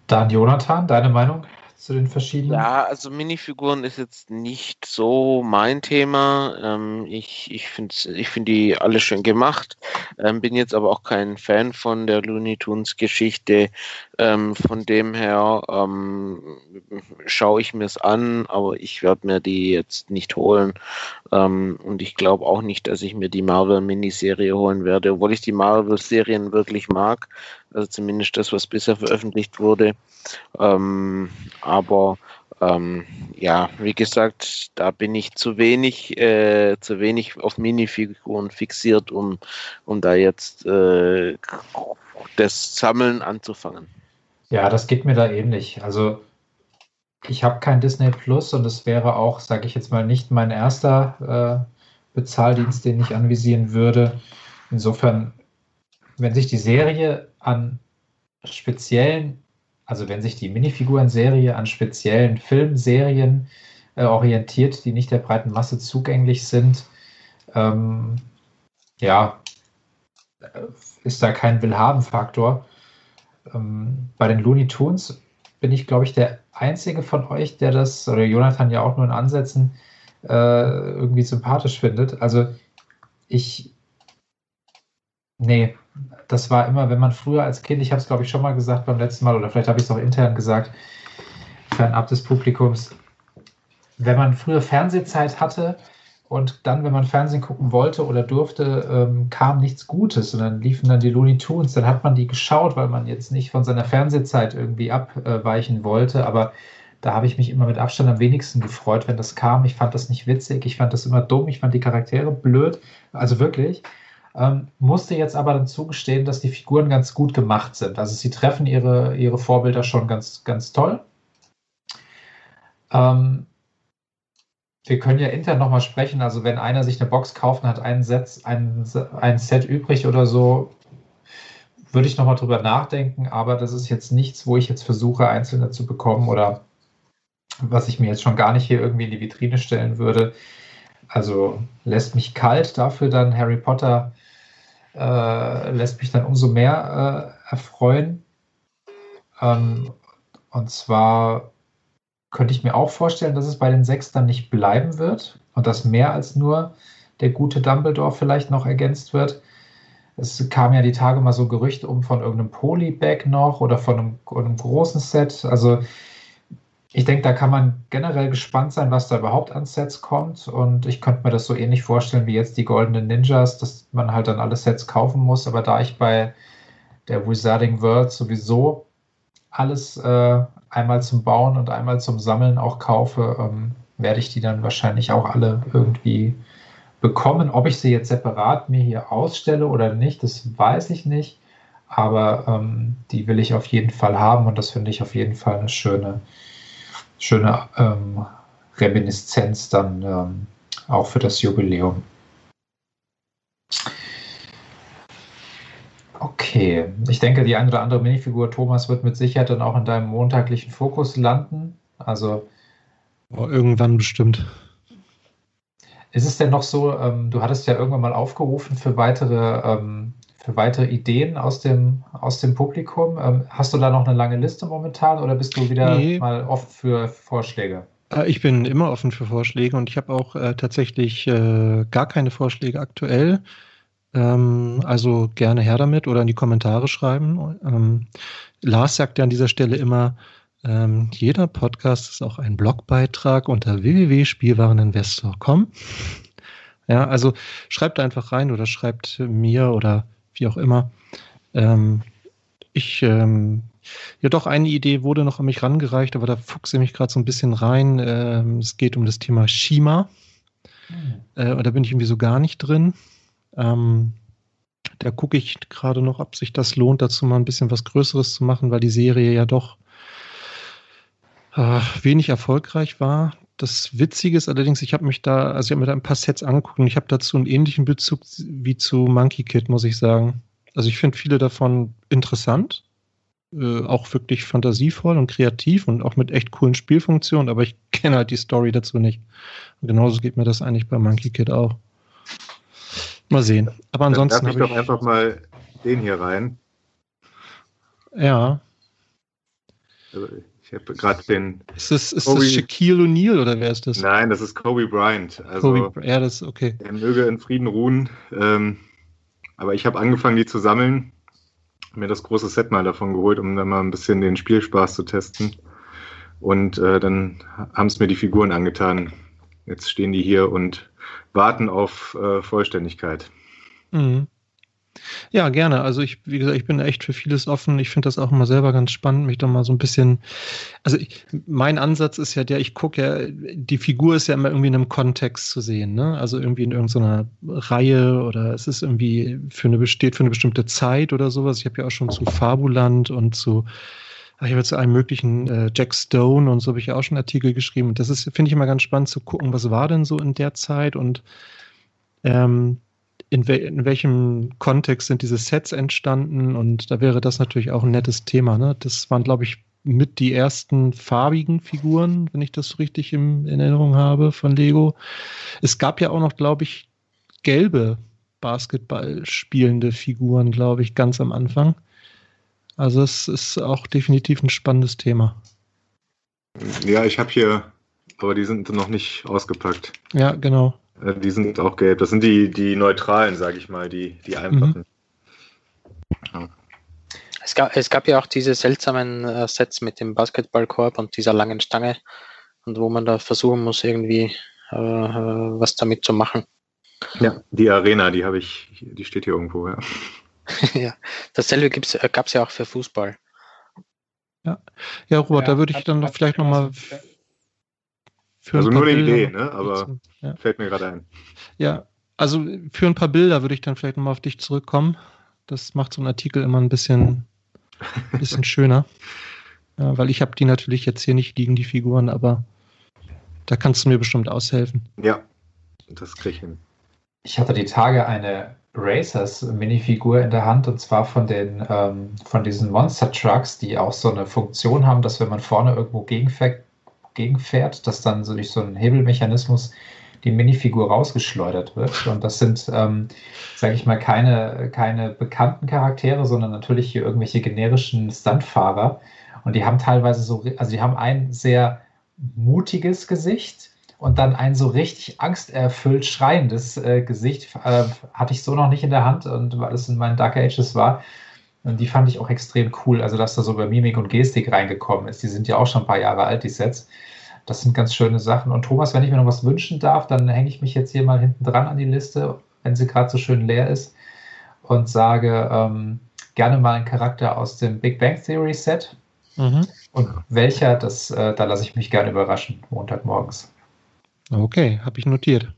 Dann Jonathan, deine Meinung? Zu den verschiedenen? Ja, also Minifiguren ist jetzt nicht so mein Thema. Ähm, ich ich finde ich find die alle schön gemacht. ähm, bin jetzt aber auch kein Fan von der Looney Tunes Geschichte. Ähm, von dem her ähm, schaue ich mir es an, aber ich werde mir die jetzt nicht holen. Ähm, und ich glaube auch nicht, dass ich mir die Marvel Miniserie holen werde, obwohl ich die Marvel Serien wirklich mag. Also zumindest das, was bisher veröffentlicht wurde. Ähm, aber ähm, ja, wie gesagt, da bin ich zu wenig, äh, zu wenig auf Minifiguren fixiert, um, um da jetzt äh, das Sammeln anzufangen. Ja, das geht mir da ähnlich. Also ich habe kein Disney Plus und es wäre auch, sage ich jetzt mal, nicht mein erster äh, Bezahldienst, den ich anvisieren würde. Insofern, wenn sich die Serie an speziellen also wenn sich die Minifiguren-Serie an speziellen Filmserien äh, orientiert, die nicht der breiten Masse zugänglich sind, ähm, ja, äh, ist da kein Willhaben-Faktor. Ähm, bei den Looney Tunes bin ich, glaube ich, der einzige von euch, der das, oder Jonathan ja auch nur in Ansätzen, äh, irgendwie sympathisch findet. Also ich, nee, das war immer, wenn man früher als Kind, ich habe es glaube ich schon mal gesagt beim letzten Mal oder vielleicht habe ich es auch intern gesagt, fernab des Publikums, wenn man früher Fernsehzeit hatte und dann, wenn man Fernsehen gucken wollte oder durfte, ähm, kam nichts Gutes und dann liefen dann die Looney Tunes, dann hat man die geschaut, weil man jetzt nicht von seiner Fernsehzeit irgendwie abweichen wollte, aber da habe ich mich immer mit Abstand am wenigsten gefreut, wenn das kam. Ich fand das nicht witzig, ich fand das immer dumm, ich fand die Charaktere blöd, also wirklich. Ähm, musste jetzt aber dann zugestehen, dass die Figuren ganz gut gemacht sind. Also sie treffen ihre, ihre Vorbilder schon ganz, ganz toll. Ähm, wir können ja intern nochmal sprechen. Also wenn einer sich eine Box kauft und hat einen Set, ein, ein Set übrig oder so, würde ich nochmal drüber nachdenken. Aber das ist jetzt nichts, wo ich jetzt versuche, einzelne zu bekommen oder was ich mir jetzt schon gar nicht hier irgendwie in die Vitrine stellen würde. Also lässt mich kalt dafür dann Harry Potter äh, lässt mich dann umso mehr äh, erfreuen. Ähm, und zwar könnte ich mir auch vorstellen, dass es bei den sechs dann nicht bleiben wird und dass mehr als nur der gute Dumbledore vielleicht noch ergänzt wird. Es kam ja die Tage mal so Gerüchte um von irgendeinem Polybag noch oder von einem, einem großen Set. Also ich denke, da kann man generell gespannt sein, was da überhaupt an Sets kommt. Und ich könnte mir das so ähnlich vorstellen wie jetzt die Goldenen Ninjas, dass man halt dann alle Sets kaufen muss. Aber da ich bei der Wizarding World sowieso alles äh, einmal zum Bauen und einmal zum Sammeln auch kaufe, ähm, werde ich die dann wahrscheinlich auch alle irgendwie bekommen. Ob ich sie jetzt separat mir hier ausstelle oder nicht, das weiß ich nicht. Aber ähm, die will ich auf jeden Fall haben und das finde ich auf jeden Fall eine schöne schöne ähm, Reminiszenz dann ähm, auch für das Jubiläum. Okay, ich denke, die eine oder andere Minifigur, Thomas, wird mit Sicherheit dann auch in deinem montaglichen Fokus landen. Also oh, irgendwann bestimmt. Ist es denn noch so, ähm, du hattest ja irgendwann mal aufgerufen für weitere ähm, für weitere Ideen aus dem, aus dem Publikum. Ähm, hast du da noch eine lange Liste momentan oder bist du wieder nee. mal offen für Vorschläge? Äh, ich bin immer offen für Vorschläge und ich habe auch äh, tatsächlich äh, gar keine Vorschläge aktuell. Ähm, also gerne her damit oder in die Kommentare schreiben. Ähm, Lars sagt ja an dieser Stelle immer, ähm, jeder Podcast ist auch ein Blogbeitrag unter www.spielwareninvestor.com. Ja, also schreibt einfach rein oder schreibt mir oder wie auch immer. Ähm, ich, ähm, ja doch, eine Idee wurde noch an mich rangereicht, aber da fuchse ich mich gerade so ein bisschen rein. Ähm, es geht um das Thema Shima. Mhm. Äh, und da bin ich irgendwie so gar nicht drin. Ähm, da gucke ich gerade noch, ob sich das lohnt, dazu mal ein bisschen was Größeres zu machen, weil die Serie ja doch äh, wenig erfolgreich war. Das Witzige ist allerdings, ich habe mich da, also ich habe mir da ein paar Sets angeguckt und ich habe dazu einen ähnlichen Bezug wie zu Monkey Kid, muss ich sagen. Also ich finde viele davon interessant, äh, auch wirklich fantasievoll und kreativ und auch mit echt coolen Spielfunktionen, aber ich kenne halt die Story dazu nicht. Und genauso geht mir das eigentlich bei Monkey Kid auch. Mal sehen. Aber ansonsten. Dann darf ich doch einfach mal den hier rein. Ja. Also ich habe gerade den. Ist das, ist Kobe, das Shaquille O'Neal oder wer ist das? Nein, das ist Kobe Bryant. Also, Kobe, ja, das ist okay. Er möge in Frieden ruhen. Ähm, Aber ich habe angefangen, die zu sammeln, mir das große Set mal davon geholt, um dann mal ein bisschen den Spielspaß zu testen. Und äh, dann haben es mir die Figuren angetan. Jetzt stehen die hier und warten auf äh, Vollständigkeit. Mhm. Ja, gerne. Also ich, wie gesagt, ich bin echt für vieles offen. Ich finde das auch immer selber ganz spannend, mich da mal so ein bisschen. Also ich, mein Ansatz ist ja der, ich gucke ja, die Figur ist ja immer irgendwie in einem Kontext zu sehen, ne? Also irgendwie in irgendeiner Reihe oder es ist irgendwie für eine besteht für eine bestimmte Zeit oder sowas. Ich habe ja auch schon zu Fabuland und zu ich habe zu einem möglichen äh, Jack Stone und so habe ich ja auch schon Artikel geschrieben. Und das ist, finde ich immer ganz spannend zu gucken, was war denn so in der Zeit und ähm, in, we in, welchem Kontext sind diese Sets entstanden und da wäre das natürlich auch ein nettes Thema. Ne? Das waren, glaube ich, mit die ersten farbigen Figuren, wenn ich das so richtig im, in Erinnerung habe von Lego. Es gab ja auch noch, glaube ich, gelbe Basketball spielende Figuren, glaube ich, ganz am Anfang. Also es ist auch definitiv ein spannendes Thema. Ja, ich habe hier, aber die sind noch nicht ausgepackt. Ja, genau. Äh, die sind auch gelb. Das sind die, die neutralen, sage ich mal, die, die einfachen. Mhm. Ja. Es, gab, es gab ja auch diese seltsamen äh, Sets mit dem Basketballkorb und dieser langen Stange und wo man da versuchen muss, irgendwie äh, äh was damit zu machen. Ja, die Arena, die habe ich, die steht hier irgendwo, ja. ja, dasselbe gab es ja auch für Fußball. Ja, ja Robert, ja, da würde ich dann noch vielleicht nochmal also nur eine Bilder Idee, ne? aber ja. fällt mir gerade ein. Ja, also für ein paar Bilder würde ich dann vielleicht nochmal auf dich zurückkommen. Das macht so einen Artikel immer ein bisschen, ein bisschen schöner. Ja, weil ich habe die natürlich jetzt hier nicht gegen die Figuren, aber da kannst du mir bestimmt aushelfen. Ja, das kriege ich hin. Ich hatte die Tage eine Racers Minifigur in der Hand und zwar von den ähm, von diesen Monster Trucks, die auch so eine Funktion haben, dass wenn man vorne irgendwo gegenfährt, gegenfährt, dass dann so durch so einen Hebelmechanismus die Minifigur rausgeschleudert wird. Und das sind, ähm, sage ich mal, keine, keine bekannten Charaktere, sondern natürlich hier irgendwelche generischen Stuntfahrer. Und die haben teilweise so, also die haben ein sehr mutiges Gesicht und dann ein so richtig angsterfüllt schreiendes äh, Gesicht. Äh, hatte ich so noch nicht in der Hand und weil es in meinen Dark Ages war. Und die fand ich auch extrem cool, also dass da so über Mimik und Gestik reingekommen ist. Die sind ja auch schon ein paar Jahre alt, die Sets. Das sind ganz schöne Sachen. Und Thomas, wenn ich mir noch was wünschen darf, dann hänge ich mich jetzt hier mal hinten dran an die Liste, wenn sie gerade so schön leer ist, und sage ähm, gerne mal einen Charakter aus dem Big Bang Theory Set. Mhm. Und welcher, das, äh, da lasse ich mich gerne überraschen, Montagmorgens. Okay, habe ich notiert.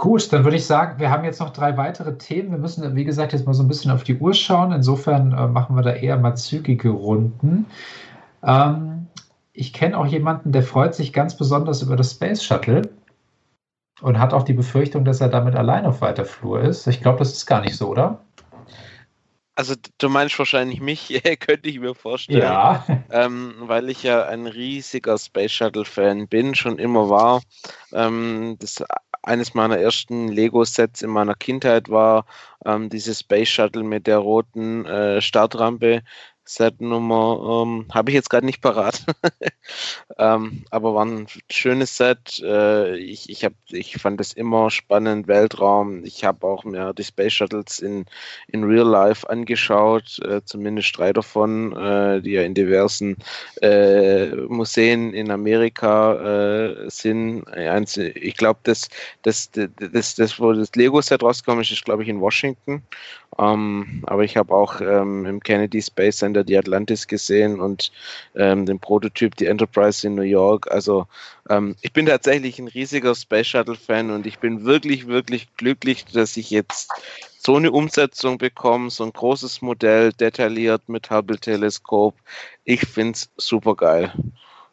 Gut, dann würde ich sagen, wir haben jetzt noch drei weitere Themen. Wir müssen, wie gesagt, jetzt mal so ein bisschen auf die Uhr schauen. Insofern äh, machen wir da eher mal zügige Runden. Ähm, ich kenne auch jemanden, der freut sich ganz besonders über das Space Shuttle und hat auch die Befürchtung, dass er damit allein auf weiter Flur ist. Ich glaube, das ist gar nicht so, oder? Also du meinst wahrscheinlich mich, könnte ich mir vorstellen. Ja. Ähm, weil ich ja ein riesiger Space Shuttle-Fan bin, schon immer war. Ähm, das eines meiner ersten Lego-Sets in meiner Kindheit war ähm, dieses Space Shuttle mit der roten äh, Startrampe, Set-Nummer ähm, habe ich jetzt gerade nicht parat. ähm, aber war ein schönes Set. Äh, ich, ich, hab, ich fand es immer spannend, Weltraum. Ich habe auch mir die Space Shuttles in, in Real Life angeschaut, äh, zumindest drei davon, äh, die ja in diversen äh, Museen in Amerika äh, sind. Ich glaube, das, das, das, das, das, wo das Lego-Set rausgekommen ist, ist, glaube ich, in Washington. Ähm, aber ich habe auch ähm, im Kennedy Space Center die Atlantis gesehen und ähm, den Prototyp, die Enterprise in New York. Also ähm, ich bin tatsächlich ein riesiger Space Shuttle Fan und ich bin wirklich, wirklich glücklich, dass ich jetzt so eine Umsetzung bekomme, so ein großes Modell, detailliert mit Hubble-Teleskop. Ich finde es super geil.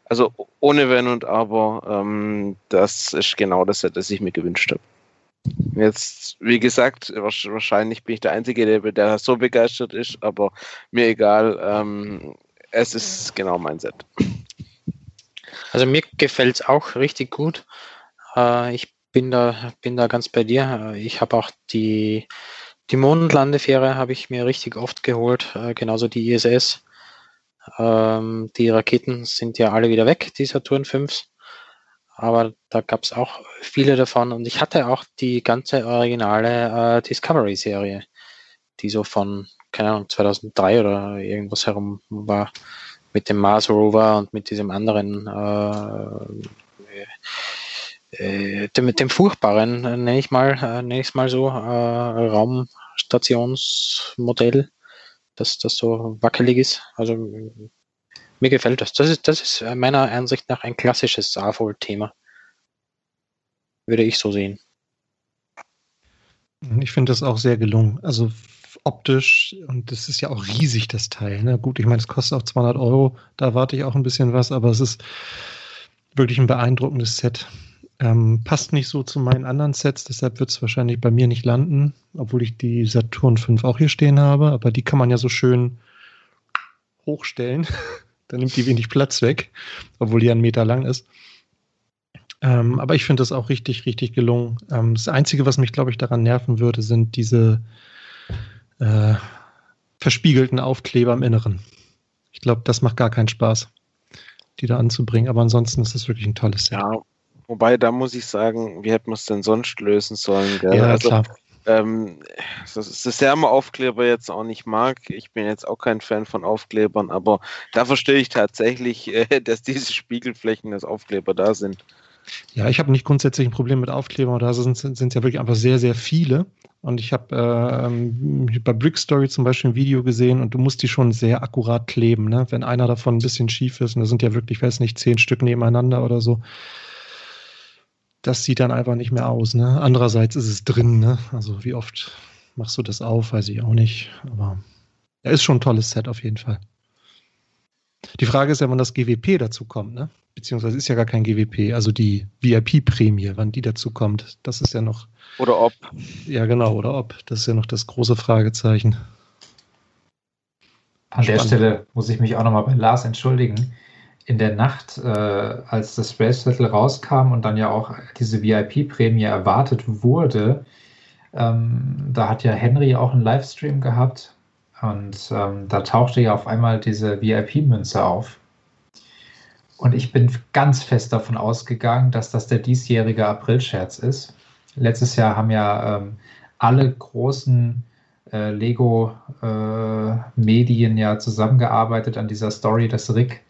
Also ohne Wenn und Aber, ähm, das ist genau das, was ich mir gewünscht habe. Jetzt, wie gesagt, wahrscheinlich bin ich der Einzige, der, der so begeistert ist, aber mir egal. Ähm, es ist genau mein Set. Also mir gefällt es auch richtig gut. Äh, ich bin da, bin da ganz bei dir. Ich habe auch die, die Mondlandefähre habe ich mir richtig oft geholt, äh, genauso die ISS. Ähm, die Raketen sind ja alle wieder weg, die Saturn 5. aber da gab es auch viele davon und ich hatte auch die ganze originale äh, Discovery-Serie, die so von, keine Ahnung, 2003 oder irgendwas herum war, mit dem Mars Rover und mit diesem anderen, äh, äh, mit dem furchtbaren, äh, nenne ich mal, äh, nenne ich mal so, äh, Raumstationsmodell, das, das so wackelig ist. Also mir gefällt das. Das ist, das ist meiner Ansicht nach ein klassisches Starfold-Thema. Würde ich so sehen. Ich finde das auch sehr gelungen. Also optisch, und das ist ja auch riesig, das Teil. Ne? Gut, ich meine, es kostet auch 200 Euro, da erwarte ich auch ein bisschen was, aber es ist wirklich ein beeindruckendes Set. Ähm, passt nicht so zu meinen anderen Sets, deshalb wird es wahrscheinlich bei mir nicht landen, obwohl ich die Saturn 5 auch hier stehen habe, aber die kann man ja so schön hochstellen. Dann nimmt die wenig Platz weg, obwohl die einen Meter lang ist. Ähm, aber ich finde das auch richtig, richtig gelungen. Ähm, das Einzige, was mich, glaube ich, daran nerven würde, sind diese äh, verspiegelten Aufkleber im Inneren. Ich glaube, das macht gar keinen Spaß, die da anzubringen. Aber ansonsten ist das wirklich ein tolles Set. Ja, wobei, da muss ich sagen, wie hätte man es denn sonst lösen sollen? Gell? Ja, also, klar. Ähm, das ist das Thermoaufkleber jetzt auch nicht mag. Ich bin jetzt auch kein Fan von Aufklebern, aber da verstehe ich tatsächlich, äh, dass diese Spiegelflächen als Aufkleber da sind. Ja, ich habe nicht grundsätzlich ein Problem mit Aufklebern, da sind es ja wirklich einfach sehr, sehr viele. Und ich habe ähm, bei Brickstory zum Beispiel ein Video gesehen und du musst die schon sehr akkurat kleben, ne? Wenn einer davon ein bisschen schief ist, und da sind ja wirklich, ich weiß nicht, zehn Stück nebeneinander oder so, das sieht dann einfach nicht mehr aus, ne? Andererseits ist es drin, ne? Also wie oft machst du das auf, weiß ich auch nicht. Aber er ja, ist schon ein tolles Set auf jeden Fall. Die Frage ist ja, wann das GWP dazu kommt, ne? Beziehungsweise ist ja gar kein GWP, also die VIP-Prämie, wann die dazu kommt. Das ist ja noch. Oder ob. Ja, genau, oder ob. Das ist ja noch das große Fragezeichen. An Spannend. der Stelle muss ich mich auch nochmal bei Lars entschuldigen. In der Nacht, äh, als das Space Shuttle rauskam und dann ja auch diese VIP-Prämie erwartet wurde, ähm, da hat ja Henry auch einen Livestream gehabt und ähm, da tauchte ja auf einmal diese VIP-Münze auf. Und ich bin ganz fest davon ausgegangen, dass das der diesjährige Aprilscherz ist. Letztes Jahr haben ja ähm, alle großen äh, Lego-Medien äh, ja zusammengearbeitet an dieser Story, dass Rick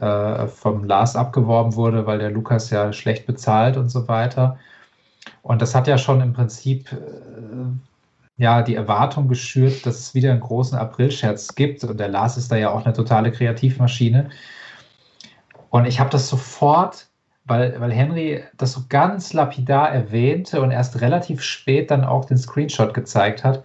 äh, vom Lars abgeworben wurde, weil der Lukas ja schlecht bezahlt und so weiter. Und das hat ja schon im Prinzip äh, ja die Erwartung geschürt, dass es wieder einen großen Aprilscherz gibt. Und der Lars ist da ja auch eine totale Kreativmaschine. Und ich habe das sofort, weil, weil Henry das so ganz lapidar erwähnte und erst relativ spät dann auch den Screenshot gezeigt hat.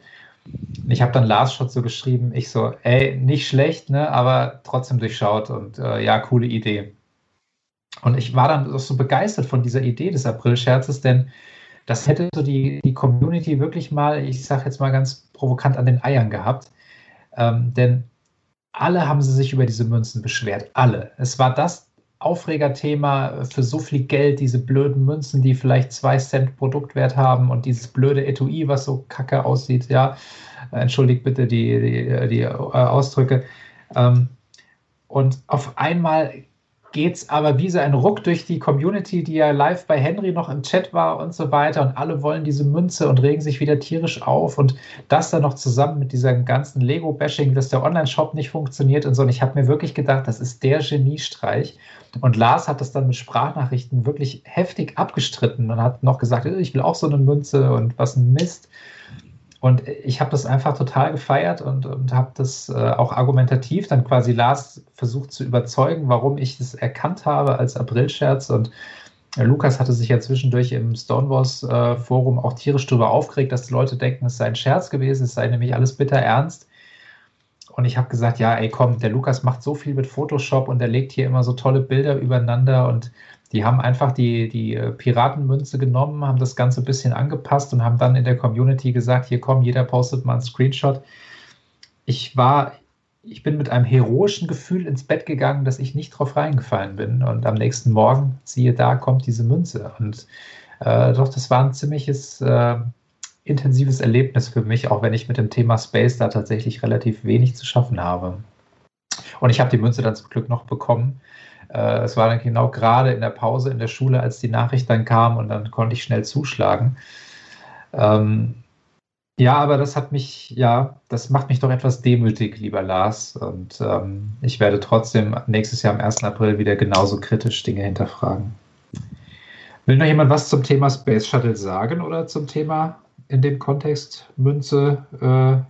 Ich habe dann Lars Shot so geschrieben, ich so, ey, nicht schlecht, ne, aber trotzdem durchschaut und äh, ja, coole Idee. Und ich war dann so begeistert von dieser Idee des April-Scherzes, denn das hätte so die, die Community wirklich mal, ich sage jetzt mal ganz provokant, an den Eiern gehabt. Ähm, denn alle haben sie sich über diese Münzen beschwert. Alle. Es war das Aufregerthema für so viel Geld, diese blöden Münzen, die vielleicht zwei Cent Produktwert haben und dieses blöde Etui, was so kacke aussieht, ja, entschuldigt bitte die, die, die äh, Ausdrücke. Ähm, und auf einmal geht es aber wie so ein Ruck durch die Community, die ja live bei Henry noch im Chat war und so weiter. Und alle wollen diese Münze und regen sich wieder tierisch auf. Und das dann noch zusammen mit diesem ganzen Lego-Bashing, dass der Online-Shop nicht funktioniert und so. Und ich habe mir wirklich gedacht, das ist der Geniestreich. Und Lars hat das dann mit Sprachnachrichten wirklich heftig abgestritten und hat noch gesagt, ich will auch so eine Münze und was ein Mist. Und ich habe das einfach total gefeiert und, und habe das äh, auch argumentativ dann quasi Lars versucht zu überzeugen, warum ich das erkannt habe als Aprilscherz. Und äh, Lukas hatte sich ja zwischendurch im Stonewalls-Forum äh, auch tierisch darüber aufgeregt, dass die Leute denken, es sei ein Scherz gewesen, es sei nämlich alles bitter ernst. Und ich habe gesagt, ja, ey, komm, der Lukas macht so viel mit Photoshop und er legt hier immer so tolle Bilder übereinander und die haben einfach die, die äh, Piratenmünze genommen, haben das Ganze ein bisschen angepasst und haben dann in der Community gesagt, hier komm, jeder postet mal einen Screenshot. Ich war, ich bin mit einem heroischen Gefühl ins Bett gegangen, dass ich nicht drauf reingefallen bin. Und am nächsten Morgen, siehe da, kommt diese Münze. Und äh, doch, das war ein ziemliches äh, intensives Erlebnis für mich, auch wenn ich mit dem Thema Space da tatsächlich relativ wenig zu schaffen habe. Und ich habe die Münze dann zum Glück noch bekommen Äh, es war dann genau gerade in der Pause in der Schule, als die Nachricht dann kam und dann konnte ich schnell zuschlagen. Ähm, ja, aber das hat mich, ja, das macht mich doch etwas demütig, lieber Lars. Und ähm, ich werde trotzdem nächstes Jahr am 1. April wieder genauso kritisch Dinge hinterfragen. Will noch jemand was zum Thema Space Shuttle sagen oder zum Thema in dem Kontext Münze, äh,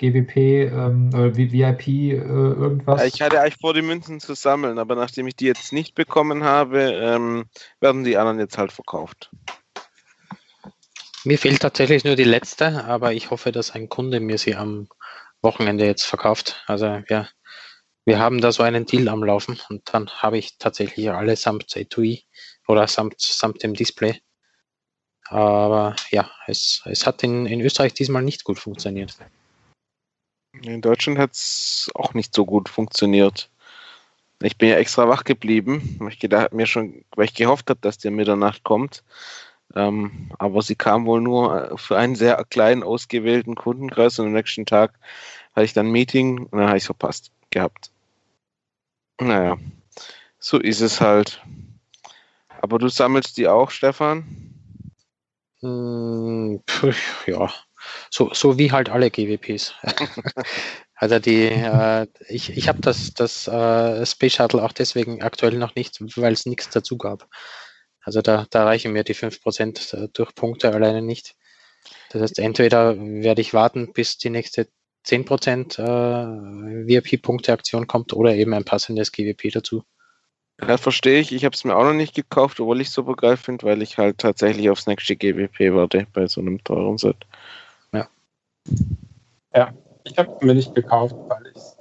GWP, ähm, äh, VIP, äh, irgendwas? Ich hatte eigentlich vor, die Münzen zu sammeln, aber nachdem ich die jetzt nicht bekommen habe, ähm, werden die anderen jetzt halt verkauft. Mir fehlt tatsächlich nur die letzte, aber ich hoffe, dass ein Kunde mir sie am Wochenende jetzt verkauft. Also wir, wir haben da so einen Deal am Laufen und dann habe ich tatsächlich alle samt Etui oder samt, samt dem Display. Aber ja, es, es hat in, in Österreich diesmal nicht gut funktioniert. In Deutschland hat es auch nicht so gut funktioniert. Ich bin ja extra wach geblieben, weil ich, gedacht, mir schon, weil ich gehofft habe, dass der Mitternacht kommt. Ähm, aber sie kam wohl nur für einen sehr kleinen ausgewählten Kundenkreis und am nächsten Tag hatte ich dann ein Meeting und dann habe ich es verpasst gehabt. Naja, so ist es halt. Aber du sammelst die auch, Stefan? Hm, ja, so, so wie halt alle GWPs. also die, äh, ich, ich habe das, das äh, Space Shuttle auch deswegen aktuell noch nicht, weil es nichts dazu gab. Also da, da reichen mir die 5% äh, durch Punkte alleine nicht. Das heißt, entweder werde ich warten, bis die nächste 10% äh, VIP-Punkte-Aktion kommt oder eben ein passendes GWP dazu. Ja, verstehe ich. Ich habe es mir auch noch nicht gekauft, obwohl ich super geil finde, weil ich halt tatsächlich aufs nächste GWP warte bei so einem teuren Set. Ja. Ich habe mir nicht gekauft, weil ich es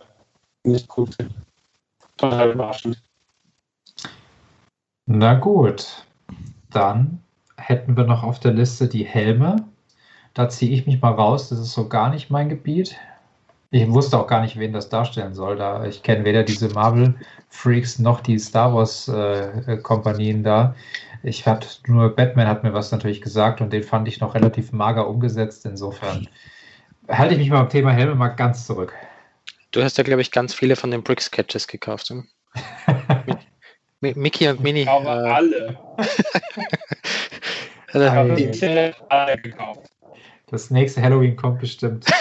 nicht gut finde. Total überraschend. Na gut, dann hätten wir noch auf der Liste die Helme. Da ziehe ich mich mal raus. Das ist so gar nicht mein Gebiet. Ich wusste auch gar nicht, wen das darstellen soll. Da ich kenne weder diese Marvel-Freaks noch die Star Wars-Kompanien äh, da. Ich hatte nur Batman hat mir was natürlich gesagt und den fand ich noch relativ mager umgesetzt. Insofern halte ich mich mal am Thema Helme mal ganz zurück. Du hast ja, glaube ich, ganz viele von den Brick Sketches gekauft. Hm? mit Mickey und Minnie. Ich habe äh, alle. also, Ich habe die, alle gekauft. Das nächste Halloween kommt bestimmt.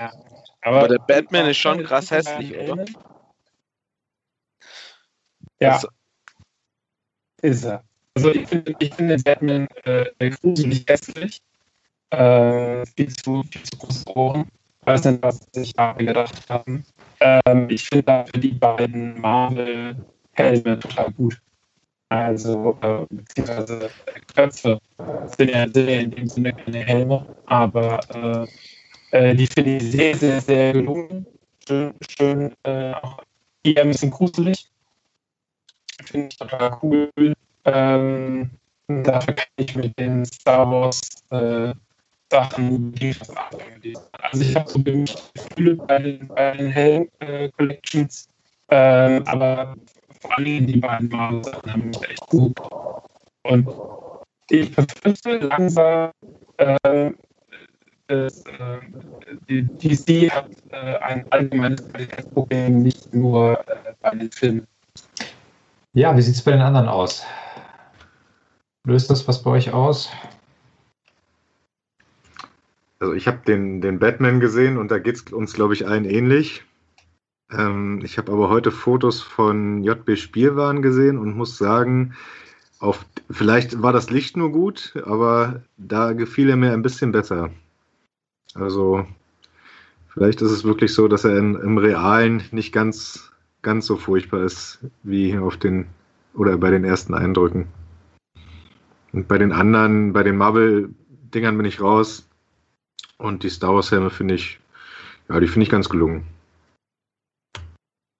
Ja. Aber der Batman ist schon krass hässlich, oder? Ja, Also, ist er. Also ich finde ich finde Batman äh, gruselig hässlich. Äh, viel, zu, viel zu große Ohren. Weiß nicht, was sich Harvey gedacht haben. Ähm, ich finde dafür die beiden Marvel-Helme total gut. Also, äh, beziehungsweise Köpfe sind ja, sind ja in dem Sinne keine Helme, aber äh, äh, die finde ich sehr, sehr, sehr gelungen. Schön, schön äh, auch eher ein bisschen gruselig. Finde ich total cool. Ähm, dafür kann ich mit den Star Wars äh, Sachen was anfangen. Also ich habe so gemischte Gefühle bei den, bei den Helm äh, Collections, ähm, aber vor allem die beiden Marvel-Sachen haben mich echt gut. Und ich befürchte langsam, äh, dass, äh, die DC hat äh, ein allgemeines Qualitätsproblem, nicht nur äh, bei den Filmen. Ja, wie sieht es bei den anderen aus? Löst das was bei euch aus? Also ich habe den, den Batman gesehen und da geht es uns, glaube ich, allen ähnlich. Ähm, ich habe aber heute Fotos von JB Spielwaren gesehen und muss sagen, auf, vielleicht war das Licht nur gut, aber da gefiel er mir ein bisschen besser. Also vielleicht ist es wirklich so, dass er in, im Realen nicht ganz, ganz so furchtbar ist wie auf den oder bei den ersten Eindrücken. Und bei den anderen, bei den Marvel-Dingern bin ich raus. Und die Star Wars-Helme finde ich, ja, die finde ich ganz gelungen.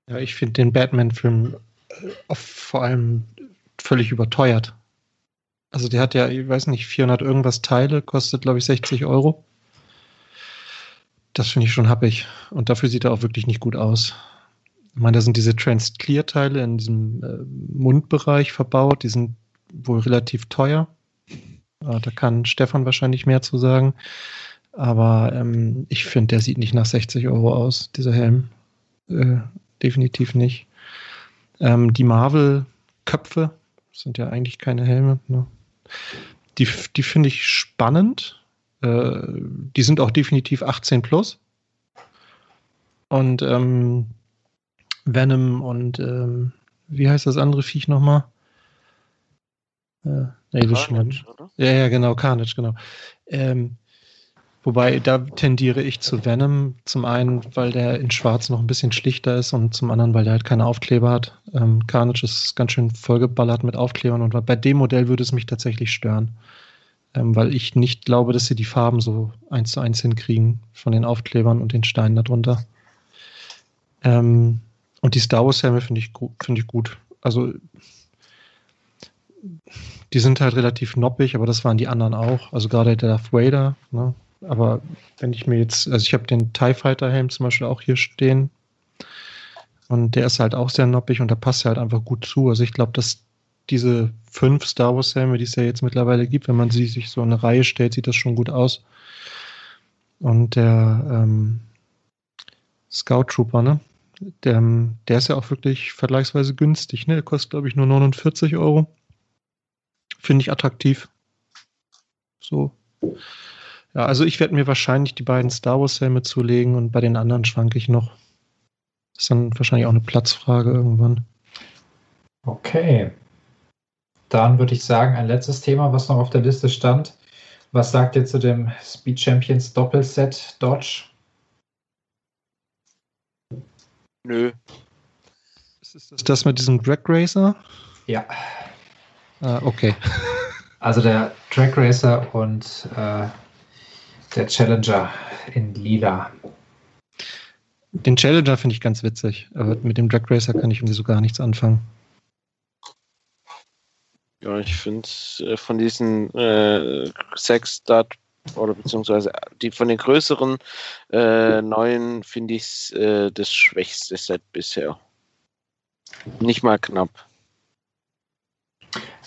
Ja, ich finde den Batman-Film äh, vor allem völlig überteuert. Also der hat ja, ich weiß nicht, 400 irgendwas Teile, kostet glaube ich 60 Euro. Das finde ich schon happig. Und dafür sieht er auch wirklich nicht gut aus. Ich meine, da sind diese Trans-Clear-Teile in diesem äh, Mundbereich verbaut. Die sind wohl relativ teuer. Äh, da kann Stefan wahrscheinlich mehr zu sagen. Aber ähm, ich finde, der sieht nicht nach 60 Euro aus, dieser Helm. äh, definitiv nicht. Ähm, die Marvel-Köpfe sind ja eigentlich keine Helme. Ne? Die, die finde ich spannend. Äh, die sind auch definitiv 18 plus. Und ähm, Venom und ähm, wie heißt das andere Viech nochmal? Äh, Carnage? Ja, ja, genau, Carnage, genau. Ähm, wobei, da tendiere ich zu Venom. Zum einen, weil der in Schwarz noch ein bisschen schlichter ist und zum anderen, weil der halt keine Aufkleber hat. Ähm, Carnage ist ganz schön vollgeballert mit Aufklebern und bei dem Modell würde es mich tatsächlich stören. Ähm, weil ich nicht glaube, dass sie die Farben so eins zu eins hinkriegen von den Aufklebern und den Steinen darunter. Ähm, und die Star Wars Helme finde ich, find ich gut. Also die sind halt relativ noppig, aber das waren die anderen auch. Also gerade der Darth Vader. Ne? Aber wenn ich mir jetzt, also ich habe den TIE Fighter Helm zum Beispiel auch hier stehen. Und der ist halt auch sehr noppig und da passt halt einfach gut zu. Also ich glaube, dass diese fünf Star Wars Helme, die es ja jetzt mittlerweile gibt, wenn man sie sich so in eine Reihe stellt, sieht das schon gut aus. Und der ähm, Scout Trooper, ne? Der, der ist ja auch wirklich vergleichsweise günstig, ne? Der kostet, glaube ich, nur 49 Euro. Finde ich attraktiv. So. Ja, also ich werde mir wahrscheinlich die beiden Star Wars-Helme zulegen und bei den anderen schwanke ich noch. Das ist dann wahrscheinlich auch eine Platzfrage irgendwann. Okay. Dann würde ich sagen, ein letztes Thema, was noch auf der Liste stand. Was sagt ihr zu dem Speed Champions Doppelset Dodge? Nö. Ist das das mit diesem Drag Racer? Ja. Ah, okay. Also der Drag Racer und äh, der Challenger in lila. Den Challenger finde ich ganz witzig, aber mit dem Drag Racer kann ich irgendwie so gar nichts anfangen. Ja, ich finde äh, von diesen äh, sechs Start oder beziehungsweise die von den größeren äh, neuen finde ich äh, das schwächste Set bisher. Nicht mal knapp.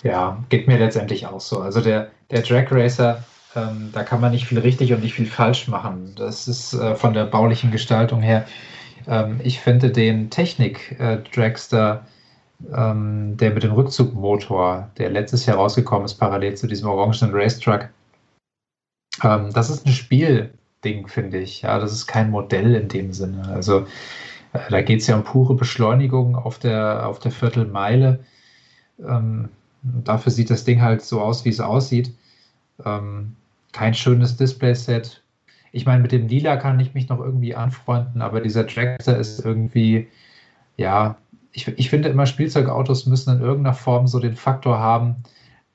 Ja, geht mir letztendlich auch so. Also der, der Drag Racer, ähm, da kann man nicht viel richtig und nicht viel falsch machen. Das ist äh, von der baulichen Gestaltung her. Ähm, ich finde den Technik-Dragster, äh, ähm, der mit dem Rückzugmotor, der letztes Jahr rausgekommen ist, parallel zu diesem orangenen Racetruck, ähm, das ist ein Spielding, finde ich. Ja, das ist kein Modell in dem Sinne. Also äh, da geht es ja um pure Beschleunigung auf der, auf der Viertelmeile. Ähm, dafür sieht das Ding halt so aus, wie es aussieht. Ähm, kein schönes Display-Set. Ich meine, mit dem Lila kann ich mich noch irgendwie anfreunden, aber dieser Tractor ist irgendwie, ja, ich, ich finde immer, Spielzeugautos müssen in irgendeiner Form so den Faktor haben,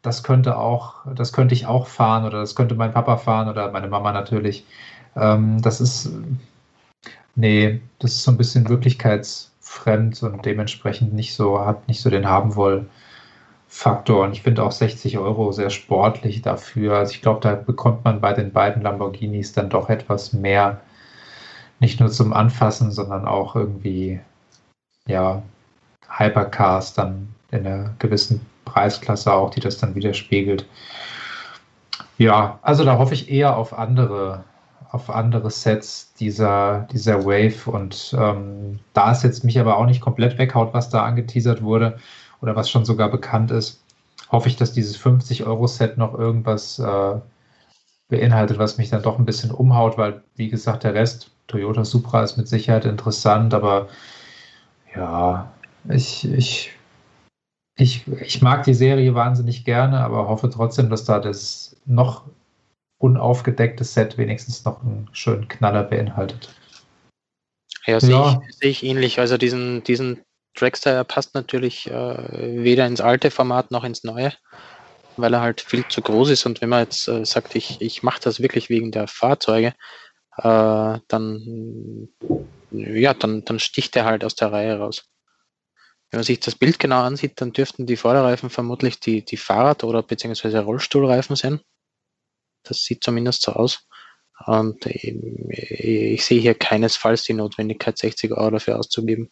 das könnte auch, das könnte ich auch fahren oder das könnte mein Papa fahren oder meine Mama natürlich. Ähm, das ist, nee, das ist so ein bisschen wirklichkeitsfremd und dementsprechend nicht so, hat nicht so den haben woll Faktor. Und ich finde auch 60 Euro sehr sportlich dafür. Also ich glaube, da bekommt man bei den beiden Lamborghinis dann doch etwas mehr. Nicht nur zum Anfassen, sondern auch irgendwie, ja, Hypercars dann in einer gewissen Preisklasse auch, die das dann widerspiegelt. Ja, also da hoffe ich eher auf andere, auf andere Sets dieser, dieser Wave. Und ähm, da es jetzt mich aber auch nicht komplett weghaut, was da angeteasert wurde oder was schon sogar bekannt ist, hoffe ich, dass dieses 50-Euro-Set noch irgendwas äh, beinhaltet, was mich dann doch ein bisschen umhaut, weil, wie gesagt, der Rest, Toyota Supra ist mit Sicherheit interessant, aber ja, ich, ich ich, ich mag die Serie wahnsinnig gerne, aber hoffe trotzdem, dass da das noch unaufgedeckte Set wenigstens noch einen schönen Knaller beinhaltet. Ja, sehe ja. ich, seh ich, ähnlich. Also diesen, diesen Dragster passt natürlich äh, weder ins alte Format noch ins neue, weil er halt viel zu groß ist. Und wenn man jetzt äh, sagt, ich, ich mache das wirklich wegen der Fahrzeuge, äh, dann, ja, dann, dann sticht er halt aus der Reihe raus. Wenn man sich das Bild genau ansieht, dann dürften die Vorderreifen vermutlich die, die Fahrrad- oder beziehungsweise Rollstuhlreifen sein. Das sieht zumindest so aus. Und ich, ich sehe hier keinesfalls die Notwendigkeit, 60 Euro dafür auszugeben.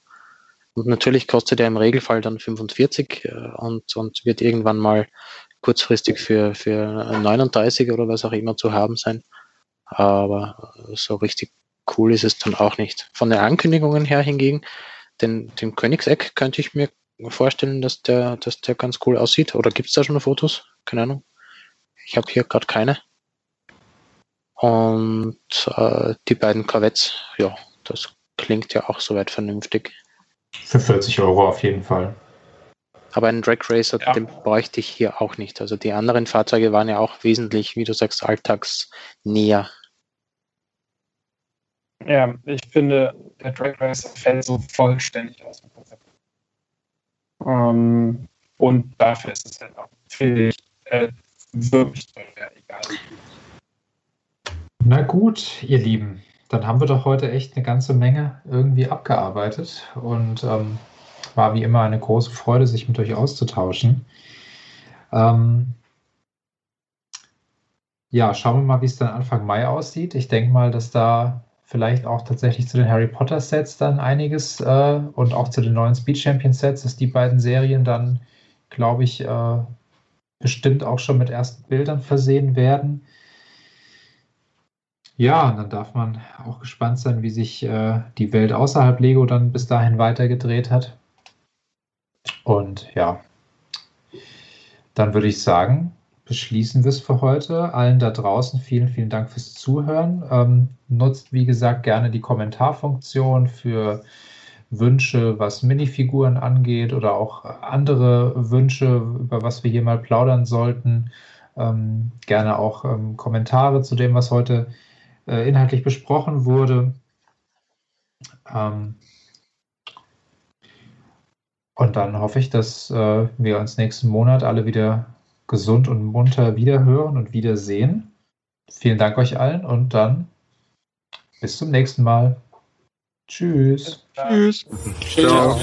Und natürlich kostet er im Regelfall dann 45 äh, und, und wird irgendwann mal kurzfristig für, für 39 oder was auch immer zu haben sein. Aber so richtig cool ist es dann auch nicht. Von den Ankündigungen her hingegen, den, den Königseck könnte ich mir vorstellen, dass der, dass der ganz cool aussieht. Oder gibt es da schon Fotos? Keine Ahnung. Ich habe hier gerade keine. Und äh, die beiden Corvettes, ja, das klingt ja auch soweit vernünftig. Für 40 Euro auf jeden Fall. Aber einen Drag Racer, Ja. den bräuchte ich hier auch nicht. Also die anderen Fahrzeuge waren ja auch wesentlich, wie du sagst, alltagsnäher. Ja, ich finde, der Drag Racer fällt so vollständig aus dem Konzept. Ähm, und dafür ist es halt auch, finde ich, äh, wirklich teuer, egal. Na gut, ihr Lieben, dann haben wir doch heute echt eine ganze Menge irgendwie abgearbeitet und ähm, war wie immer eine große Freude, sich mit euch auszutauschen. Ähm, ja, schauen wir mal, wie es dann Anfang Mai aussieht. Ich denke mal, dass da vielleicht auch tatsächlich zu den Harry Potter Sets dann einiges äh, und auch zu den neuen Speed Champion Sets, dass die beiden Serien dann, glaube ich, äh, bestimmt auch schon mit ersten Bildern versehen werden. Ja, und dann darf man auch gespannt sein, wie sich äh, die Welt außerhalb Lego dann bis dahin weitergedreht hat. Und ja, dann würde ich sagen, beschließen wir es für heute. Allen da draußen vielen, vielen Dank fürs Zuhören. Ähm, nutzt, wie gesagt, gerne die Kommentarfunktion für Wünsche, was Minifiguren angeht oder auch andere Wünsche, über was wir hier mal plaudern sollten. Ähm, gerne auch ähm, Kommentare zu dem, was heute äh, inhaltlich besprochen wurde. Ähm, und dann hoffe ich, dass äh, wir uns nächsten Monat alle wieder gesund und munter wiederhören und wiedersehen. Vielen Dank euch allen und dann bis zum nächsten Mal. Tschüss. Tschüss. Ciao.